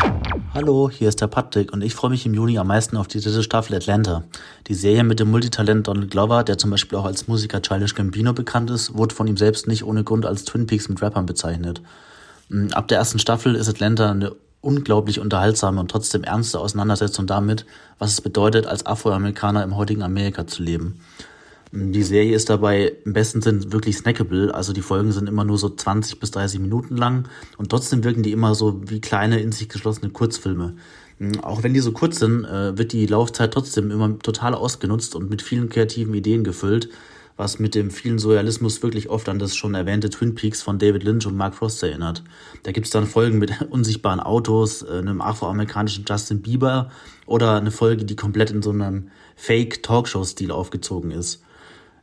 Hallo, hier ist der Patrick und ich freue mich im Juni am meisten auf die dritte Staffel Atlanta. Die Serie mit dem Multitalent Donald Glover, der zum Beispiel auch als Musiker Childish Gambino bekannt ist, wurde von ihm selbst nicht ohne Grund als Twin Peaks mit Rappern bezeichnet. Mm, ab der ersten Staffel ist Atlanta eine unglaublich unterhaltsame und trotzdem ernste Auseinandersetzung damit, was es bedeutet, als Afroamerikaner im heutigen Amerika zu leben. Die Serie ist dabei im besten Sinn wirklich snackable, also die Folgen sind immer nur so 20 bis 30 Minuten lang und trotzdem wirken die immer so wie kleine in sich geschlossene Kurzfilme. Auch wenn die so kurz sind, äh, wird die Laufzeit trotzdem immer total ausgenutzt und mit vielen kreativen Ideen gefüllt, was mit dem vielen Surrealismus wirklich oft an das schon erwähnte Twin Peaks von David Lynch und Mark Frost erinnert. Da gibt's dann Folgen mit unsichtbaren Autos, äh, einem afroamerikanischen Justin Bieber oder eine Folge, die komplett in so einem Fake-Talkshow-Stil aufgezogen ist.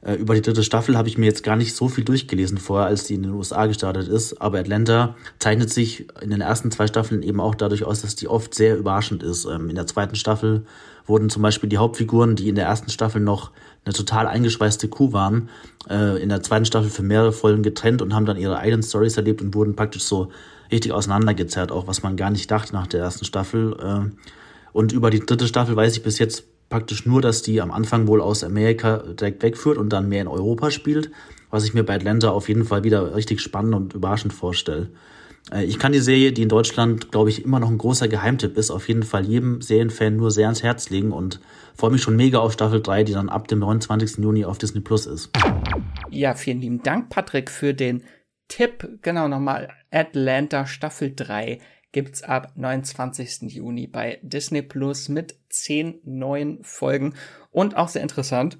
Äh, über die dritte Staffel habe ich mir jetzt gar nicht so viel durchgelesen vorher, als die in den USA gestartet ist, aber Atlanta zeichnet sich in den ersten zwei Staffeln eben auch dadurch aus, dass die oft sehr überraschend ist. Ähm, in der zweiten Staffel wurden zum Beispiel die Hauptfiguren, die in der ersten Staffel noch eine total eingeschweißte Kuh waren, äh, in der zweiten Staffel für mehrere Folgen getrennt und haben dann ihre eigenen Stories erlebt und wurden praktisch so richtig auseinandergezerrt, auch was man gar nicht dachte nach der ersten Staffel. Äh, und über die dritte Staffel weiß ich bis jetzt praktisch nur, dass die am Anfang wohl aus Amerika direkt wegführt und dann mehr in Europa spielt, was ich mir bei Atlanta auf jeden Fall wieder richtig spannend und überraschend vorstelle. Äh, ich kann die Serie, die in Deutschland, glaube ich, immer noch ein großer Geheimtipp ist, auf jeden Fall jedem Serienfan nur sehr ans Herz legen und freue mich schon mega auf Staffel 3, die dann ab dem 29. Juni auf Disney Plus ist. Ja, vielen lieben Dank, Patrick, für den Tipp. Genau, nochmal Atlanta Staffel 3 gibt's ab 29. Juni bei Disney Plus mit zehn neuen Folgen und auch sehr interessant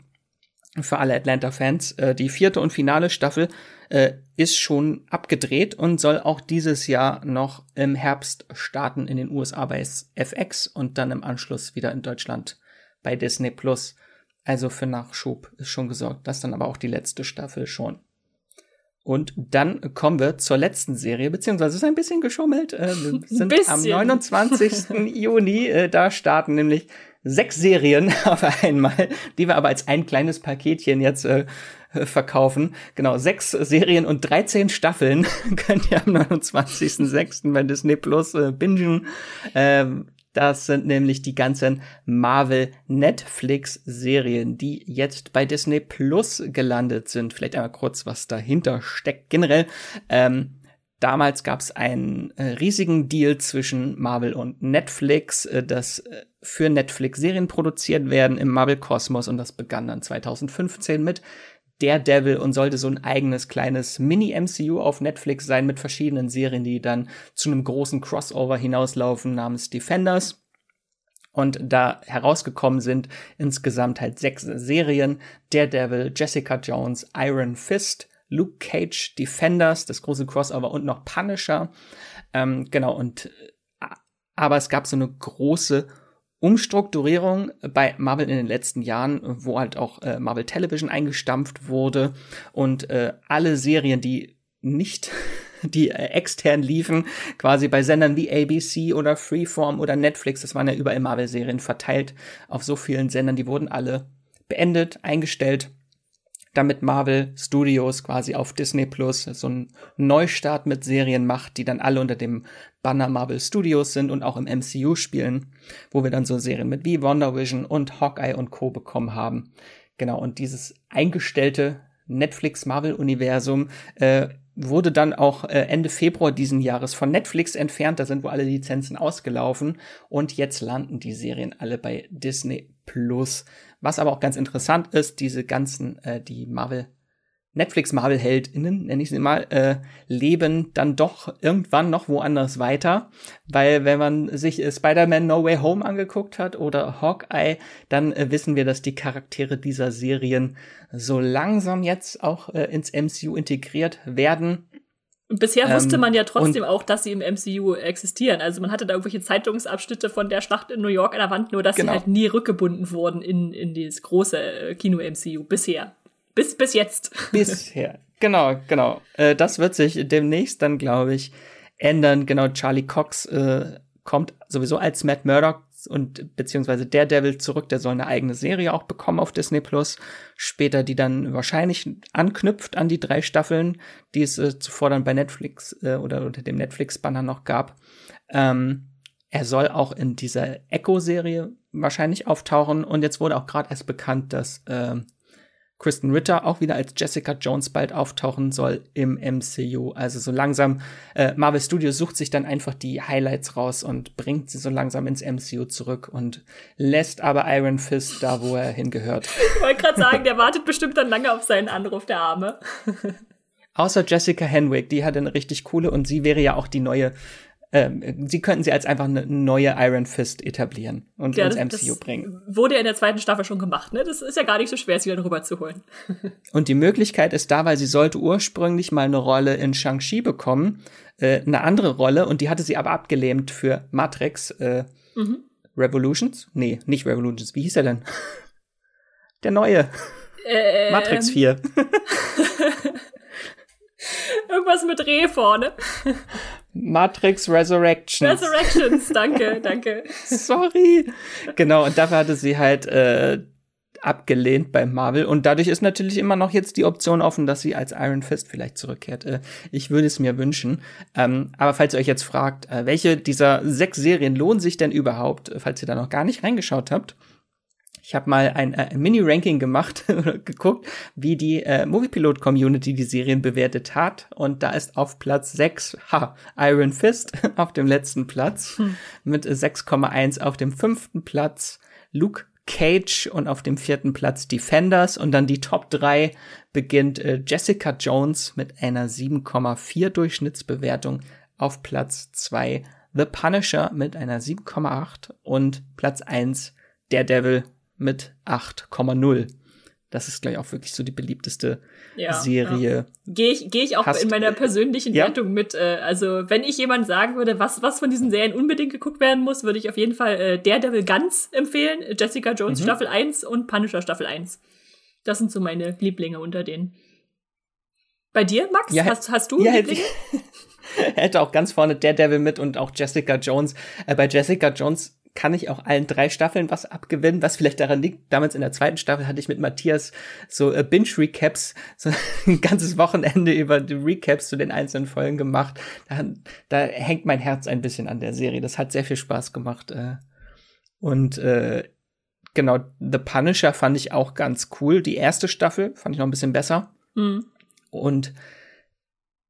für alle Atlanta-Fans. Äh, die vierte und finale Staffel äh, ist schon abgedreht und soll auch dieses Jahr noch im Herbst starten in den USA bei FX und dann im Anschluss wieder in Deutschland bei Disney Plus. Also für Nachschub ist schon gesorgt. Das dann aber auch die letzte Staffel schon. Und dann kommen wir zur letzten Serie, beziehungsweise ist ein bisschen geschummelt. Äh, wir sind am 29. Juni. Äh, da starten nämlich sechs Serien auf einmal, die wir aber als ein kleines Paketchen jetzt äh, verkaufen. Genau, sechs Serien und 13 Staffeln könnt ihr am 29.06. bei Disney Plus äh, bingen. Ähm, das sind nämlich die ganzen Marvel Netflix Serien, die jetzt bei Disney Plus gelandet sind. Vielleicht einmal kurz, was dahinter steckt. Generell, ähm, Damals gab es einen äh, riesigen Deal zwischen Marvel und Netflix, äh, dass äh, für Netflix Serien produziert werden im Marvel-Kosmos und das begann dann 2015 mit Daredevil und sollte so ein eigenes kleines Mini-MCU auf Netflix sein mit verschiedenen Serien, die dann zu einem großen Crossover hinauslaufen namens Defenders. Und da herausgekommen sind insgesamt halt sechs Serien. Daredevil, Jessica Jones, Iron Fist, Luke Cage, Defenders, das große Crossover und noch Punisher. Ähm, genau, und äh, aber es gab so eine große Umstrukturierung bei Marvel in den letzten Jahren, wo halt auch äh, Marvel Television eingestampft wurde und äh, alle Serien, die nicht die äh, extern liefen, quasi bei Sendern wie ABC oder Freeform oder Netflix. Das waren ja überall Marvel-Serien verteilt auf so vielen Sendern. Die wurden alle beendet, eingestellt damit Marvel Studios quasi auf Disney Plus so einen Neustart mit Serien macht, die dann alle unter dem Banner Marvel Studios sind und auch im MCU spielen, wo wir dann so Serien mit wie Wonder Vision und Hawkeye und Co. bekommen haben. Genau, und dieses eingestellte Netflix Marvel Universum äh, wurde dann auch äh, Ende Februar diesen Jahres von Netflix entfernt. Da sind wohl alle Lizenzen ausgelaufen und jetzt landen die Serien alle bei Disney Plus. Was aber auch ganz interessant ist, diese ganzen, äh, die Marvel Netflix-Marvel-HeldInnen, nenne ich sie mal, äh, leben dann doch irgendwann noch woanders weiter. Weil wenn man sich äh, Spider-Man No Way Home angeguckt hat oder Hawkeye, dann äh, wissen wir, dass die Charaktere dieser Serien so langsam jetzt auch äh, ins MCU integriert werden. Und bisher wusste ähm, man ja trotzdem auch, dass sie im MCU existieren. Also man hatte da irgendwelche Zeitungsabschnitte von der Schlacht in New York an der Wand, nur dass genau. sie halt nie rückgebunden wurden in, in dieses große äh, Kino-MCU bisher. Bis, bis jetzt. Bisher. Genau, genau. Äh, das wird sich demnächst dann, glaube ich, ändern. Genau, Charlie Cox äh, kommt sowieso als Matt Murdock und beziehungsweise Daredevil zurück. Der soll eine eigene Serie auch bekommen auf Disney Plus. Später, die dann wahrscheinlich anknüpft an die drei Staffeln, die es äh, zuvor dann bei Netflix äh, oder unter dem Netflix-Banner noch gab. Ähm, er soll auch in dieser Echo-Serie wahrscheinlich auftauchen. Und jetzt wurde auch gerade erst bekannt, dass äh, Kristen Ritter auch wieder als Jessica Jones bald auftauchen soll im MCU. Also so langsam, äh, Marvel Studios sucht sich dann einfach die Highlights raus und bringt sie so langsam ins MCU zurück und lässt aber Iron Fist da, wo er hingehört. Ich wollte gerade sagen, der wartet bestimmt dann lange auf seinen Anruf, der Arme. Außer Jessica Henwick, die hat eine richtig coole und sie wäre ja auch die neue ähm, sie könnten sie als einfach eine neue Iron Fist etablieren und ja, ins das, MCU das bringen. Wurde ja in der zweiten Staffel schon gemacht, ne? Das ist ja gar nicht so schwer, sie wieder rüber zu holen. und die Möglichkeit ist da, weil sie sollte ursprünglich mal eine Rolle in Shang-Chi bekommen, äh, eine andere Rolle, und die hatte sie aber abgelehnt für Matrix äh, mhm. Revolutions? Nee, nicht Revolutions. Wie hieß er denn? Der neue. Äh, Matrix 4. Irgendwas mit Reh vorne. Matrix Resurrections. Resurrections, danke, danke. Sorry. Genau, und dafür hatte sie halt äh, abgelehnt bei Marvel. Und dadurch ist natürlich immer noch jetzt die Option offen, dass sie als Iron Fist vielleicht zurückkehrt. Äh, ich würde es mir wünschen. Ähm, aber falls ihr euch jetzt fragt, äh, welche dieser sechs Serien lohnen sich denn überhaupt, falls ihr da noch gar nicht reingeschaut habt, ich habe mal ein äh, Mini-Ranking gemacht oder geguckt, wie die äh, Moviepilot-Community die Serien bewertet hat. Und da ist auf Platz 6 ha, Iron Fist auf dem letzten Platz hm. mit 6,1 auf dem fünften Platz. Luke Cage und auf dem vierten Platz Defenders und dann die Top 3 beginnt äh, Jessica Jones mit einer 7,4 Durchschnittsbewertung auf Platz 2 The Punisher mit einer 7,8 und Platz 1 Daredevil mit 8,0. Das ist gleich auch wirklich so die beliebteste ja, Serie. Ja. Gehe ich, geh ich auch Hast, in meiner persönlichen ja? Wertung mit. Äh, also, wenn ich jemand sagen würde, was, was von diesen Serien unbedingt geguckt werden muss, würde ich auf jeden Fall äh, Daredevil ganz empfehlen, Jessica Jones mhm. Staffel 1 und Punisher Staffel 1. Das sind so meine Lieblinge unter denen. Bei dir, Max? Ja, hast, hast du ja, Lieblinge? er hätte auch ganz vorne Daredevil mit und auch Jessica Jones. Äh, bei Jessica Jones kann ich auch allen drei Staffeln was abgewinnen, was vielleicht daran liegt. Damals in der zweiten Staffel hatte ich mit Matthias so äh, Binge-Recaps, so ein ganzes Wochenende über die Recaps zu den einzelnen Folgen gemacht. Da, da hängt mein Herz ein bisschen an der Serie. Das hat sehr viel Spaß gemacht. Äh. Und äh, genau, The Punisher fand ich auch ganz cool. Die erste Staffel fand ich noch ein bisschen besser. Mhm. Und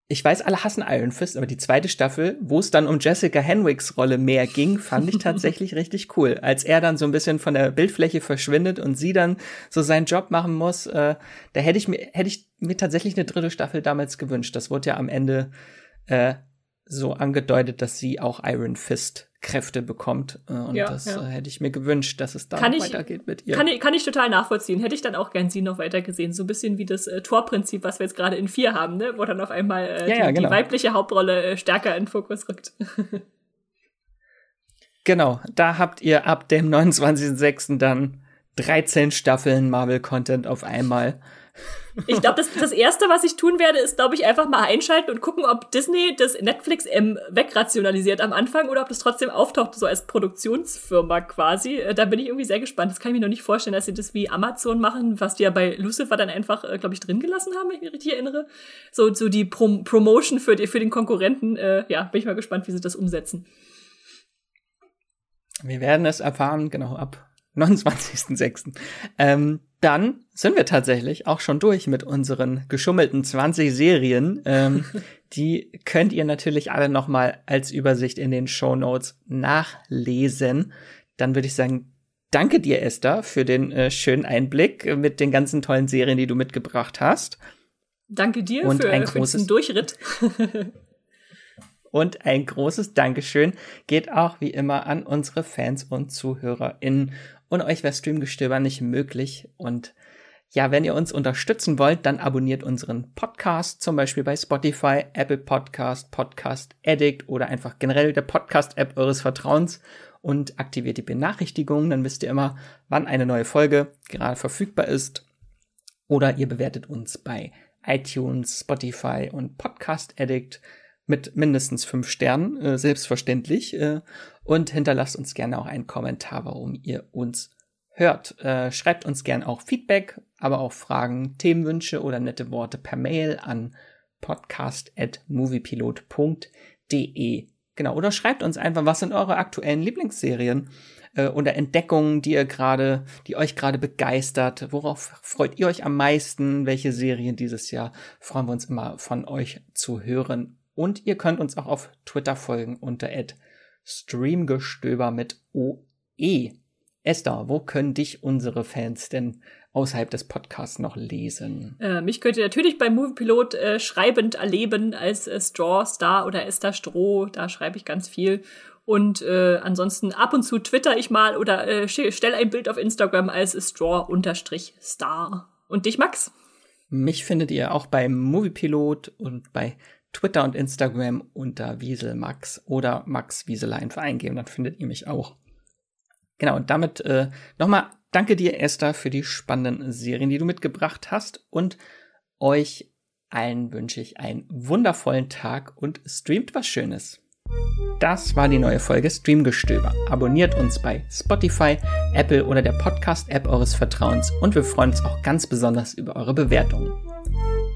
ich weiß, alle hassen Iron Fist, aber die zweite Staffel, wo es dann um Jessica Henwicks Rolle mehr ging, fand ich tatsächlich richtig cool. Als er dann so ein bisschen von der Bildfläche verschwindet und sie dann so seinen Job machen muss, äh, da hätte ich mir, hätte ich mir tatsächlich eine dritte Staffel damals gewünscht. Das wurde ja am Ende äh, so angedeutet, dass sie auch Iron Fist Kräfte bekommt. Äh, und ja, das ja. Äh, hätte ich mir gewünscht, dass es da kann weitergeht mit ihr. Kann ich, kann ich total nachvollziehen. Hätte ich dann auch gern sie noch weiter gesehen. So ein bisschen wie das äh, Torprinzip, was wir jetzt gerade in vier haben, ne? wo dann auf einmal äh, ja, die, genau. die, weibliche Hauptrolle äh, stärker in den Fokus rückt. genau, da habt ihr ab dem 29.06. dann 13 Staffeln Marvel-Content auf einmal. Ich glaube, das, das Erste, was ich tun werde, ist, glaube ich, einfach mal einschalten und gucken, ob Disney das Netflix M wegrationalisiert am Anfang oder ob das trotzdem auftaucht, so als Produktionsfirma quasi. Äh, da bin ich irgendwie sehr gespannt. Das kann ich mir noch nicht vorstellen, dass sie das wie Amazon machen, was die ja bei Lucifer dann einfach, äh, glaube ich, drin gelassen haben, wenn ich mich richtig erinnere. So, so die Prom Promotion für, die, für den Konkurrenten. Äh, ja, bin ich mal gespannt, wie sie das umsetzen. Wir werden es erfahren, genau, ab 29.06. Ähm, dann sind wir tatsächlich auch schon durch mit unseren geschummelten 20 Serien. Ähm, die könnt ihr natürlich alle noch mal als Übersicht in den Show Notes nachlesen. Dann würde ich sagen, danke dir, Esther, für den äh, schönen Einblick mit den ganzen tollen Serien, die du mitgebracht hast. Danke dir Und für, ein für diesen Durchritt. Und ein großes Dankeschön geht auch wie immer an unsere Fans und ZuhörerInnen. Und euch wäre Streamgestöber nicht möglich. Und ja, wenn ihr uns unterstützen wollt, dann abonniert unseren Podcast, zum Beispiel bei Spotify, Apple Podcast, Podcast Addict oder einfach generell der Podcast-App eures Vertrauens und aktiviert die Benachrichtigungen. Dann wisst ihr immer, wann eine neue Folge gerade verfügbar ist. Oder ihr bewertet uns bei iTunes, Spotify und Podcast Addict mit mindestens fünf Sternen, äh, selbstverständlich. Äh, und hinterlasst uns gerne auch einen Kommentar, warum ihr uns hört. Äh, schreibt uns gerne auch Feedback, aber auch Fragen, Themenwünsche oder nette Worte per Mail an podcast.moviepilot.de. Genau, oder schreibt uns einfach, was sind eure aktuellen Lieblingsserien äh, oder Entdeckungen, die ihr gerade, die euch gerade begeistert. Worauf freut ihr euch am meisten? Welche Serien dieses Jahr? Freuen wir uns immer von euch zu hören. Und ihr könnt uns auch auf Twitter folgen unter streamgestöber mit OE. Esther, wo können dich unsere Fans denn außerhalb des Podcasts noch lesen? Äh, mich könnt ihr natürlich bei Moviepilot äh, schreibend erleben als äh, Straw Star oder Esther Stroh. Da schreibe ich ganz viel. Und äh, ansonsten ab und zu twitter ich mal oder äh, stelle ein Bild auf Instagram als Straw-Star. Und dich, Max? Mich findet ihr auch beim Moviepilot und bei Twitter und Instagram unter Wieselmax oder Max Wieselein eingeben, dann findet ihr mich auch. Genau, und damit äh, nochmal danke dir, Esther, für die spannenden Serien, die du mitgebracht hast. Und euch allen wünsche ich einen wundervollen Tag und streamt was Schönes. Das war die neue Folge Streamgestöber. Abonniert uns bei Spotify, Apple oder der Podcast-App eures Vertrauens und wir freuen uns auch ganz besonders über eure Bewertungen.